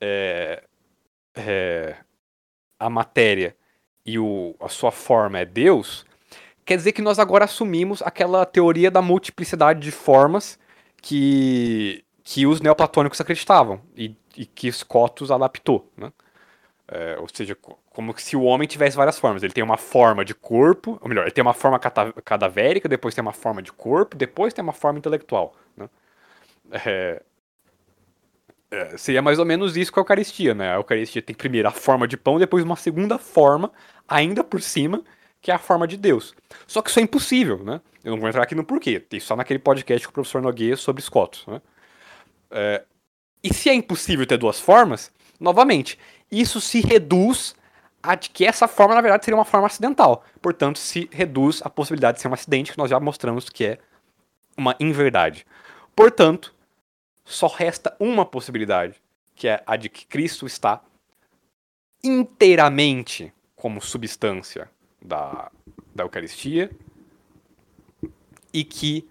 Speaker 2: é, é, a matéria e o, a sua forma é Deus, quer dizer que nós agora assumimos aquela teoria da multiplicidade de formas que, que os neoplatônicos acreditavam e, e que Scotus adaptou. Né? É, ou seja, como se o homem tivesse várias formas. Ele tem uma forma de corpo, ou melhor, ele tem uma forma cadavérica, depois tem uma forma de corpo, depois tem uma forma intelectual. Né? É, é, seria mais ou menos isso com a Eucaristia, né? A Eucaristia tem primeiro a forma de pão, depois uma segunda forma, ainda por cima, que é a forma de Deus. Só que isso é impossível, né? Eu não vou entrar aqui no porquê. Tem só naquele podcast com o professor Nogueira sobre Scotus, né? É, e se é impossível ter duas formas, novamente, isso se reduz a que essa forma, na verdade, seria uma forma acidental. Portanto, se reduz a possibilidade de ser um acidente, que nós já mostramos que é uma inverdade. Portanto, só resta uma possibilidade, que é a de que Cristo está inteiramente como substância da, da Eucaristia e que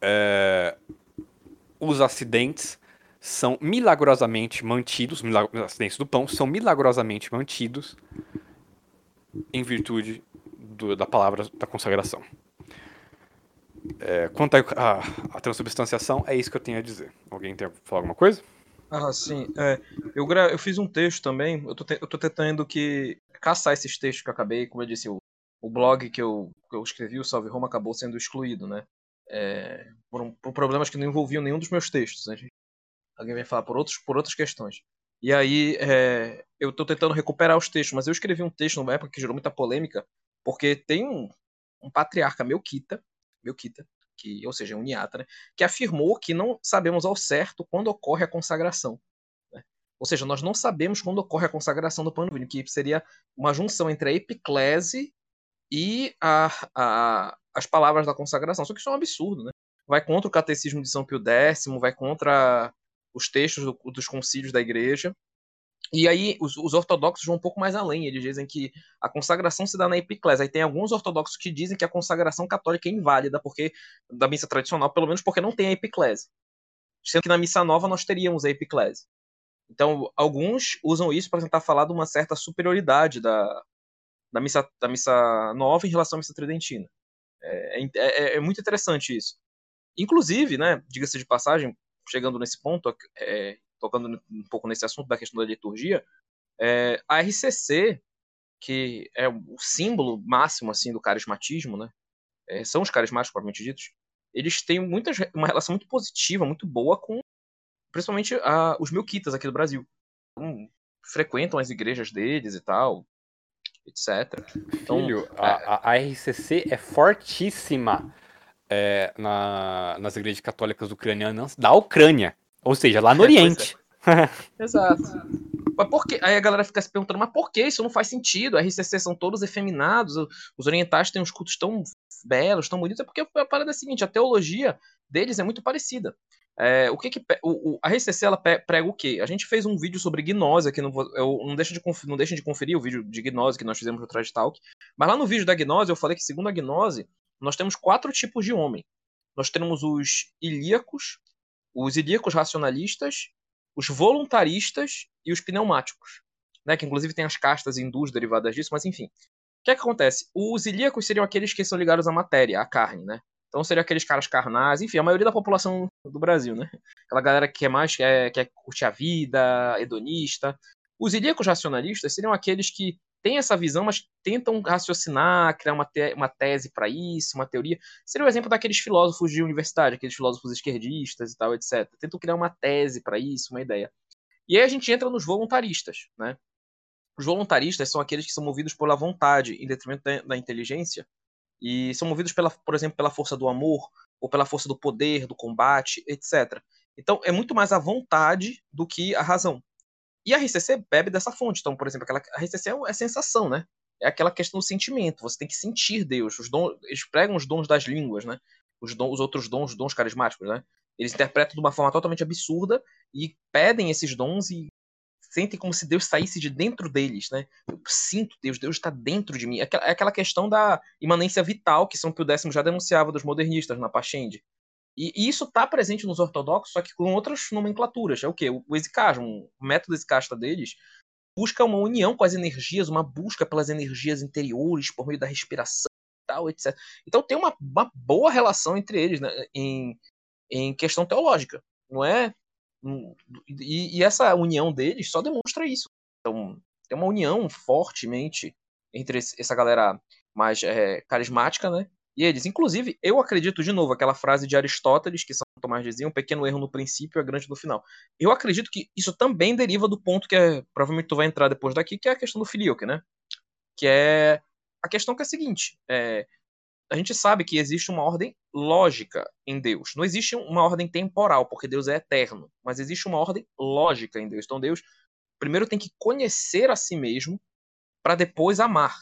Speaker 2: é, os acidentes são milagrosamente mantidos, milag acidentes do pão são milagrosamente mantidos em virtude do, da palavra da consagração. É, quanto à transubstanciação, é isso que eu tenho a dizer. Alguém quer falar alguma coisa?
Speaker 3: Ah, sim. É, eu, eu fiz um texto também. Eu tô, eu tô tentando que caçar esses textos que eu acabei, como eu disse, o, o blog que eu, que eu escrevi, o Salve Roma, acabou sendo excluído, né? É, por, por, problemas que não envolviam nenhum dos meus textos. Né? Alguém vem falar por, outros, por outras questões. E aí é, eu estou tentando recuperar os textos, mas eu escrevi um texto numa época que gerou muita polêmica, porque tem um, um patriarca Melquita, Melquita, que, ou seja, um Uniata, né, que afirmou que não sabemos ao certo quando ocorre a consagração. Né? Ou seja, nós não sabemos quando ocorre a consagração do pano que seria uma junção entre a epiclese e a, a, as palavras da consagração. Só que isso é um absurdo, né? Vai contra o catecismo de São Pio X, vai contra os textos do, dos concílios da igreja. E aí os, os, ortodoxos vão um pouco mais além. Eles dizem que a consagração se dá na epiclese. Aí tem alguns ortodoxos que dizem que a consagração católica é inválida porque da missa tradicional, pelo menos porque não tem a epiclese. Sendo que na missa nova nós teríamos a epiclese. Então, alguns usam isso para tentar falar de uma certa superioridade da, da, missa, da missa nova em relação à missa tridentina. É, é, é, é muito interessante isso. Inclusive, né, diga-se de passagem, chegando nesse ponto, é, tocando um pouco nesse assunto da questão da liturgia, é, a RCC, que é o símbolo máximo assim do carismatismo, né? É, são os carismáticos propriamente ditos. Eles têm muitas, uma relação muito positiva, muito boa com, principalmente a, os milquitas aqui do Brasil. Então, frequentam as igrejas deles e tal, etc.
Speaker 2: Então, Filho, é, a, a, RCC é fortíssima é, na, nas igrejas católicas ucranianas da Ucrânia. Ou seja, lá no é, Oriente.
Speaker 3: É. Exato. Mas por que? Aí a galera fica se perguntando, mas por que isso não faz sentido? A RCC são todos efeminados, os orientais têm uns cultos tão belos, tão bonitos. É porque a parada é a seguinte, a teologia deles é muito parecida. É, o que, que o, o, a RCC ela prega o quê? A gente fez um vídeo sobre gnose aqui, no, eu, não, deixa de não deixem de conferir o vídeo de gnose que nós fizemos no Trash Talk. Mas lá no vídeo da gnose eu falei que, segundo a gnose, nós temos quatro tipos de homem. Nós temos os ilíacos, os ilíacos racionalistas, os voluntaristas e os pneumáticos, né, que inclusive tem as castas hindus derivadas disso, mas enfim. O que, é que acontece? Os ilíacos seriam aqueles que são ligados à matéria, à carne, né? Então seriam aqueles caras carnais, enfim, a maioria da população do Brasil, né? Aquela galera que é mais quer, quer curtir a vida, hedonista. Os ilíacos racionalistas seriam aqueles que têm essa visão, mas tentam raciocinar, criar uma, te uma tese para isso, uma teoria. Seria o exemplo daqueles filósofos de universidade, aqueles filósofos esquerdistas e tal, etc. Tentam criar uma tese para isso, uma ideia. E aí a gente entra nos voluntaristas, né? Os voluntaristas são aqueles que são movidos pela vontade em detrimento da, da inteligência e são movidos pela, por exemplo, pela força do amor ou pela força do poder, do combate, etc. Então é muito mais a vontade do que a razão. E a RCC bebe dessa fonte. Então, por exemplo, aquela, a RCC é, é sensação, né? É aquela questão do sentimento. Você tem que sentir Deus. Os dons, eles pregam os dons das línguas, né? Os, os outros dons, os dons carismáticos, né? Eles interpretam de uma forma totalmente absurda e pedem esses dons e sentem como se Deus saísse de dentro deles, né? Eu sinto Deus, Deus está dentro de mim. É aquela questão da imanência vital que São Pio X já denunciava dos modernistas na Pachende. E, e isso está presente nos ortodoxos, só que com outras nomenclaturas. É o quê? O, o exicasmo, o método exicasta deles busca uma união com as energias, uma busca pelas energias interiores por meio da respiração e tal, etc. Então tem uma, uma boa relação entre eles né, em, em questão teológica, não é? E, e, essa união deles só demonstra isso. Então tem uma união fortemente entre essa galera mais é, carismática, né? E eles, inclusive, eu acredito de novo aquela frase de Aristóteles que São Tomás dizia, um pequeno erro no princípio é grande no final. Eu acredito que isso também deriva do ponto que é, provavelmente tu vai entrar depois daqui, que é a questão do filioque, né? Que é a questão que é a seguinte, é, a gente sabe que existe uma ordem lógica em Deus. Não existe uma ordem temporal, porque Deus é eterno, mas existe uma ordem lógica em Deus. Então Deus primeiro tem que conhecer a si mesmo para depois amar.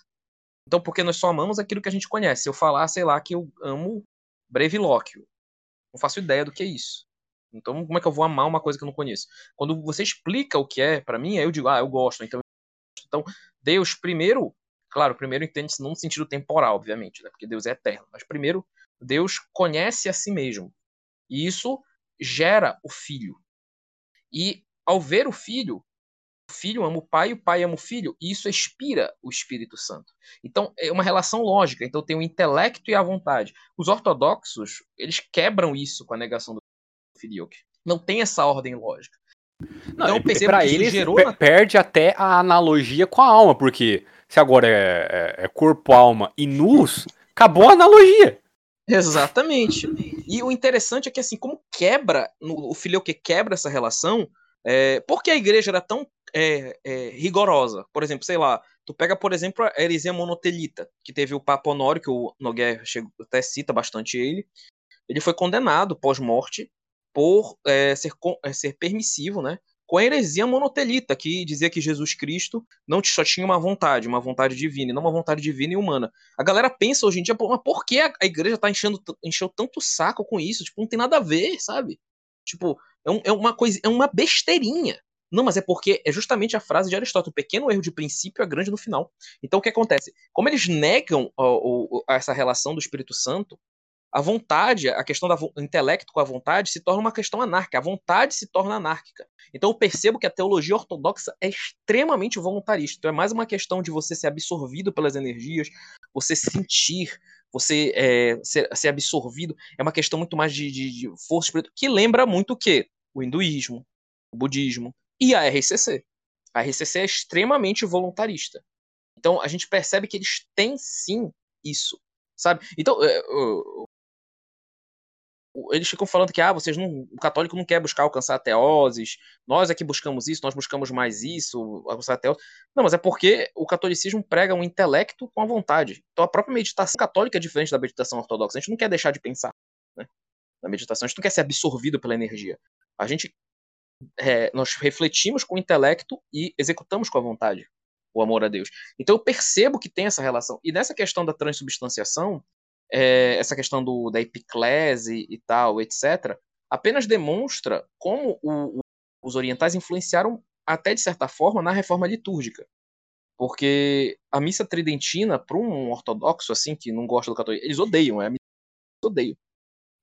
Speaker 3: Então, porque nós só amamos aquilo que a gente conhece. Se eu falar, sei lá, que eu amo brevilóquio, não faço ideia do que é isso. Então, como é que eu vou amar uma coisa que eu não conheço? Quando você explica o que é para mim, aí eu digo, ah, eu gosto. Então, então Deus, primeiro, claro, primeiro entende-se no sentido temporal, obviamente, né? porque Deus é eterno. Mas primeiro, Deus conhece a si mesmo. E isso gera o filho. E ao ver o filho, filho ama o pai, o pai ama o filho, e isso expira o Espírito Santo. Então é uma relação lógica. Então tem o intelecto e a vontade. Os ortodoxos, eles quebram isso com a negação do filioque. Não tem essa ordem lógica.
Speaker 2: Não,
Speaker 3: Então, que isso
Speaker 2: eles
Speaker 3: gerou
Speaker 2: perde até a analogia com a alma, porque se agora é, é- é corpo, alma e nus, acabou a analogia.
Speaker 3: Exatamente. E o interessante é que, assim, como quebra, no- o filioque quebra essa relação, é, porque a igreja era tão é, é, rigorosa. Por exemplo, sei lá, tu pega, por exemplo, a heresia monotelita, que teve o Papa Honório, que o Nogueira chegou- até cita bastante ele. Ele foi condenado pós-morte por é, ser, é, ser permissivo, né? Com a heresia monotelita, que dizia que Jesus Cristo não só tinha uma vontade, uma vontade divina, e não uma vontade divina e humana. A galera pensa hoje em dia, mas por que a, igreja tá enchendo, encheu tanto saco com isso? Tipo, não tem nada a ver, sabe? Tipo, é, um- é uma coisa, é uma besteirinha. Não, mas é porque é justamente a frase de Aristóteles: o pequeno erro de princípio é grande no final. Então o que acontece? Como eles negam ó, o- essa relação do Espírito Santo, a vontade, a questão do intelecto com a vontade se torna uma questão anárquica. A vontade se torna anárquica. Então eu percebo que a teologia ortodoxa é extremamente voluntarista. Então é mais uma questão de você ser absorvido pelas energias, você sentir, você é, ser, ser absorvido. É uma questão muito mais de, de, de força espiritual, que lembra muito o quê? O hinduísmo, o budismo e a RCC. A RCC é extremamente voluntarista. Então a gente percebe que eles têm sim isso, sabe? Então é, eles ficam falando que ah, vocês não, o católico não quer buscar alcançar teoses, nós é que buscamos isso, nós buscamos mais isso, alcançar a teose. Não, mas é porque o catolicismo prega um intelecto com a vontade. Então a própria meditação católica é diferente da meditação ortodoxa. A gente não quer deixar de pensar né, na meditação, a gente não quer ser absorvido pela energia. A gente é, nós refletimos com o intelecto e executamos com a vontade o amor a Deus. Então eu percebo que tem essa relação. E nessa questão da transubstanciação, é, essa questão do, da epiclese e tal, etc., apenas demonstra como o- o- os orientais influenciaram, até de certa forma, na reforma litúrgica. Porque a missa tridentina, para um ortodoxo assim, que não gosta do catolicismo, eles odeiam, é a missa odeiam.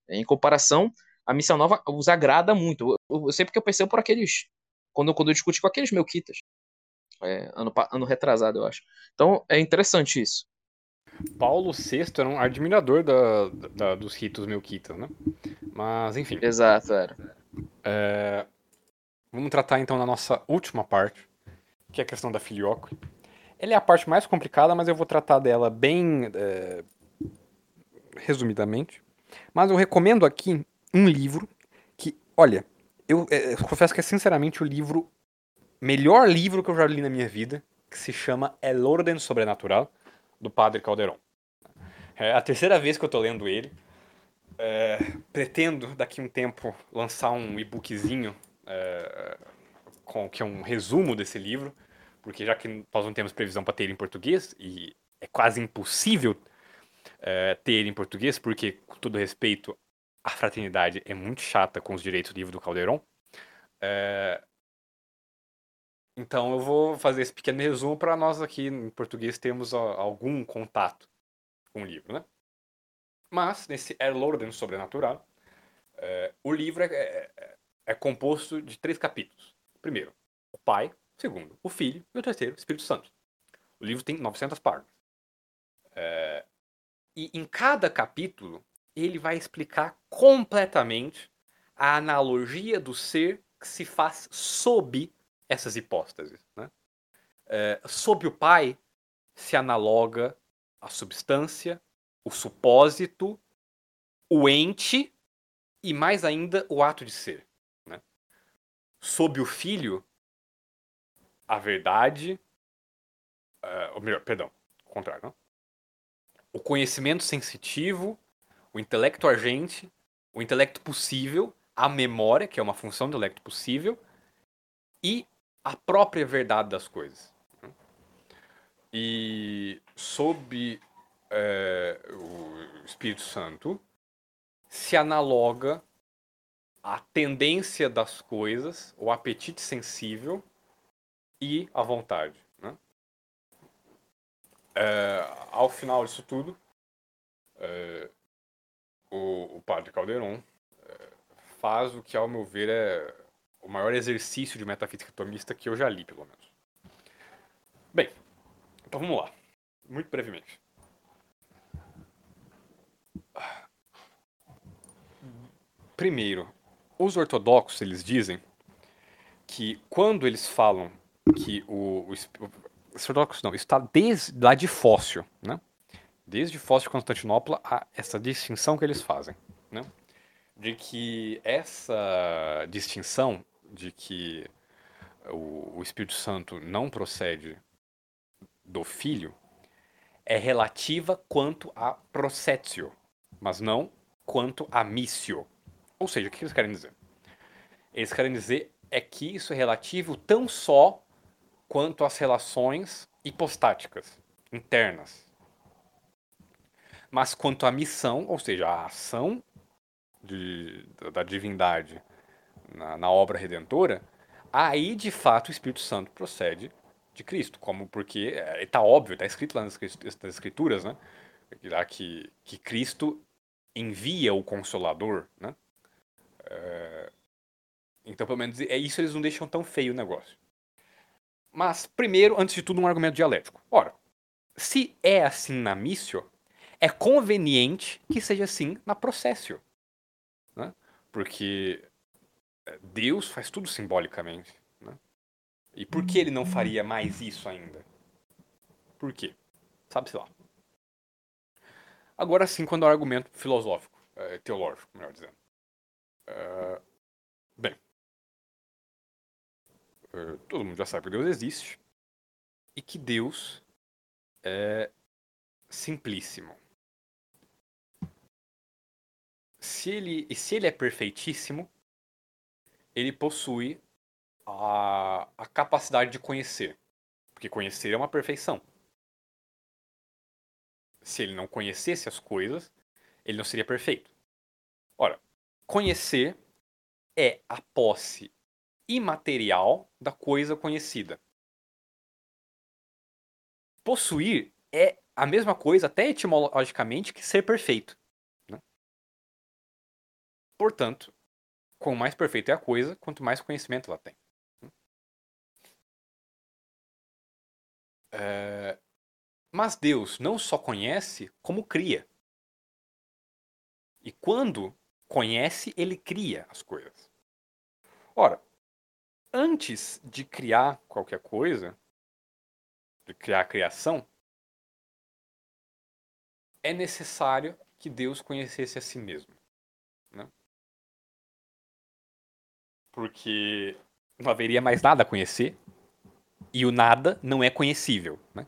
Speaker 3: Em comparação, a missa nova os agrada muito. Eu, eu sei porque eu percebo por aqueles. Quando, quando eu discuti com aqueles melquitas. É, ano, ano retrasado, eu acho. Então é interessante isso.
Speaker 2: Paulo VI era um admirador da, da- dos ritos melquitas, né? Mas, enfim.
Speaker 3: Exato, era.
Speaker 2: É, Vamos tratar então na nossa última parte, que é a questão da filioque. Ela é a parte mais complicada, mas eu vou tratar dela bem é, resumidamente. Mas eu recomendo aqui um livro que, olha, eu, é, eu confesso que é sinceramente o livro, melhor livro que eu já li na minha vida, que se chama El Orden Sobrenatural, do Padre Calderon. É a terceira vez que eu tô lendo ele. É, pretendo daqui a um tempo lançar um e-bookzinho é, com que é um resumo desse livro, porque já que nós não temos previsão para ter em português e é quase impossível é, ter em português, porque com todo respeito a fraternidade é muito chata com os direitos do livro do Calderon. É, então eu vou fazer esse pequeno resumo para nós aqui em português termos algum contato com o livro, né? Mas, nesse El Orden Sobrenatural, é, o livro é, é- é composto de três capítulos. Primeiro, o Pai. Segundo, o Filho. E o terceiro, o Espírito Santo. O livro tem 900 páginas. É, e em cada capítulo, ele vai explicar completamente a analogia do ser que se faz sob essas hipóteses. Né? É, sob o Pai, se analoga a substância, o supósito, o ente e mais ainda o ato de ser. Né? Sob o filho, a verdade, eh, ou melhor, perdão, o contrário, não? o conhecimento sensitivo, o intelecto agente, o intelecto possível, a memória, que é uma função do intelecto possível, e a própria verdade das coisas. E sob é, o Espírito Santo se analoga à tendência das coisas, o apetite sensível e a vontade. né? É, ao final disso tudo, é, o padre Calderon é, faz o que, ao meu ver, é o maior exercício de metafísica atomista que eu já li, pelo menos. Bem, então vamos lá. Muito brevemente. Primeiro, os ortodoxos, eles dizem que quando eles falam que o, o os ortodoxos não, isso está desde lá de Fócio, né? Desde de Constantinopla, a essa distinção que eles fazem? De que essa distinção de que o, o Espírito Santo não procede do Filho é relativa quanto a processio, mas não quanto a missio. Ou seja, o que eles querem dizer? Eles querem dizer é que isso é relativo tão só quanto às relações hipostáticas, internas. Mas quanto à missão, ou seja, a ação de, da divindade na, na, obra redentora, aí de fato o Espírito Santo procede de Cristo, como porque está é, óbvio, está escrito lá nas, nas escrituras, né, que, que Cristo envia o Consolador, né, é, então, pelo menos, é isso eles não deixam tão feio o negócio. Mas, primeiro, antes de tudo, um argumento dialético. Ora, se é assim na missio, é conveniente que seja assim na processio. Porque é, Deus faz tudo simbolicamente. Né? E por que ele não faria mais isso ainda? Por quê? Sabe-se lá. Agora sim, quando é um argumento filosófico, é, teológico, melhor dizendo. Uh, bem, uh, todo mundo já sabe que Deus existe e que Deus é simplíssimo. Se ele, e se ele é perfeitíssimo, ele possui a, a capacidade de conhecer. Porque conhecer é uma perfeição. Se ele não conhecesse as coisas, ele não seria perfeito. Ora, Conhecer é a posse imaterial da coisa conhecida. Possuir é a mesma coisa, até etimologicamente, que ser perfeito. Portanto, quanto mais perfeita é a coisa, quanto mais conhecimento ela tem. É... Mas Deus não só conhece, como cria. E quando conhece, ele cria as coisas. Ora, antes de criar qualquer coisa, de criar a criação, é necessário que Deus conhecesse a si mesmo. Porque não haveria mais nada a conhecer e o nada não é conhecível. Né?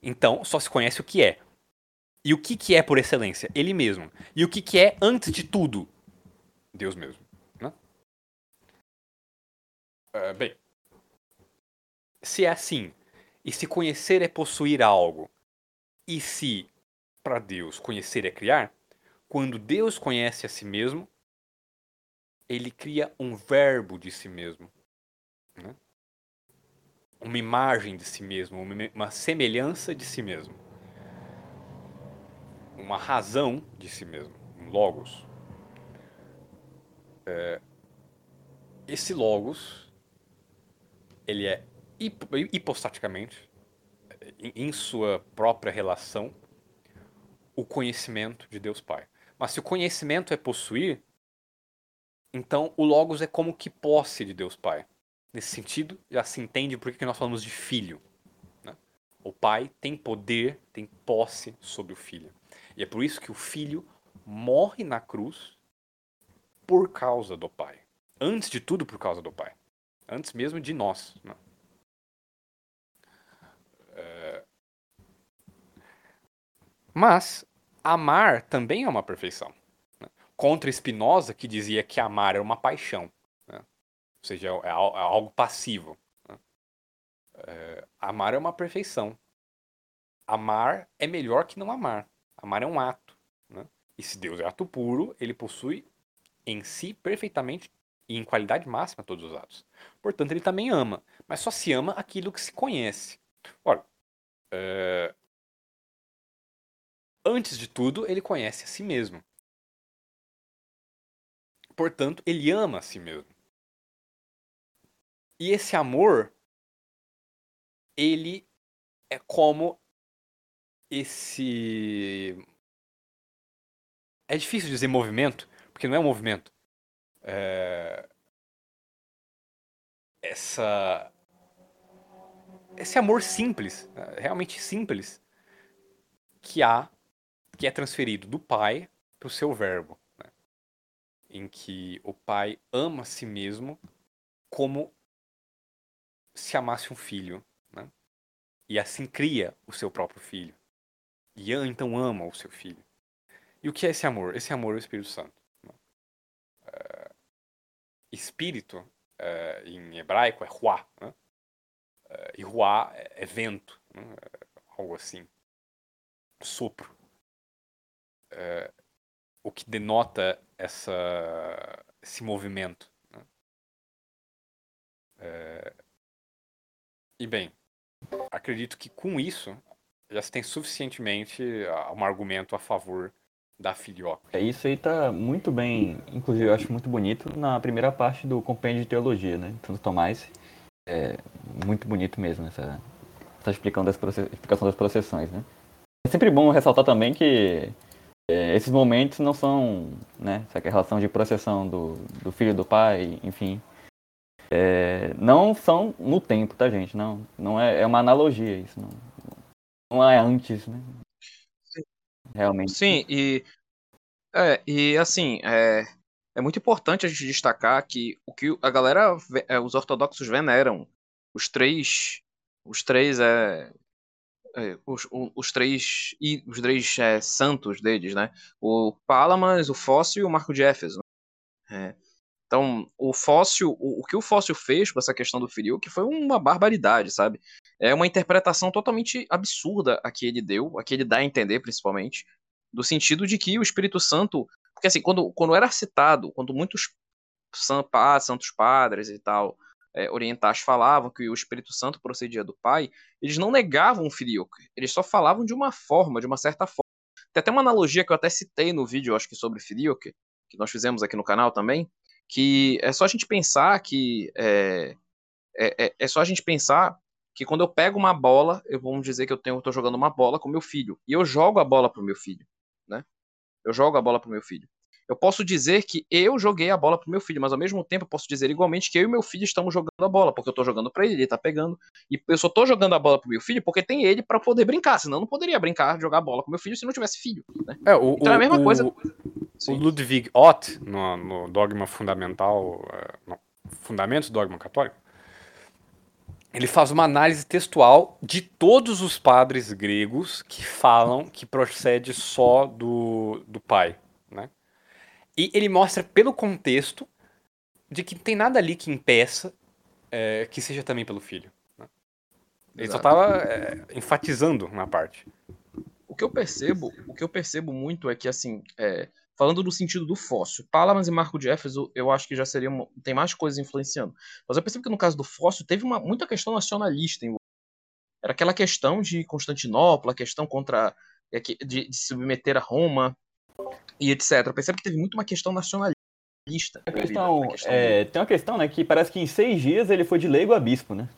Speaker 2: Então, só se conhece o que é. E o que, que é por excelência? Ele mesmo. E o que, que é, antes de tudo? Deus mesmo. Né? Uh, bem, se é assim, e se conhecer é possuir algo, e se, para Deus, conhecer é criar, quando Deus conhece a si mesmo, ele cria um verbo de si mesmo. Né? Uma imagem de si mesmo, uma semelhança de si mesmo uma razão de si mesmo, um logos. É, esse logos, ele é hipostaticamente, em sua própria relação, o conhecimento de Deus Pai. Mas se o conhecimento é possuir, então o logos é como que posse de Deus Pai. Nesse sentido, já se entende por que nós falamos de filho. Né? O pai tem poder, tem posse sobre o filho. E é por isso que o filho morre na cruz por causa do pai. Antes de tudo, por causa do pai. Antes mesmo de nós. Né? É... Mas amar também é uma perfeição. Contra Spinoza, que dizia que amar era uma paixão. Né? Ou seja, é, é algo passivo. Né? É... Amar é uma perfeição. Amar é melhor que não amar. Amar é um ato. Né? E se Deus é ato puro, ele possui em si perfeitamente e em qualidade máxima todos os atos. Portanto, ele também ama. Mas só se ama aquilo que se conhece. Ora, é... antes de tudo, ele conhece a si mesmo. Portanto, ele ama a si mesmo. E esse amor, ele é como esse. É difícil dizer movimento, porque não é um movimento. É... Essa. Esse amor simples, realmente simples, que há, que é transferido do pai para o seu verbo. Em que o pai ama a si mesmo como se amasse um filho. Né? E assim cria o seu próprio filho. E então ama o seu filho. E o que é esse amor? Esse amor é o Espírito Santo. Né? Uh, espírito, uh, em hebraico, é ruá. Né? Uh, e ruá é, vento, né? algo assim. Sopro. O que denota essa, esse movimento. Né? e bem, acredito que com isso já se tem suficientemente ah, um argumento a favor da filioca.
Speaker 1: É, isso aí tá muito bem, inclusive eu acho muito bonito na primeira parte do compêndio de teologia, né? Santo Tomás. É muito bonito mesmo essa, essa explicação, das explicação das processões, né? É sempre bom ressaltar também que é, esses momentos não são, né? Essa relação de processão do, do filho do pai, enfim. É, não são no tempo, tá, gente? Não, não é, é uma analogia isso. Não, não é antes, né? Realmente.
Speaker 3: Sim, e. É, e assim, é, é muito importante a gente destacar que o que a galera, é, os ortodoxos veneram, os três, os três é, é os, os, três os três é, santos deles, né? O Palamas, o Fóssil e o Marco de Éfeso. Né? É. Então, o fóssil, o, o, que o fóssil fez com essa questão do que foi uma barbaridade, sabe? É uma interpretação totalmente absurda a que ele deu, a que ele dá a entender, principalmente, do sentido de que o Espírito Santo. Porque, assim, quando, quando era citado, quando muitos santos padres e tal, é, orientais falavam que o Espírito Santo procedia do Pai, eles não negavam o filioque, eles só falavam de uma forma, de uma certa forma. Tem até uma analogia que eu até citei no vídeo, acho que sobre filioque, que nós fizemos aqui no canal também, que é só a gente pensar que é, é, é, é só a gente pensar que quando eu pego uma bola, eu vamos dizer que eu tenho, estou jogando uma bola com meu filho e eu jogo a bola pro meu filho, né? Eu jogo a bola pro meu filho. Eu posso dizer que eu joguei a bola pro meu filho, mas ao mesmo tempo eu posso dizer igualmente que eu e meu filho estamos jogando a bola, porque eu estou jogando para ele, ele está pegando, e eu só estou jogando a bola pro meu filho porque tem ele para poder brincar, senão eu não poderia brincar, jogar a bola com meu filho se não tivesse filho, né?
Speaker 2: É, o, então é a mesma o, coisa. O Ludwig Ott, no, no Dogma Fundamental, é, no Fundamentos do Dogma Católico, ele faz uma análise textual de todos os padres gregos que falam que procede só do, do pai? E ele mostra pelo contexto de que não tem nada ali que impeça é, que seja também pelo filho. Né? Ele Exato. só estava é, enfatizando uma parte.
Speaker 3: O que eu percebo, o que eu percebo muito é que assim, é, falando no sentido do fóssil, Palamas e Marco de Éfeso, eu acho que já seria uma, tem mais coisas influenciando. Mas eu percebo que no caso do fóssil teve uma, muita questão nacionalista envolvida. Era aquela questão de Constantinopla, a questão contra é, de, de submeter a Roma, e etc. Eu percebo que teve muito uma questão nacionalista.
Speaker 1: A questão, questão é, tem uma questão, né, que parece que em seis dias ele foi de leigo a bispo, né?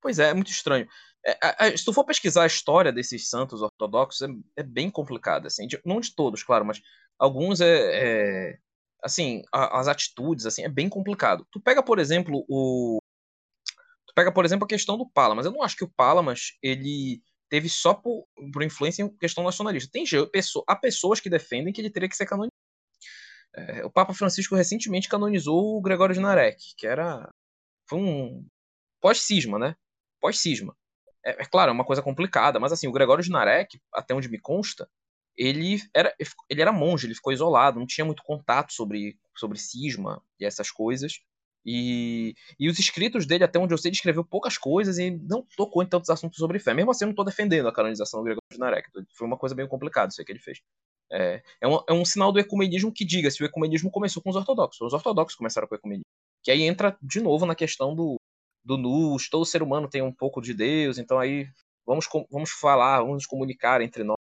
Speaker 3: Pois é, é muito estranho. É, é, se tu for pesquisar a história desses santos ortodoxos, é, é bem complicado, assim, de, não de todos, claro, mas alguns é, é assim, a, as atitudes, assim, é bem complicado. Tu pega, por exemplo, o tu pega, por exemplo, a questão do Palamas. Eu não acho que o Palamas, ele teve só por, por influência em questão nacionalista. Tem pessoa, há pessoas que defendem que ele teria que ser canonizado. É, o Papa Francisco recentemente canonizou o Gregório de Narek, que era foi um pós-cisma, né? Pós-cisma. É, é, claro, é uma coisa complicada, mas assim, o Gregório de Narek, até onde me consta, ele era, ele era monge, ele ficou isolado, não tinha muito contato sobre, sobre cisma e essas coisas. E, e os escritos dele, até onde eu sei, ele escreveu poucas coisas e não tocou em tantos assuntos sobre fé. Mesmo assim, eu não estou defendendo a canonização do Gregório de Narek. Foi uma coisa bem complicada isso aí que ele fez. É, é, um, é um sinal do ecumenismo que diga se o ecumenismo começou com os ortodoxos. Os ortodoxos começaram com o ecumenismo. Que aí entra de novo na questão do, do nus, todo ser humano tem um pouco de Deus, então aí vamos, vamos falar, vamos nos comunicar entre nós.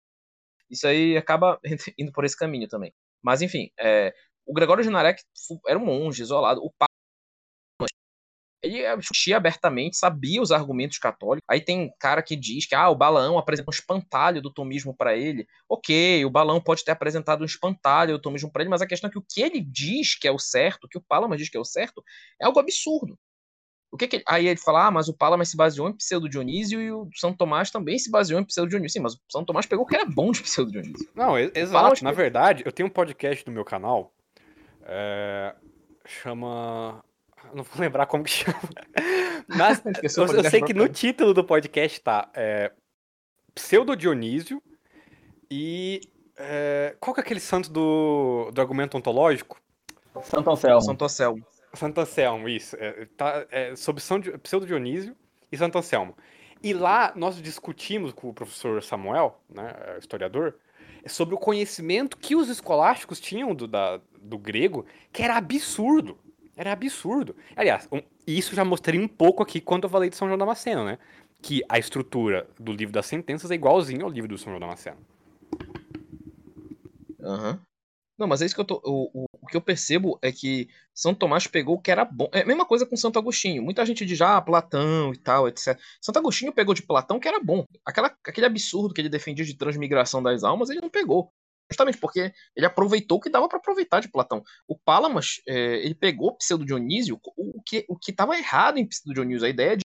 Speaker 3: Isso aí acaba indo por esse caminho também. Mas enfim, é, O Gregório de Narek era um monge isolado. O ele discutia abertamente, sabia os argumentos católicos. Aí tem cara que diz que ah, o Balaão apresentou um espantalho do tomismo para ele. Ok, o Balaão pode ter apresentado um espantalho do tomismo para ele, mas a questão é que o que ele diz que é o certo, o que o Palamas diz que é o certo, é algo absurdo. O que que- Aí ele fala, ah, mas o Palamas se baseou em Pseudo Dionísio e o São Tomás também se baseou em Pseudo Dionísio. Sim, mas o São Tomás pegou o que era bom de Pseudo Dionísio.
Speaker 2: Não, exato.
Speaker 3: tipo-
Speaker 2: Na verdade, eu tenho um podcast no meu canal. é, chama. Não vou lembrar como que chama. Mas eu, eu sei que no título do podcast tá é, Pseudo Dionísio e. é, qual que é aquele santo do, do argumento ontológico?
Speaker 1: Santo Anselmo.
Speaker 3: Santo Anselmo.
Speaker 2: Santo Anselmo, isso. É, tá, é, sobre São Pseudo Dionísio e Santo Anselmo. E lá nós discutimos com o professor Samuel, né, é, historiador, sobre o conhecimento que os escolásticos tinham do, da- do grego, que era absurdo. Era absurdo. Aliás, um- isso já mostrei um pouco aqui quando eu falei de São João Damasceno, né? Que a estrutura do livro das sentenças é igualzinho ao livro do São João Damasceno.
Speaker 3: Aham. Não, mas é isso que eu tô. O, o, o que eu percebo é que São Tomás pegou o que era bom. É a mesma coisa com Santo Agostinho. Muita gente diz, ah, Platão e tal, etc. Santo Agostinho pegou de Platão o que era bom. Aquela, aquele absurdo que ele defendia de transmigração das almas, ele não pegou. Justamente porque ele aproveitou o que dava para aproveitar de Platão. O Pálamas, é, ele pegou Pseudo Dionísio, o, que o que estava errado em Pseudo Dionísio, a ideia de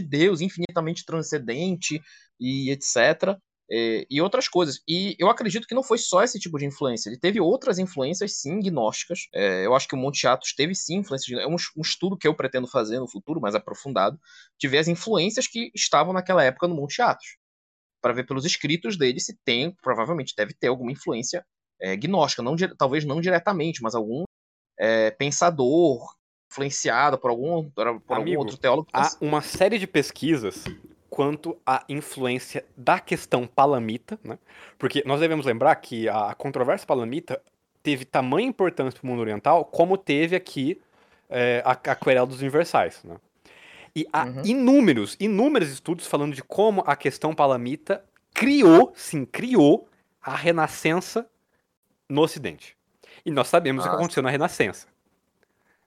Speaker 3: Deus infinitamente transcendente e etc é, e outras coisas. E eu acredito que não foi só esse tipo de influência. Ele teve outras influências, sim, gnósticas. É, eu acho que o Monte Athos teve, sim, influências. É um, um estudo que eu pretendo fazer no futuro, mais aprofundado, de ver as influências que estavam naquela época no Monte Athos. Para ver pelos escritos dele se tem, provavelmente deve ter alguma influência é, gnóstica. Não, talvez não diretamente, mas algum é, pensador influenciado por algum, por algum
Speaker 2: Amigo,
Speaker 3: outro teólogo.
Speaker 2: Há uma série de pesquisas quanto à influência da questão palamita, né? Porque nós devemos lembrar que a controvérsia palamita teve tamanha importância para o mundo oriental como teve aqui é, a, a querela dos universais, né? E há
Speaker 3: Uhum.
Speaker 2: inúmeros, inúmeros estudos falando de como a questão palamita criou, sim, criou a renascença no Ocidente. E nós sabemos o que
Speaker 3: Ah,
Speaker 2: aconteceu na renascença.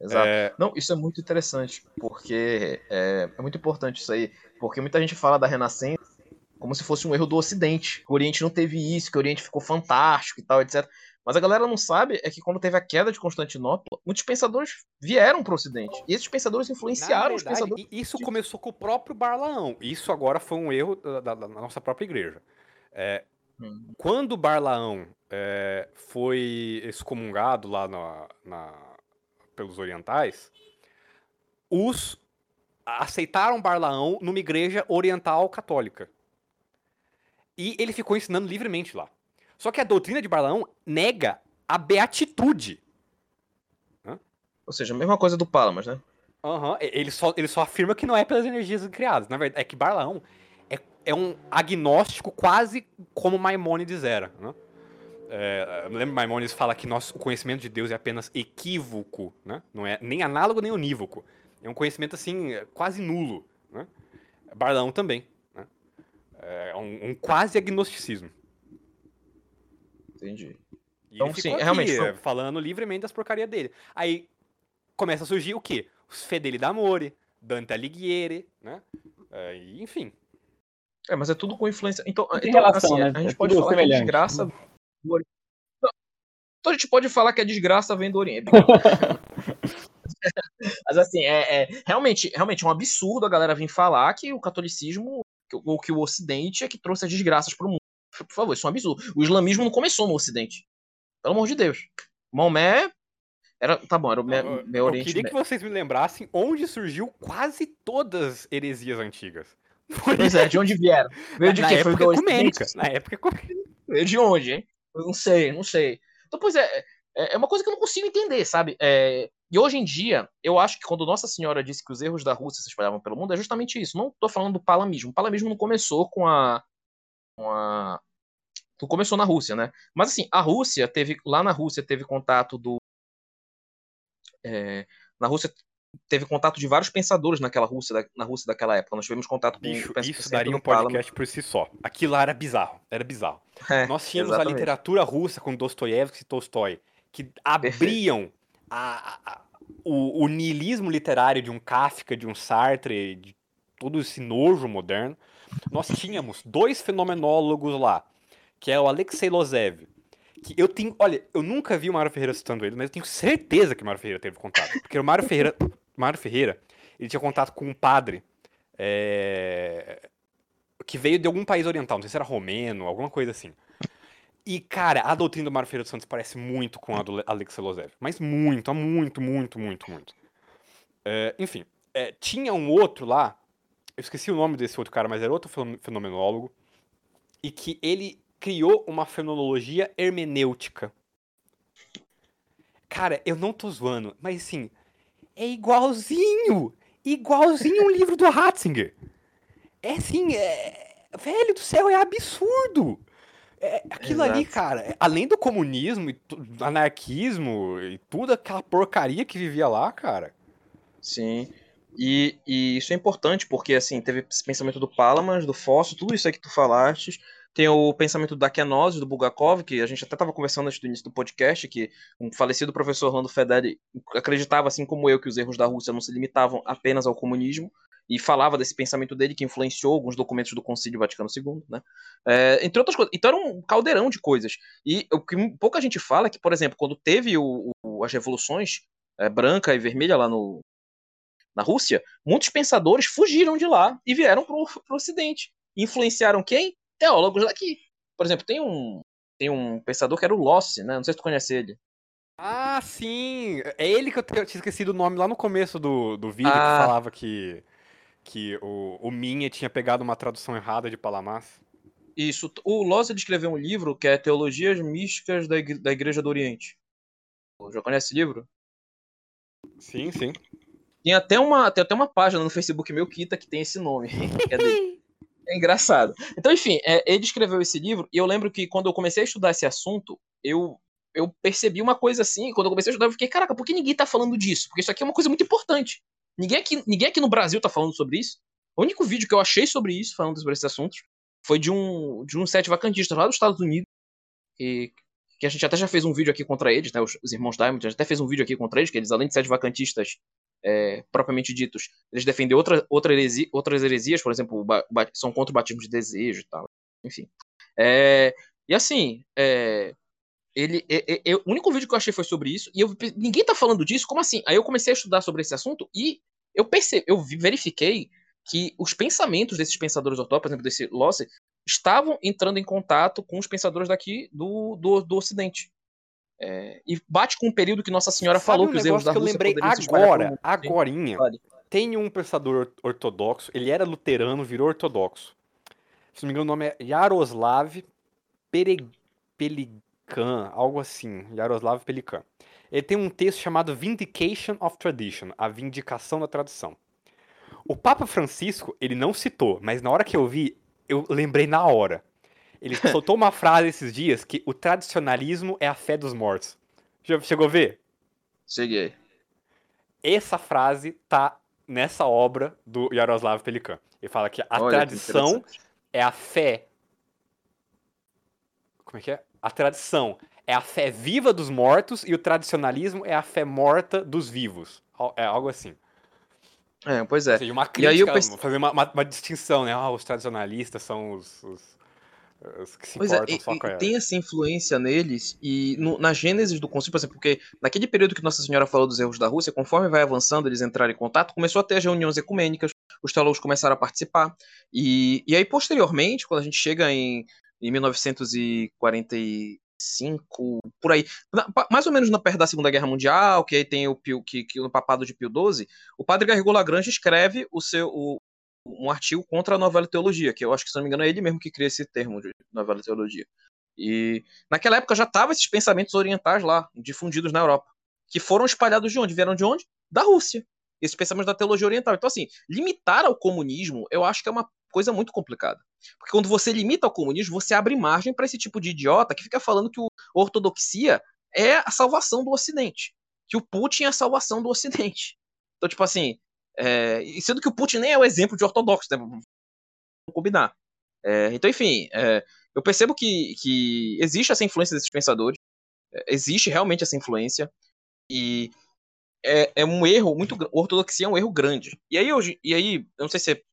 Speaker 3: Exato.
Speaker 2: É,
Speaker 3: Não, isso é muito interessante, porque é, é muito importante isso aí, porque muita gente fala da Renascença como se fosse um erro do Ocidente, que o Oriente não teve isso, que o Oriente ficou fantástico e tal, etc. Mas a galera não sabe é que quando teve a queda de Constantinopla, muitos pensadores vieram para o Ocidente, e esses pensadores influenciaram
Speaker 2: Na
Speaker 3: os
Speaker 2: verdade,
Speaker 3: pensadores.
Speaker 2: isso começou com o próprio Barlaão. Isso agora foi um erro da, da- da nossa própria igreja. É,
Speaker 3: Hum.
Speaker 2: quando Barlaão é, foi excomungado lá na- na- pelos orientais, os aceitaram Barlaão numa igreja oriental católica. E ele ficou ensinando livremente lá. Só que a doutrina de Barlaão nega a beatitude.
Speaker 3: Ou seja, a mesma coisa do Palamas, né?
Speaker 2: E- ele, só, ele só afirma que não é pelas energias criadas. Na verdade, é que Barlaão é, é um agnóstico quase como Maimônides era. Né? É, que Maimônides fala que nosso, o conhecimento de Deus é apenas equívoco, né? não é nem análogo nem unívoco. É um conhecimento assim, quase nulo. Né? Barlaão também. Né? É um, um quase agnosticismo.
Speaker 3: Entendi.
Speaker 2: E
Speaker 3: Então,
Speaker 2: ele
Speaker 3: sim,
Speaker 2: ficou aqui,
Speaker 3: realmente foi-
Speaker 2: é, falando livremente das porcarias dele. Aí começa a surgir o quê? Os Fedeli d'Amore, Dante Alighieri, né? É, e, enfim.
Speaker 3: É, mas é tudo com influência. Então, então
Speaker 1: relação,
Speaker 3: assim,
Speaker 1: né?
Speaker 3: a gente
Speaker 1: É
Speaker 3: pode falar que a
Speaker 1: semelhante.
Speaker 3: desgraça do Oriente. Então a gente pode falar que a desgraça vem do Oriente. Mas assim, é, é- realmente, realmente é um absurdo a galera vir falar que o catolicismo que o- ou que o Ocidente é que trouxe as desgraças pro mundo. Por favor, isso é um absurdo. O islamismo não começou no Ocidente. Pelo amor de Deus. Maomé era, tá bom, era o me,
Speaker 2: eu,
Speaker 3: meu
Speaker 2: eu
Speaker 3: Oriente
Speaker 2: queria que
Speaker 3: Médio.
Speaker 2: vocês me lembrassem onde surgiu quase todas as heresias antigas.
Speaker 3: Pois é, de onde vieram? Veio de
Speaker 2: na
Speaker 3: quê? Foi
Speaker 2: época
Speaker 3: do
Speaker 2: ecumênica. Na época ecumênica.
Speaker 3: Veio de onde, hein? Eu não sei, não sei. Então, pois é, é é uma coisa que eu não consigo entender, sabe? É, e hoje em dia, eu acho que quando Nossa Senhora disse que os erros da Rússia se espalhavam pelo mundo, é justamente isso. Não tô falando do palamismo. O palamismo não começou com a. Com a começou na Rússia, né? Mas assim, a Rússia teve. Lá na Rússia teve contato do. é, na Rússia teve contato de vários pensadores naquela Rússia, da- na Rússia daquela época. Nós tivemos contato com
Speaker 2: Bicho,
Speaker 3: o pens-
Speaker 2: isso daria um podcast por si só. Aquilo lá era bizarro. Era bizarro.
Speaker 3: É,
Speaker 2: Nós tínhamos a
Speaker 3: exatamente.
Speaker 2: literatura russa com Dostoiévski e Tolstói, que abriam a, a, o, o niilismo literário de um Kafka, de um Sartre, de todo esse nojo moderno, nós tínhamos dois fenomenólogos lá, que é o Alexei Lozev, que eu tenho, olha, eu nunca vi o Mário Ferreira citando ele, mas eu tenho certeza que o Mário Ferreira teve contato, porque o Mário Ferreira, Mário Ferreira, ele tinha contato com um padre é, que veio de algum país oriental, não sei se era romeno, alguma coisa assim. E, cara, a doutrina do Mário Ferreira dos Santos parece muito com a do Alexei Lozev. Mas muito, muito, muito, muito, muito. É, enfim, é, tinha um outro lá, eu esqueci o nome desse outro cara, mas era outro fenomenólogo, e que ele criou uma fenomenologia hermenêutica. Cara, eu não tô zoando, mas assim, é igualzinho! Igualzinho um livro do Ratzinger. É assim, é... velho do céu, é absurdo! É, aquilo Exato. ali, cara, além do comunismo, e do anarquismo e tudo aquela porcaria que vivia lá, cara.
Speaker 3: Sim. E, e, isso é importante porque, assim, teve esse pensamento do Palamans, do Fóssil, tudo isso aí que tu falaste. Tem o pensamento da Kenose, do Bulgakov, que a gente até estava conversando antes do início do podcast, que um falecido professor Orlando Fedeli acreditava, assim como eu, que os erros da Rússia não se limitavam apenas ao comunismo, e falava desse pensamento dele que influenciou alguns documentos do Concílio Vaticano II, né? É, entre outras coisas. Então era um caldeirão de coisas. E o que pouca gente fala é que, por exemplo, quando teve o, o, as revoluções é, branca e vermelha lá no, na Rússia, muitos pensadores fugiram de lá e vieram para o Ocidente. Influenciaram quem? Teólogos daqui. Por exemplo, tem um, tem um pensador que era o Lossi, né? Não sei se tu conhece ele.
Speaker 2: Ah, sim! É ele que eu tinha esquecido o nome lá no começo do, do vídeo, ah. que falava que que o, o Minha tinha pegado uma tradução errada de Palamas.
Speaker 3: Isso. O Loz escreveu um livro que é Teologias Místicas da, Igre da Igreja do Oriente. Já conhece esse livro?
Speaker 2: Sim, sim.
Speaker 3: Tem até uma, tem até uma página no Facebook meu, Kita, que tem esse nome. é, é engraçado. Então, enfim, é, ele escreveu esse livro e eu lembro que quando eu comecei a estudar esse assunto, eu, eu percebi uma coisa assim. Quando eu comecei a estudar, eu fiquei, caraca, por que ninguém tá falando disso? Porque isso aqui é uma coisa muito importante. Ninguém aqui, ninguém aqui no Brasil tá falando sobre isso. O único vídeo que eu achei sobre isso, falando sobre esses assuntos, foi de um, de um set vacantista lá dos Estados Unidos. E, que a gente até já fez um vídeo aqui contra eles, né? Os, os irmãos Diamond, a gente até fez um vídeo aqui contra eles, que eles, além de sete vacantistas é, propriamente ditos, eles defendem outra, outra heresi, outras heresias, por exemplo, são contra o batismo de desejo e tal. Enfim. É, e assim, é, ele, é, o único vídeo que eu achei foi sobre isso, e eu, ninguém tá falando disso, como assim? Aí eu comecei a estudar sobre esse assunto e eu percebi, eu verifiquei que os pensamentos desses pensadores ortodoxos, por exemplo, desse Losser, estavam entrando em contato com os pensadores daqui do, do, do Ocidente. É, e bate com um período que Nossa Senhora
Speaker 2: Sabe
Speaker 3: falou
Speaker 2: um
Speaker 3: que os erros da
Speaker 2: que eu
Speaker 3: Rússia
Speaker 2: lembrei agora, agorinha. Tem um pensador ortodoxo, ele era luterano, virou ortodoxo. Se não me engano, o nome é Yaroslav Pelikan, algo assim, Yaroslav Pelikan. Ele tem um texto chamado Vindication of Tradition, a vindicação da tradição. O Papa Francisco, ele não citou, mas na hora que eu vi, eu lembrei na hora. Ele soltou uma frase esses dias que o tradicionalismo é a fé dos mortos. Já chegou a ver?
Speaker 3: Cheguei.
Speaker 2: Essa frase tá nessa obra do Yaroslav Pelikan. Ele fala que a Olha, tradição que é a fé. Como é que é? A tradição é a fé viva dos mortos e o tradicionalismo é a fé morta dos vivos. É algo assim.
Speaker 3: É, pois é. Ou
Speaker 2: seja, uma crítica, e aí eu pense... fazer uma, uma, uma, distinção, né? Ah, os tradicionalistas são os, os, os que se pois é, importam é, só com ela.
Speaker 3: Tem essa influência neles, e no, na gênese do concílio, por exemplo, porque naquele período que Nossa Senhora falou dos erros da Rússia, conforme vai avançando, eles entraram em contato, começou a ter as reuniões ecumênicas, os teólogos começaram a participar, e, e aí, posteriormente, quando a gente chega em, em 1940 cinco por aí, mais ou menos na perto da Segunda Guerra Mundial, que aí tem o Pio, que, que no papado de Pio XII, o padre Garrigou Lagrange escreve o seu o, um artigo contra a novela teologia, que eu acho que se não me engano é ele mesmo que cria esse termo de novela teologia. E naquela época já estavam esses pensamentos orientais lá, difundidos na Europa, que foram espalhados de onde? Vieram de onde? Da Rússia. Esses pensamentos da teologia oriental. Então, assim, limitar ao comunismo, eu acho que é uma coisa muito complicada. Porque quando você limita ao comunismo, você abre margem para esse tipo de idiota que fica falando que a ortodoxia é a salvação do Ocidente. Que o Putin é a salvação do Ocidente. Então, tipo assim, é, sendo que o Putin nem é o exemplo de ortodoxo, né? Vamos combinar. É, então, enfim, é, eu percebo que, que existe essa influência desses pensadores. existe realmente essa influência e é, é um erro muito. Ortodoxia é um erro grande. E aí, hoje, e aí eu não sei se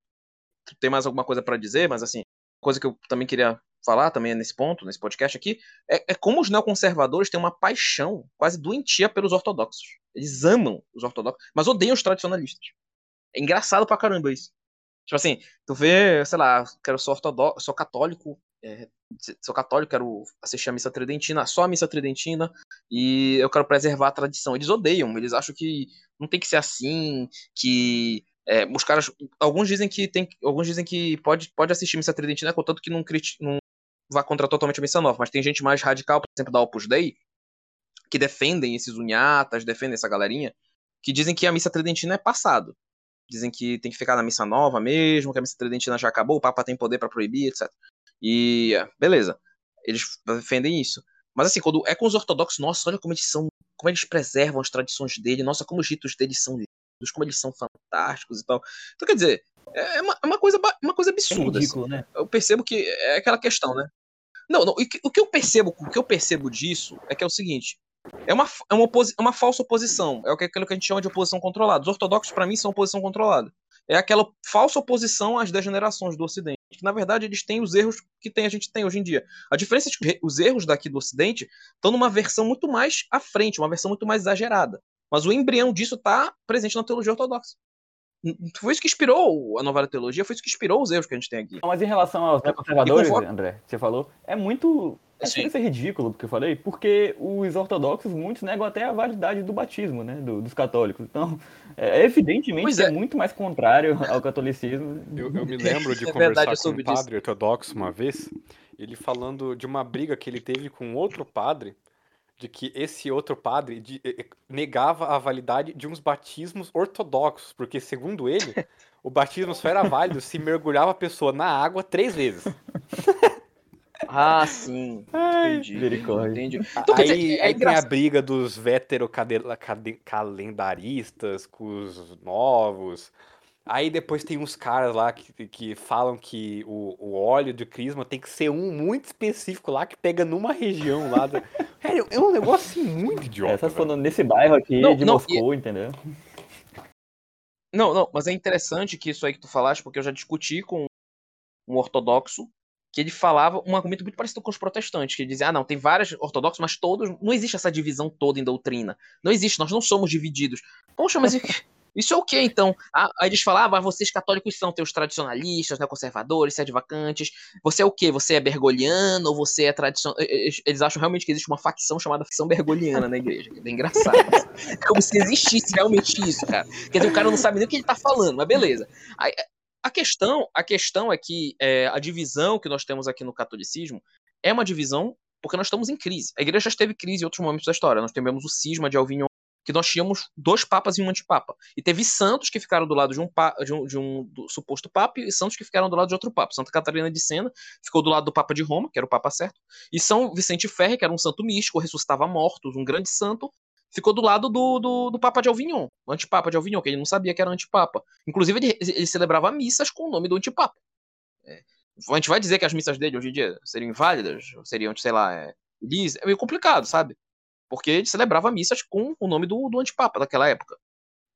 Speaker 3: tem mais alguma coisa para dizer, mas assim, coisa que eu também queria falar também nesse ponto, nesse podcast aqui, é, é, como os neoconservadores têm uma paixão quase doentia pelos ortodoxos. Eles amam os ortodoxos, mas odeiam os tradicionalistas. É engraçado pra caramba isso. Tipo assim, tu vê, sei lá, quero sou ortodoxo, sou católico, é, sou católico, quero assistir a missa tridentina, só a missa tridentina, e eu quero preservar a tradição. Eles odeiam, eles acham que não tem que ser assim, que é, os caras, alguns dizem que tem, alguns dizem que pode, pode assistir missa tridentina, contanto que não, não vá contra totalmente a missa nova, mas tem gente mais radical, por exemplo, da Opus Dei, que defendem esses unhatas, defendem essa galerinha, que dizem que a missa tridentina é passado. Dizem que tem que ficar na missa nova mesmo, que a missa tridentina já acabou, o Papa tem poder para proibir, etc. E beleza, eles defendem isso. Mas assim, quando é com os ortodoxos, nossa, olha como eles são, como eles preservam as tradições dele, nossa, como os ritos deles são lindos, como eles são fantásticos e tal. Então, quer dizer, é uma, é uma coisa, uma coisa absurda. É ridículo, assim. né? Eu percebo que é aquela questão, né? Não, não, o que eu percebo, o que eu percebo disso é que é o seguinte, é uma, é uma, é uma falsa oposição. É aquilo que a gente chama de oposição controlada. Os ortodoxos, para mim, são oposição controlada. É aquela falsa oposição às degenerações do Ocidente. Que, na verdade, eles têm os erros que tem, a gente tem hoje em dia. A diferença é que os erros daqui do Ocidente estão numa versão muito mais à frente, uma versão muito mais exagerada. Mas o embrião disso está presente na teologia ortodoxa. Foi isso que inspirou a nova teologia, foi isso que inspirou os erros que a gente tem aqui.
Speaker 1: Mas em relação aos conservadores, André, você falou, é muito é chega a ser ridículo o que eu falei, porque os ortodoxos, muitos negam até a validade do batismo, né, do, dos católicos. Então, é, evidentemente, é. é. muito mais contrário ao catolicismo.
Speaker 2: Eu, eu me lembro de é conversar verdade, com um padre disso. ortodoxo uma vez, ele falando de uma briga que ele teve com outro padre, de que esse outro padre de, negava a validade de uns batismos ortodoxos, porque, segundo ele, o batismo só era válido se mergulhava a pessoa na água três vezes.
Speaker 3: Ah, sim.
Speaker 1: Entendi.
Speaker 2: Entendi. Então, aí, dizer, é aí tem a briga dos veterocalendaristas com os novos. Aí depois tem uns caras lá que, que falam que o, o óleo de crisma tem que ser um muito específico lá que pega numa região lá. Da... É, é um negócio assim, muito idiota.
Speaker 1: Essas foram nesse bairro aqui não, de não, Moscou, e... entendeu?
Speaker 3: Não, não, mas é interessante que isso aí que tu falaste, porque eu já discuti com um ortodoxo que ele falava um argumento muito parecido com os protestantes, que ele dizia, ah, não, tem vários ortodoxos, mas todos, não existe essa divisão toda em doutrina. Não existe, nós não somos divididos. Poxa, mas isso é o que então? Ah, aí eles falam, ah, mas vocês católicos são teus tradicionalistas, né, conservadores, sede vacantes. Você é o quê? Você é bergoliano ou você é tradicional? Eles acham realmente que existe uma facção chamada facção bergoliana na igreja. É engraçado. é como se existisse realmente isso, cara. Quer dizer, o cara não sabe nem o que ele tá falando, mas beleza. Aí, a questão, a questão é que é, a divisão que nós temos aqui no catolicismo é uma divisão porque nós estamos em crise. A igreja já esteve crise em outros momentos da história. Nós tivemos o cisma de Alvignon, que nós tínhamos dois papas e um antipapa. E teve santos que ficaram do lado de um, de um, de um suposto papa e santos que ficaram do lado de outro papa. Santa Catarina de Sena ficou do lado do papa de Roma, que era o papa certo, e São Vicente Ferre, que era um santo místico, ressuscitava mortos, um grande santo, ficou do lado do, do, do Papa de Alvignon, o antipapa de Alvignon, que ele não sabia que era antipapa. Inclusive, ele, ele celebrava missas com o nome do antipapa. É, a gente vai dizer que as missas dele hoje em dia seriam inválidas, seriam, sei lá, é, é meio complicado, sabe? Porque ele celebrava missas com o nome do, do antipapa daquela época.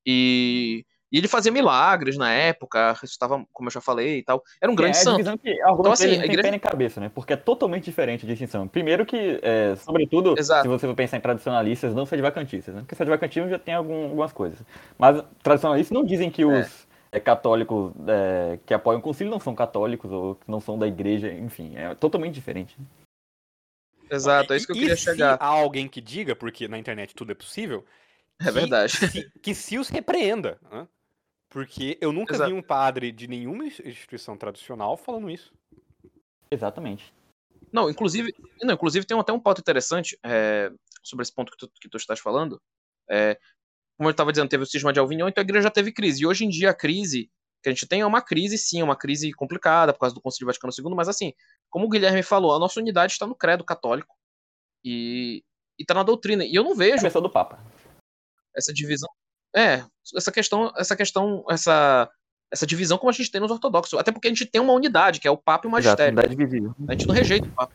Speaker 3: E e ele fazia milagres na época, ressuscitava, como eu já falei e tal. Era um grande é, santo.
Speaker 1: Que então, assim, a igreja... tem em cabeça, né? Porque é totalmente diferente a distinção. Primeiro que, é, sobretudo, Exato. se você for pensar em tradicionalistas, não sedivacantistas, né? Porque sedivacantismo já tem algum, algumas coisas. Mas tradicionalistas não dizem que os é. é católicos é, que apoiam o concílio não são católicos ou que não são da igreja, enfim, é totalmente diferente.
Speaker 3: Exato, é isso que eu queria chegar.
Speaker 2: há alguém que diga, porque na internet tudo é possível,
Speaker 3: é verdade.
Speaker 2: Que se, que se os repreenda. Né? Porque eu nunca Exato. vi um padre de nenhuma instituição tradicional falando isso.
Speaker 1: Exatamente.
Speaker 3: Não, inclusive, não, inclusive tem até um ponto interessante é, sobre esse ponto que tu, que tu estás falando. É, como eu estava dizendo, teve o cisma de Alvignon, então a igreja já teve crise. E hoje em dia a crise que a gente tem é uma crise, sim, é uma crise complicada por causa do Concílio Vaticano II, mas assim, como o Guilherme falou, a nossa unidade está no credo católico e está na doutrina. E eu não vejo.
Speaker 1: A do Papa.
Speaker 3: Essa divisão. É, essa questão, essa questão, essa, essa divisão como a gente tem nos ortodoxos. Até porque a gente tem uma unidade, que é o Papa e o Magistério.
Speaker 1: Exato, unidade visível.
Speaker 3: A gente não rejeita o Papa.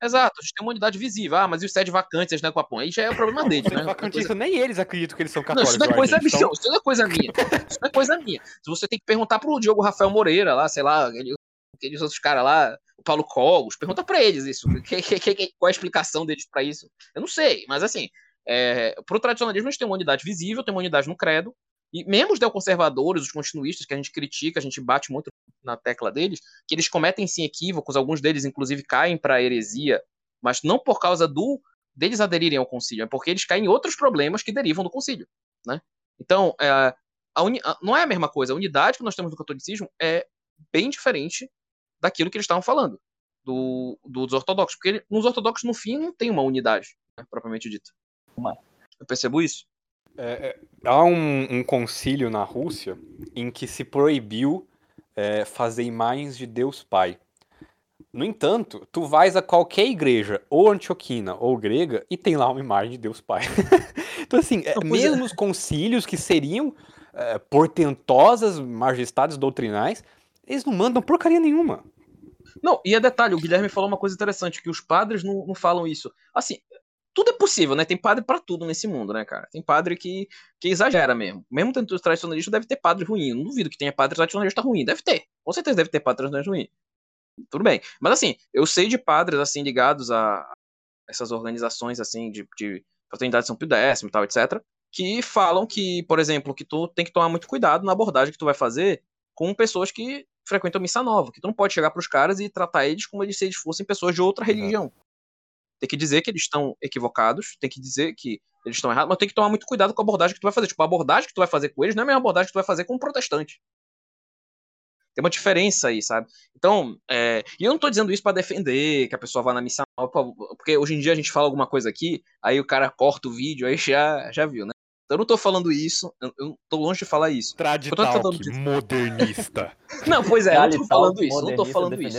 Speaker 3: Exato, a gente tem uma unidade visível. Ah, mas e os sete vacantes, né, Capão? Aí já é o problema deles, né?
Speaker 2: Vacantistas, nem eles acreditam que eles são
Speaker 3: Não,
Speaker 2: católicos.
Speaker 3: isso não é coisa minha. Isso não é coisa minha. Isso não é coisa minha. Se você tem que perguntar pro Diogo Rafael Moreira lá, sei lá, aquele- aqueles outros caras lá, o Paulo Cogos, pergunta pra eles isso. Que- que- que- qual a explicação deles pra isso? Eu não sei, mas assim, é, pro tradicionalismo a gente tem uma unidade visível, tem uma unidade no credo, e mesmo os neoconservadores, os continuistas, que a gente critica, a gente bate muito na tecla deles, que eles cometem sim equívocos, alguns deles inclusive caem pra heresia, mas não por causa do deles aderirem ao concílio, é porque eles caem em outros problemas que derivam do concílio, né? Então, é, a uni- a- não é a mesma coisa. A unidade que nós temos no catolicismo é bem diferente daquilo que eles estavam falando, do, dos ortodoxos, porque ele- nos ortodoxos, no fim, não tem uma unidade, né, propriamente dita.
Speaker 1: Uma.
Speaker 3: Eu percebo isso.
Speaker 2: Há um, um concílio na Rússia em que se proibiu é, fazer imagens de Deus Pai. No entanto, tu vais a qualquer igreja, ou antioquina ou grega, e tem lá uma imagem de Deus Pai. então, assim, é,
Speaker 3: é.
Speaker 2: mesmo os concílios que seriam é, portentosas majestades doutrinais, eles não mandam porcaria nenhuma.
Speaker 3: Não, e é detalhe, o Guilherme falou uma coisa interessante, que os padres não, não falam isso. Assim, tudo é possível, né? Tem padre pra tudo nesse mundo, né, cara? Tem padre que, que exagera mesmo. Mesmo tendo os tradicionalistas, deve ter padre ruim. Não duvido que tenha padre tradicionalista ruim. Deve ter. Com certeza deve ter padre tradicionalista ruim. Tudo bem. Mas assim, eu sei de padres, assim, ligados a essas organizações, assim, de, de fraternidade de São Pio X e tal, etc., que falam que, por exemplo, que tu tem que tomar muito cuidado na abordagem que tu vai fazer com pessoas que frequentam missa nova, que tu não pode chegar pros caras e tratar eles como eles se eles fossem pessoas de outra religião. Tem que dizer que eles estão equivocados, tem que dizer que eles estão errados, mas tem que tomar muito cuidado com a abordagem que tu vai fazer. Tipo, a abordagem que tu vai fazer com eles não é a mesma abordagem que tu vai fazer com um protestante. Tem uma diferença aí, sabe? Então, é, e eu não tô dizendo isso pra defender que a pessoa vá na missa nova, porque hoje em dia a gente fala alguma coisa aqui, aí o cara corta o vídeo, aí já, já viu, né? Então eu não tô falando isso, eu, eu tô longe de falar isso.
Speaker 2: Traditalk,
Speaker 3: dizer-
Speaker 2: modernista.
Speaker 3: Não, pois é, eu não tô falando isso, eu não tô falando isso.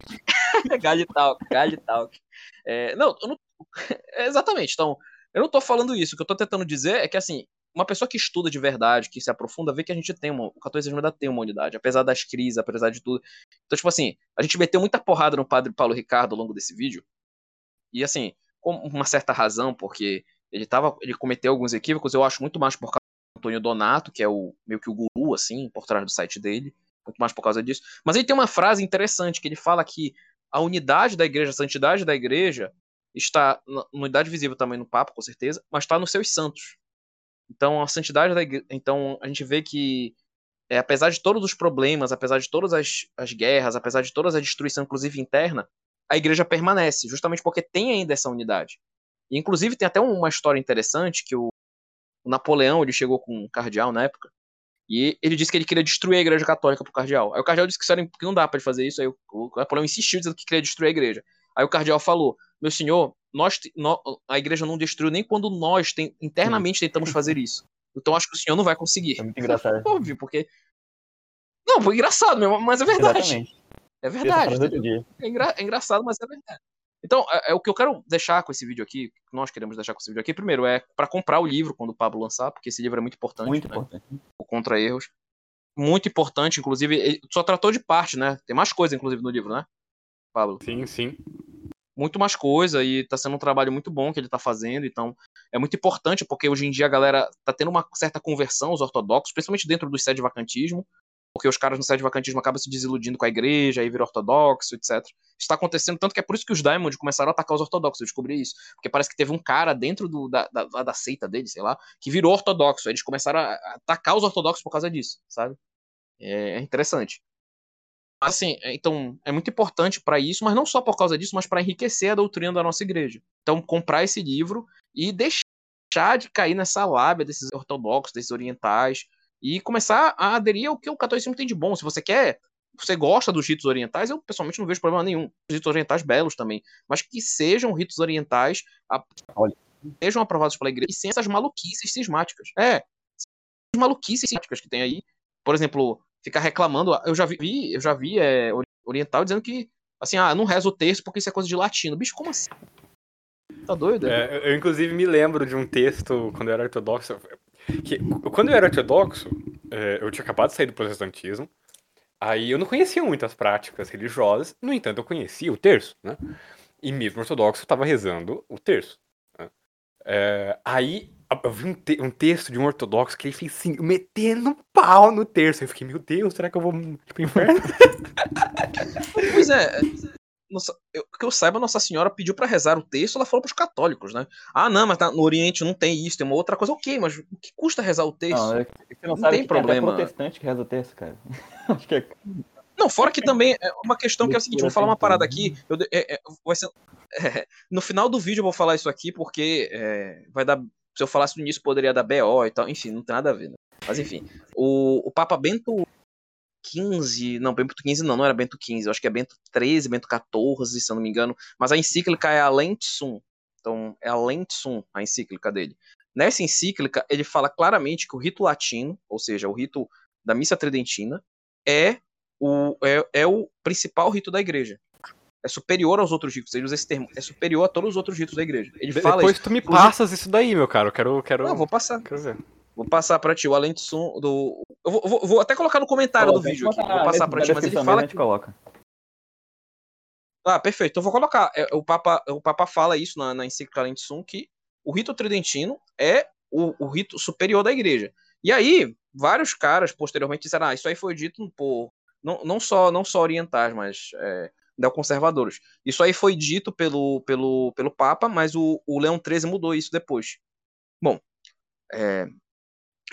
Speaker 3: Gali Talk. É, não, eu não- é, exatamente. Então, eu não tô falando isso. O que eu tô tentando dizer é que, assim, uma pessoa que estuda de verdade, que se aprofunda, vê que a gente tem uma. O catolicismo ainda tem uma unidade, apesar das crises, apesar de tudo. Então, tipo assim, a gente meteu muita porrada no padre Paulo Ricardo ao longo desse vídeo. E, assim, com uma certa razão, porque ele tava. Ele cometeu alguns equívocos, eu acho muito mais por causa do Antônio Donato, que é o meio que o guru, assim, por trás do site dele. Muito mais por causa disso. Mas ele tem uma frase interessante que ele fala que a unidade da igreja, a santidade da igreja, está na unidade visível também no Papa, com certeza, mas está nos seus santos. Então, a santidade da igreja. Então, a gente vê que, é, apesar de todos os problemas, apesar de todas as, as guerras, apesar de toda a destruição, inclusive interna, a igreja permanece, justamente porque tem ainda essa unidade. E, inclusive, tem até uma história interessante que o, o Napoleão ele chegou com um cardeal na época. E ele disse que ele queria destruir a igreja católica pro cardeal. Aí o cardeal disse que, era, que não dá ele fazer isso. Aí o, o Napoleão insistiu dizendo que queria destruir a igreja. Aí o cardeal falou: Meu senhor, nós, a igreja não destruiu nem quando nós tem- internamente tentamos fazer isso. Então acho que o senhor não vai conseguir.
Speaker 1: É muito engraçado.
Speaker 3: Óbvio, porque. Não, foi engraçado mesmo, mas é verdade.
Speaker 1: Exatamente.
Speaker 3: É verdade. É, engra- é engraçado, mas é verdade. Então, é, é o que eu quero deixar com esse vídeo aqui, que nós queremos deixar com esse vídeo aqui, primeiro, é para comprar o livro quando o Pablo lançar, porque esse livro é muito importante.
Speaker 1: Muito
Speaker 3: né?
Speaker 1: importante.
Speaker 3: o Contra Erros. Muito importante, inclusive, ele só tratou de parte, né? Tem mais coisa, inclusive, no livro, né? Pablo.
Speaker 2: Sim, sim.
Speaker 3: Muito mais coisa e tá sendo um trabalho muito bom que ele tá fazendo, então é muito importante porque hoje em dia a galera tá tendo uma certa conversão, os ortodoxos, principalmente dentro do sede vacantismo, porque os caras no sede vacantismo acabam se desiludindo com a igreja, aí vira ortodoxo, etc. Está acontecendo tanto que é por isso que os Diamond começaram a atacar os ortodoxos, eu descobri isso. Porque parece que teve um cara dentro do, da, da, da seita dele, sei lá, que virou ortodoxo. Eles começaram a a atacar os ortodoxos por causa disso, sabe? É, é interessante. Assim, é, então, é muito importante para isso, mas não só por causa disso, mas para enriquecer a doutrina da nossa igreja. Então, comprar esse livro e deixar de cair nessa lábia desses ortodoxos, desses orientais, e começar a aderir ao que o catolicismo tem de bom. Se você quer, você gosta dos ritos orientais, eu pessoalmente não vejo problema nenhum. Os ritos orientais belos também, mas que sejam ritos orientais, a-
Speaker 1: Olha.
Speaker 3: sejam aprovados pela igreja, e sem essas maluquices cismáticas. É, as maluquices cismáticas que tem aí. Por exemplo, ficar reclamando, eu já vi, eu já vi é, ori- oriental dizendo que, assim, ah, não reza o terço porque isso é coisa de latino. Bicho, como assim? Tá doido?
Speaker 2: É, eu, eu, inclusive, me lembro de um texto, quando eu era ortodoxo, que quando eu era ortodoxo, é, eu tinha acabado de sair do protestantismo, aí eu não conhecia muitas práticas religiosas, no entanto, eu conhecia o terço, né? e mesmo ortodoxo estava rezando o terço. né? É, aí eu vi um, te- um texto de um ortodoxo que ele fez assim, metendo pau no terço. Eu fiquei, meu Deus, será que eu vou tipo, pro inferno?
Speaker 3: Pois é. Nossa, eu, que eu saiba, Nossa Senhora pediu pra rezar o texto, ela falou pros católicos, né? Ah, não, mas no Oriente não tem isso, tem uma outra coisa. Ok, mas o que custa rezar o texto?
Speaker 1: Não, é que você não,
Speaker 3: Não tem
Speaker 1: até
Speaker 3: problema.
Speaker 1: protestante que reza o texto, cara. Acho que é...
Speaker 3: Não, fora que também é uma questão que é o seguinte, vou falar uma parada aqui. Eu é- é- vai ser- é, no final do vídeo eu vou falar isso aqui porque é, vai dar. Se eu falasse no início poderia dar BO e tal. Enfim, não tem nada a ver. Né? Mas enfim, o, o Papa Bento XV, não, Bento XV não, não era Bento XV, eu acho que é Bento XIII, Bento XIV, se eu não me engano. Mas a encíclica é a Lentissum. Então, é a Lentissum, a encíclica dele. Nessa encíclica, ele fala claramente que o rito latino, ou seja, o rito da missa tridentina, é o, é, é o principal rito da igreja. É superior aos outros ritos. Ele usa esse termo. É superior a todos os outros ritos da igreja. Ele
Speaker 2: De-
Speaker 3: fala
Speaker 2: Depois tu me passas isso daí, meu cara. Eu quero. quero...
Speaker 3: Não, vou passar.
Speaker 2: quero ver.
Speaker 3: Vou passar pra ti o além som do. Eu vou, vou- vou até colocar no comentário do
Speaker 1: Coloca,
Speaker 3: vídeo aqui. Vou passar
Speaker 1: na
Speaker 3: pra ti, mas ele fala
Speaker 1: a gente coloca.
Speaker 3: Ah, perfeito. Então eu vou colocar. É, o, Papa, o Papa fala isso na, na encíclica Laudato Sum, que o rito tridentino é o, o rito superior da igreja. E aí, vários caras posteriormente disseram, ah, isso aí foi dito por não, não só não só orientais, mas é, neoconservadores. Isso aí foi dito pelo, pelo, pelo Papa, mas o, o Leão XIII mudou isso depois. Bom, é,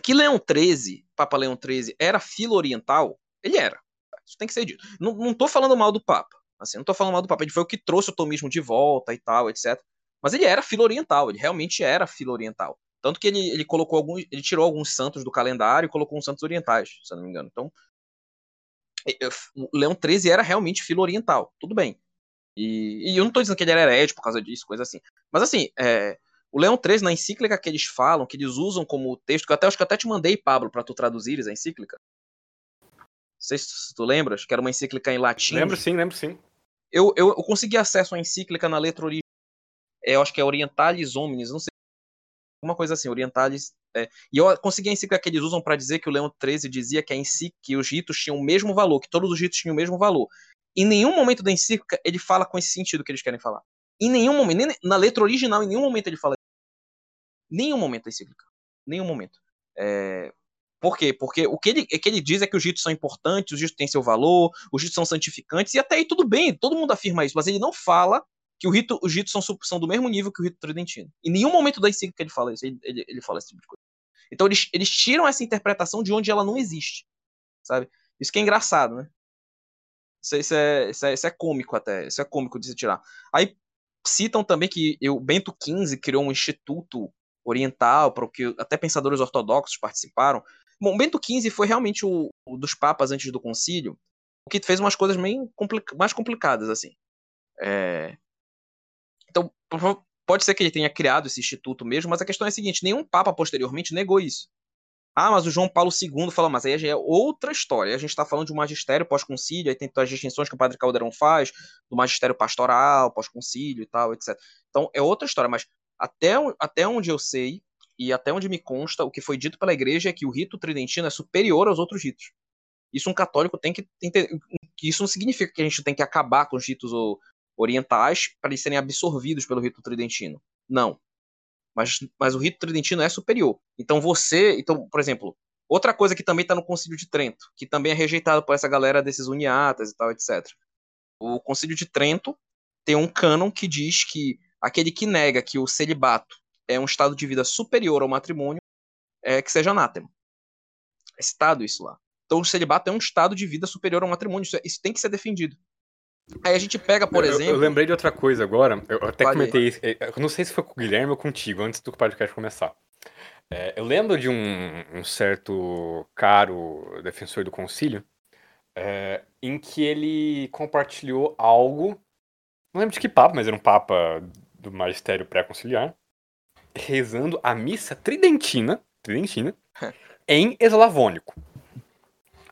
Speaker 3: que Leão XIII, Papa Leão XIII, era filo oriental, ele era. Isso tem que ser dito. Não, não tô falando mal do Papa. Assim, não tô falando mal do Papa. Ele foi o que trouxe o tomismo de volta e tal, etc. Mas ele era filo oriental, ele realmente era filo oriental. Tanto que ele, ele colocou alguns. Ele tirou alguns santos do calendário e colocou uns santos orientais, se eu não me engano. Então. Leão XIII era realmente filo oriental, tudo bem. E, e eu não tô dizendo que ele era herético por causa disso, coisa assim. Mas assim, é, o Leão XIII, na encíclica que eles falam, que eles usam como texto, que eu até acho que eu até te mandei, Pablo, para tu traduzires a encíclica. Não sei se tu lembras, que era uma encíclica em latim.
Speaker 2: Lembro sim, lembro sim.
Speaker 3: Eu, eu, eu consegui acesso à encíclica na letra original. É, eu acho que é Orientalis Omnis, não sei. Alguma coisa assim, Orientalis. é. E eu consegui a encíclica que eles usam para dizer que o Leão XIII dizia que, a encí- que os ritos tinham o mesmo valor, que todos os ritos tinham o mesmo valor. Em nenhum momento da encíclica ele fala com esse sentido que eles querem falar. Em nenhum momento, nem na letra original, em nenhum momento ele fala. Nenhum momento da encíclica. Nenhum momento. É, Por quê? Porque o que ele, o que ele diz é que os ritos são importantes, os ritos têm seu valor, os ritos são santificantes, e até aí tudo bem, todo mundo afirma isso, mas ele não fala que o rito, os ritos são, são do mesmo nível que o rito tridentino. Em nenhum momento da encíclica ele fala isso, ele, ele, ele fala esse tipo de coisa. Então eles, eles tiram essa interpretação de onde ela não existe, sabe? Isso que é engraçado, né? Isso, isso é, isso, é, isso é cômico até, isso é cômico de se tirar. Aí citam também que o Bento XV criou um instituto oriental para o que até pensadores ortodoxos participaram. Bom, Bento XV foi realmente o, o dos papas antes do concílio, o que fez umas coisas meio complica mais complicadas assim. É... Então pode ser que ele tenha criado esse instituto mesmo, mas a questão é a seguinte: nenhum papa posteriormente negou isso. Ah, mas o João Paulo II falou, mas aí já é outra história. A gente está falando de um magistério pós-concílio, aí tem as distinções que o padre Caldeirão faz, do magistério pastoral, pós-concílio e tal, etc. Então é outra história, mas até, até onde eu sei, e até onde me consta, o que foi dito pela igreja é que o rito tridentino é superior aos outros ritos. Isso um católico tem que entender. Isso não significa que a gente tem que acabar com os ritos orientais para eles serem absorvidos pelo rito tridentino. Não. Mas, mas o rito tridentino é superior. Então você. Então, por exemplo, outra coisa que também está no Concílio de Trento, que também é rejeitado por essa galera desses uniatas e tal, etc. O Concílio de Trento tem um cânon que diz que aquele que nega que o celibato é um estado de vida superior ao matrimônio é que seja anátema. É citado isso lá. Então o celibato é um estado de vida superior ao matrimônio. Isso, é- isso tem que ser defendido. Aí a gente pega, por
Speaker 2: Eu-
Speaker 3: exemplo.
Speaker 2: Eu, lembrei de outra coisa agora. Eu até
Speaker 3: Fale aí.
Speaker 2: comentei isso. eh, Eu não sei se foi com o Guilherme ou contigo, antes do podcast começar. É, eu lembro de um, um certo caro defensor do concílio é, em que ele compartilhou algo. Não lembro de que papa, mas era um papa do magistério pré-conciliar. Rezando a missa tridentina, tridentina em eslavônico.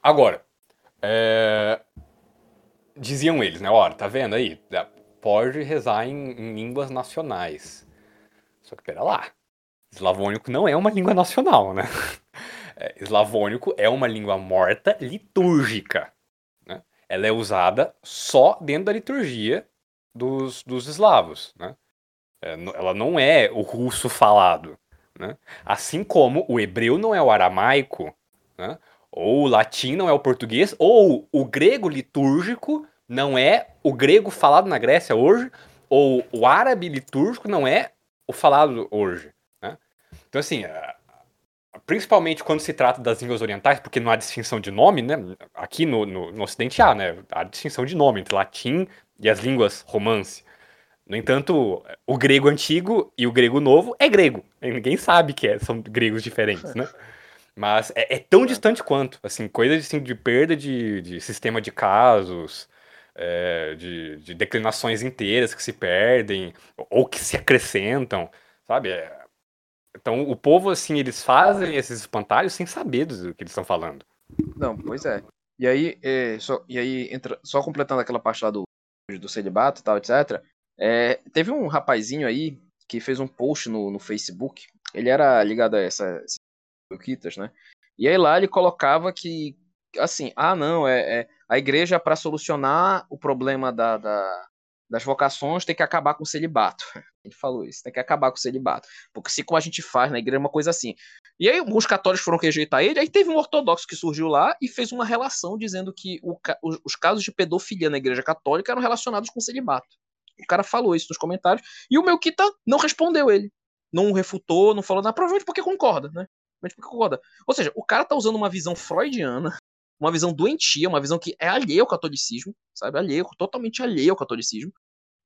Speaker 2: Agora, é, diziam eles, né? Olha, tá vendo aí? Dá- Pode rezar em, em línguas nacionais. Só que pera lá. Eslavônico não é uma língua nacional, né? É, eslavônico é uma língua morta litúrgica. né? Ela é usada só dentro da liturgia dos, dos eslavos, né? É, ela não é o russo falado, né? Assim como o hebreu não é o aramaico, né? Ou o latim não é o português, ou o grego litúrgico não é o grego falado na Grécia hoje, ou o árabe litúrgico não é o falado hoje, né? Então assim, principalmente quando se trata das línguas orientais, porque não há distinção de nome, né? Aqui no, no, no Ocidente há, né? Há distinção de nome entre latim e as línguas romance. No entanto, o grego antigo e o grego novo é grego. E Ninguém sabe que é- são gregos diferentes, né? Mas é, é tão distante quanto, assim, coisas assim, de perda de, de sistema de casos, é, de, de declinações inteiras que se perdem ou que se acrescentam, sabe? É, então, o povo, assim, eles fazem esses espantalhos sem saber do que eles estão falando.
Speaker 3: Não, pois é. E aí, é, só, e aí entra, só completando aquela parte lá do, do celibato e tal, etc. é, teve um rapazinho aí que fez um post no, no Facebook. Ele era ligado a essa, Quitas, né? E aí lá ele colocava que, assim, ah, não, é, é a igreja para solucionar o problema da, da- das vocações tem que acabar com o celibato. Ele falou isso, tem que acabar com o celibato. Porque se como a gente faz na igreja é uma coisa assim. E aí alguns católicos foram rejeitar ele, aí teve um ortodoxo que surgiu lá e fez uma relação dizendo que o os, os casos de pedofilia na igreja católica eram relacionados com celibato. O cara falou isso nos comentários e o Melquita não respondeu ele. Não refutou, não falou nada, provavelmente porque concorda, né? Provavelmente porque concorda. Ou seja, o cara tá usando uma visão freudiana, uma visão doentia, uma visão que é alheia ao catolicismo, sabe? Alheio, totalmente alheia ao catolicismo,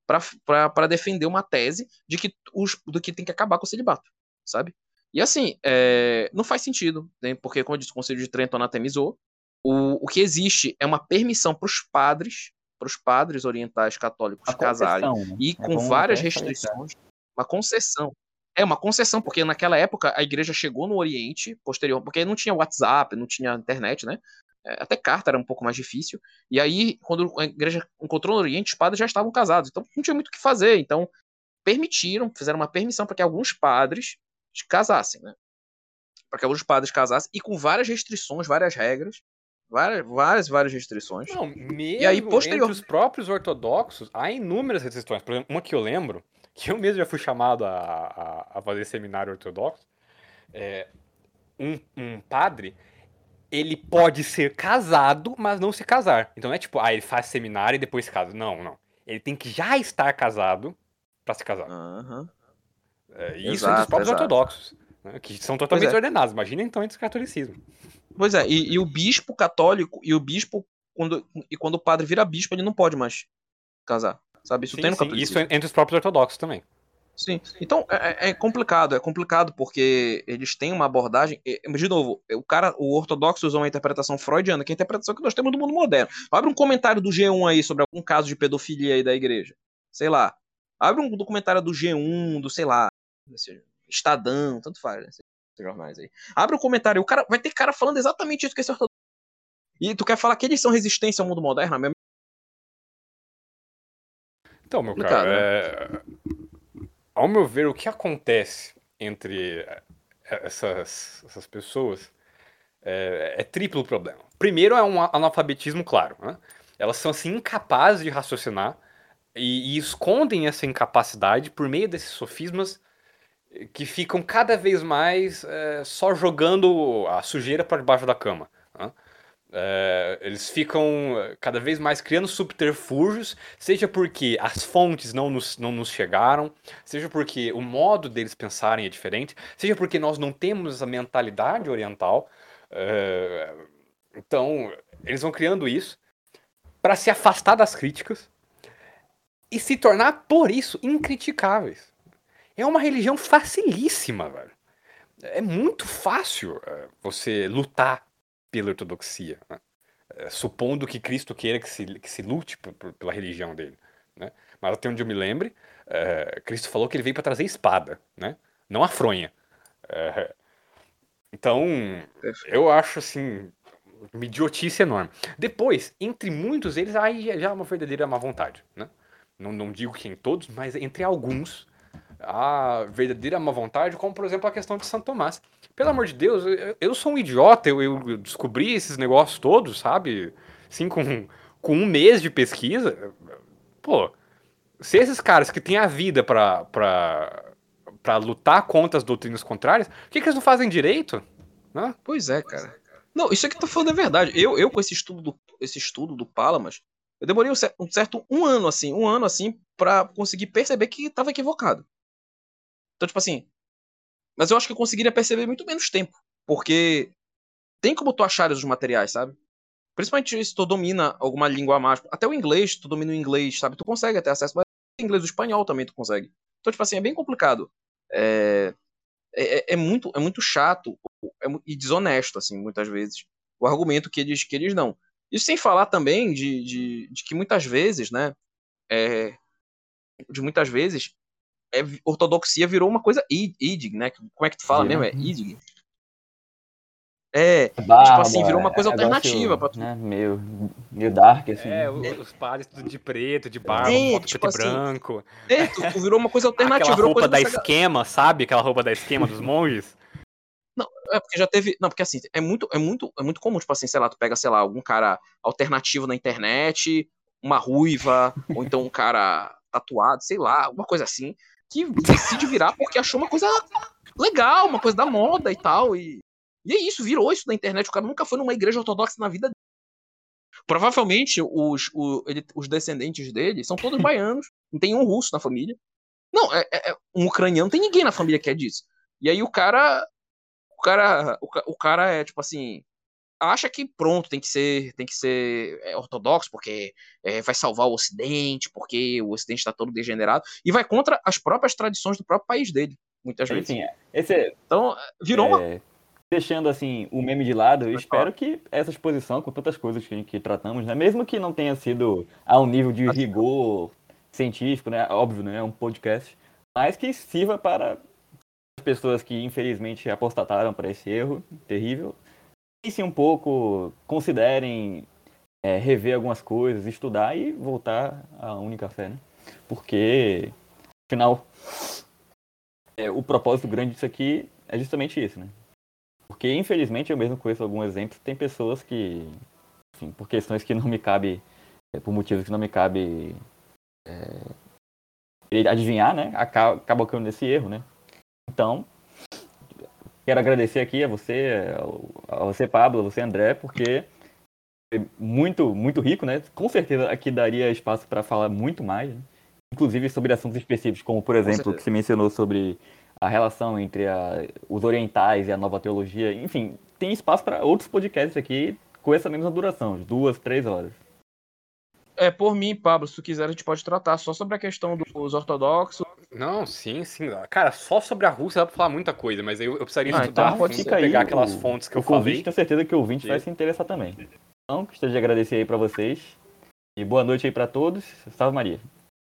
Speaker 3: para defender uma tese de que, os, do que tem que acabar com o celibato, sabe? E assim, é, não faz sentido, né? porque, como eu disse, o Conselho de Trento anatemizou. O, o que existe é uma permissão para os padres, para os padres orientais católicos casarem,
Speaker 1: né?
Speaker 3: e
Speaker 1: É
Speaker 3: com
Speaker 1: bom
Speaker 3: várias restrições, uma concessão. É uma concessão, porque naquela época a igreja chegou no Oriente, posterior, porque não tinha WhatsApp, não tinha internet, né? É, Até carta era um pouco mais difícil. E aí, quando a igreja encontrou no Oriente, os padres já estavam casados, então não tinha muito o que fazer. Então, permitiram, fizeram uma permissão para que alguns padres casassem, né? Para que alguns padres casassem, e com várias restrições, várias regras, várias, várias, várias restrições.
Speaker 2: Não, mesmo
Speaker 3: aí, posterior-
Speaker 2: entre os próprios ortodoxos, há inúmeras restrições. Por exemplo, uma que eu lembro, que eu mesmo já fui chamado a, a, a fazer seminário ortodoxo, é, um, um padre, ele pode ser casado, mas não se casar. Então não é tipo, ah, ele faz seminário e depois se casa. Não, não. Ele tem que já estar casado para se casar.
Speaker 3: Aham.
Speaker 2: É, e isso
Speaker 3: Exato,
Speaker 2: entre os próprios
Speaker 3: exato.
Speaker 2: ortodoxos, né, que são totalmente
Speaker 3: é.
Speaker 2: ordenados. Imagina então entre o catolicismo.
Speaker 3: Pois é, e, e o bispo católico, e o bispo, quando, e quando o padre vira bispo, ele não pode mais casar. Sabe? Isso
Speaker 2: Sim,
Speaker 3: tem no catolicismo.
Speaker 2: isso entre os próprios ortodoxos também.
Speaker 3: Sim. Então, é, é- é complicado, é complicado porque eles têm uma abordagem. De novo, o cara, o ortodoxo usou uma interpretação freudiana, que é a interpretação que nós temos do mundo moderno. Abre um comentário do G1 aí sobre algum caso de pedofilia aí da igreja. Sei lá. Abre um documentário do G1, do sei lá, Estadão, tanto faz, né, esses jornais aí. Abre um comentário, o cara vai ter cara falando exatamente isso que esse ortodoxo. E tu quer falar que eles são resistência ao mundo moderno?
Speaker 2: Então, meu cara, é... ao meu ver, o que acontece entre eh, essas, essas pessoas é, é triplo problema. Primeiro é um analfabetismo claro, né? Elas são assim incapazes de raciocinar e, e escondem essa incapacidade por meio desses sofismas que ficam cada vez mais eh, só jogando a sujeira para debaixo da cama. né? É, eles ficam eh, cada vez mais criando subterfúgios, seja porque as fontes não nos, não nos chegaram, seja porque o modo deles pensarem é diferente, seja porque nós não temos a mentalidade oriental. é, então, eles vão criando isso para se afastar das críticas e se tornar, por isso, incriticáveis. É uma religião facilíssima, velho. É muito fácil é, você lutar pela ortodoxia, né? É, supondo que Cristo queira que se, que se lute por- por- pela religião dele. Né? Mas até onde eu me lembre, é, Cristo falou que ele veio para trazer espada, né? não a fronha. Então, eu acho assim, uma idiotice enorme. Depois, entre muitos eles, aí já- já é uma verdadeira má vontade. Né? Não, não digo que em todos, mas entre alguns, a verdadeira má vontade, como por exemplo a questão de Santo Tomás. Pelo amor de Deus, eu, eu sou um idiota, eu, eu descobri esses negócios todos, sabe? Assim, com, com um mês de pesquisa. Pô, se esses caras que têm a vida pra, pra, pra lutar contra as doutrinas contrárias, por que, que eles não fazem direito? Né?
Speaker 3: Pois é, cara. Não, isso aqui que tá falando é verdade. Eu, eu com esse estudo do, esse estudo do Palamas, eu demorei um certo, um certo um ano assim, um ano assim, para conseguir perceber que tava equivocado. Então, tipo assim, mas eu acho que eu conseguiria perceber muito menos tempo, porque tem como tu achar os materiais, sabe? Principalmente se tu domina alguma língua mais, até o inglês, tu domina o inglês, sabe? Tu consegue ter acesso, mas o inglês, o espanhol também tu consegue. Então, tipo assim, é bem complicado. É, é, é muito, é muito chato é, e desonesto, assim, muitas vezes, o argumento que eles, que eles dão. Isso sem falar também de, de, de que muitas vezes, né, é, de muitas vezes, é, ortodoxia virou uma coisa idig, né? Como é que tu fala mesmo? É idig. É, Barba, tipo assim, virou uma coisa é, alternativa pra tu.
Speaker 1: Né, meio, meio dark, assim.
Speaker 2: É, os padres tudo de preto, de barba, é, tipo preto assim, e branco.
Speaker 3: É, tu, tu, virou uma coisa alternativa.
Speaker 2: Aquela roupa
Speaker 3: da
Speaker 2: esquema, sabe? Aquela roupa da esquema dos monges.
Speaker 3: Não, é porque já teve. Não, porque assim, é muito, é muito, é muito comum, tipo assim, sei lá, tu pega, sei lá, algum cara alternativo na internet, uma ruiva, ou então um cara tatuado, sei lá, alguma coisa assim que decide virar porque achou uma coisa legal, uma coisa da moda e tal. E, e é isso, virou isso na internet. O cara nunca foi numa igreja ortodoxa na vida dele. Provavelmente os, o, ele, os descendentes dele são todos baianos, não tem um russo na família. Não, é, é, é, um ucraniano, tem ninguém na família que é disso. E aí o cara. O cara. O, o cara é tipo assim acha que pronto, tem que ser, tem que ser é, ortodoxo, porque é, vai salvar o Ocidente, porque o Ocidente está todo degenerado, e vai contra as próprias tradições do próprio país dele, muitas vezes.
Speaker 1: Enfim, esse,
Speaker 3: então, virou
Speaker 1: é, uma... Deixando assim o meme de lado, eu espero que essa exposição, com tantas coisas que, que tratamos, né, mesmo que não tenha sido a um nível de rigor científico, né, óbvio, né, é um podcast, mas que sirva para as pessoas que infelizmente apostataram para esse erro terrível, pensem um pouco, considerem é, rever algumas coisas, estudar e voltar à única fé, né? Porque, afinal, é, o propósito grande disso aqui é justamente isso, né? Porque, infelizmente, eu mesmo conheço alguns exemplos, tem pessoas que, enfim, por questões que não me cabe, é, por motivos que não me cabe é, adivinhar, né? Acaba, acaba caindo nesse erro, né? Então, Quero agradecer aqui a você, a você, Pablo, a você, André, porque é muito, muito rico, né? Com certeza aqui daria espaço para falar muito mais, né? inclusive sobre assuntos específicos, como, por exemplo, o que você mencionou sobre a relação entre a, os orientais e a nova teologia. Enfim, tem espaço para outros podcasts aqui com essa mesma duração, duas, três horas.
Speaker 3: É, por mim, Pablo, se tu quiser, a gente pode tratar só sobre a questão dos ortodoxos.
Speaker 2: Não, sim, sim. Cara, só sobre a Rússia dá pra falar muita coisa, mas eu, eu precisaria ah, estudar, então pegar aquelas o, fontes que eu convite, falei.
Speaker 1: Tenho certeza que o ouvinte sim. vai se interessar também. Então, gostaria de agradecer aí pra vocês. E boa noite aí pra todos. Salve Maria.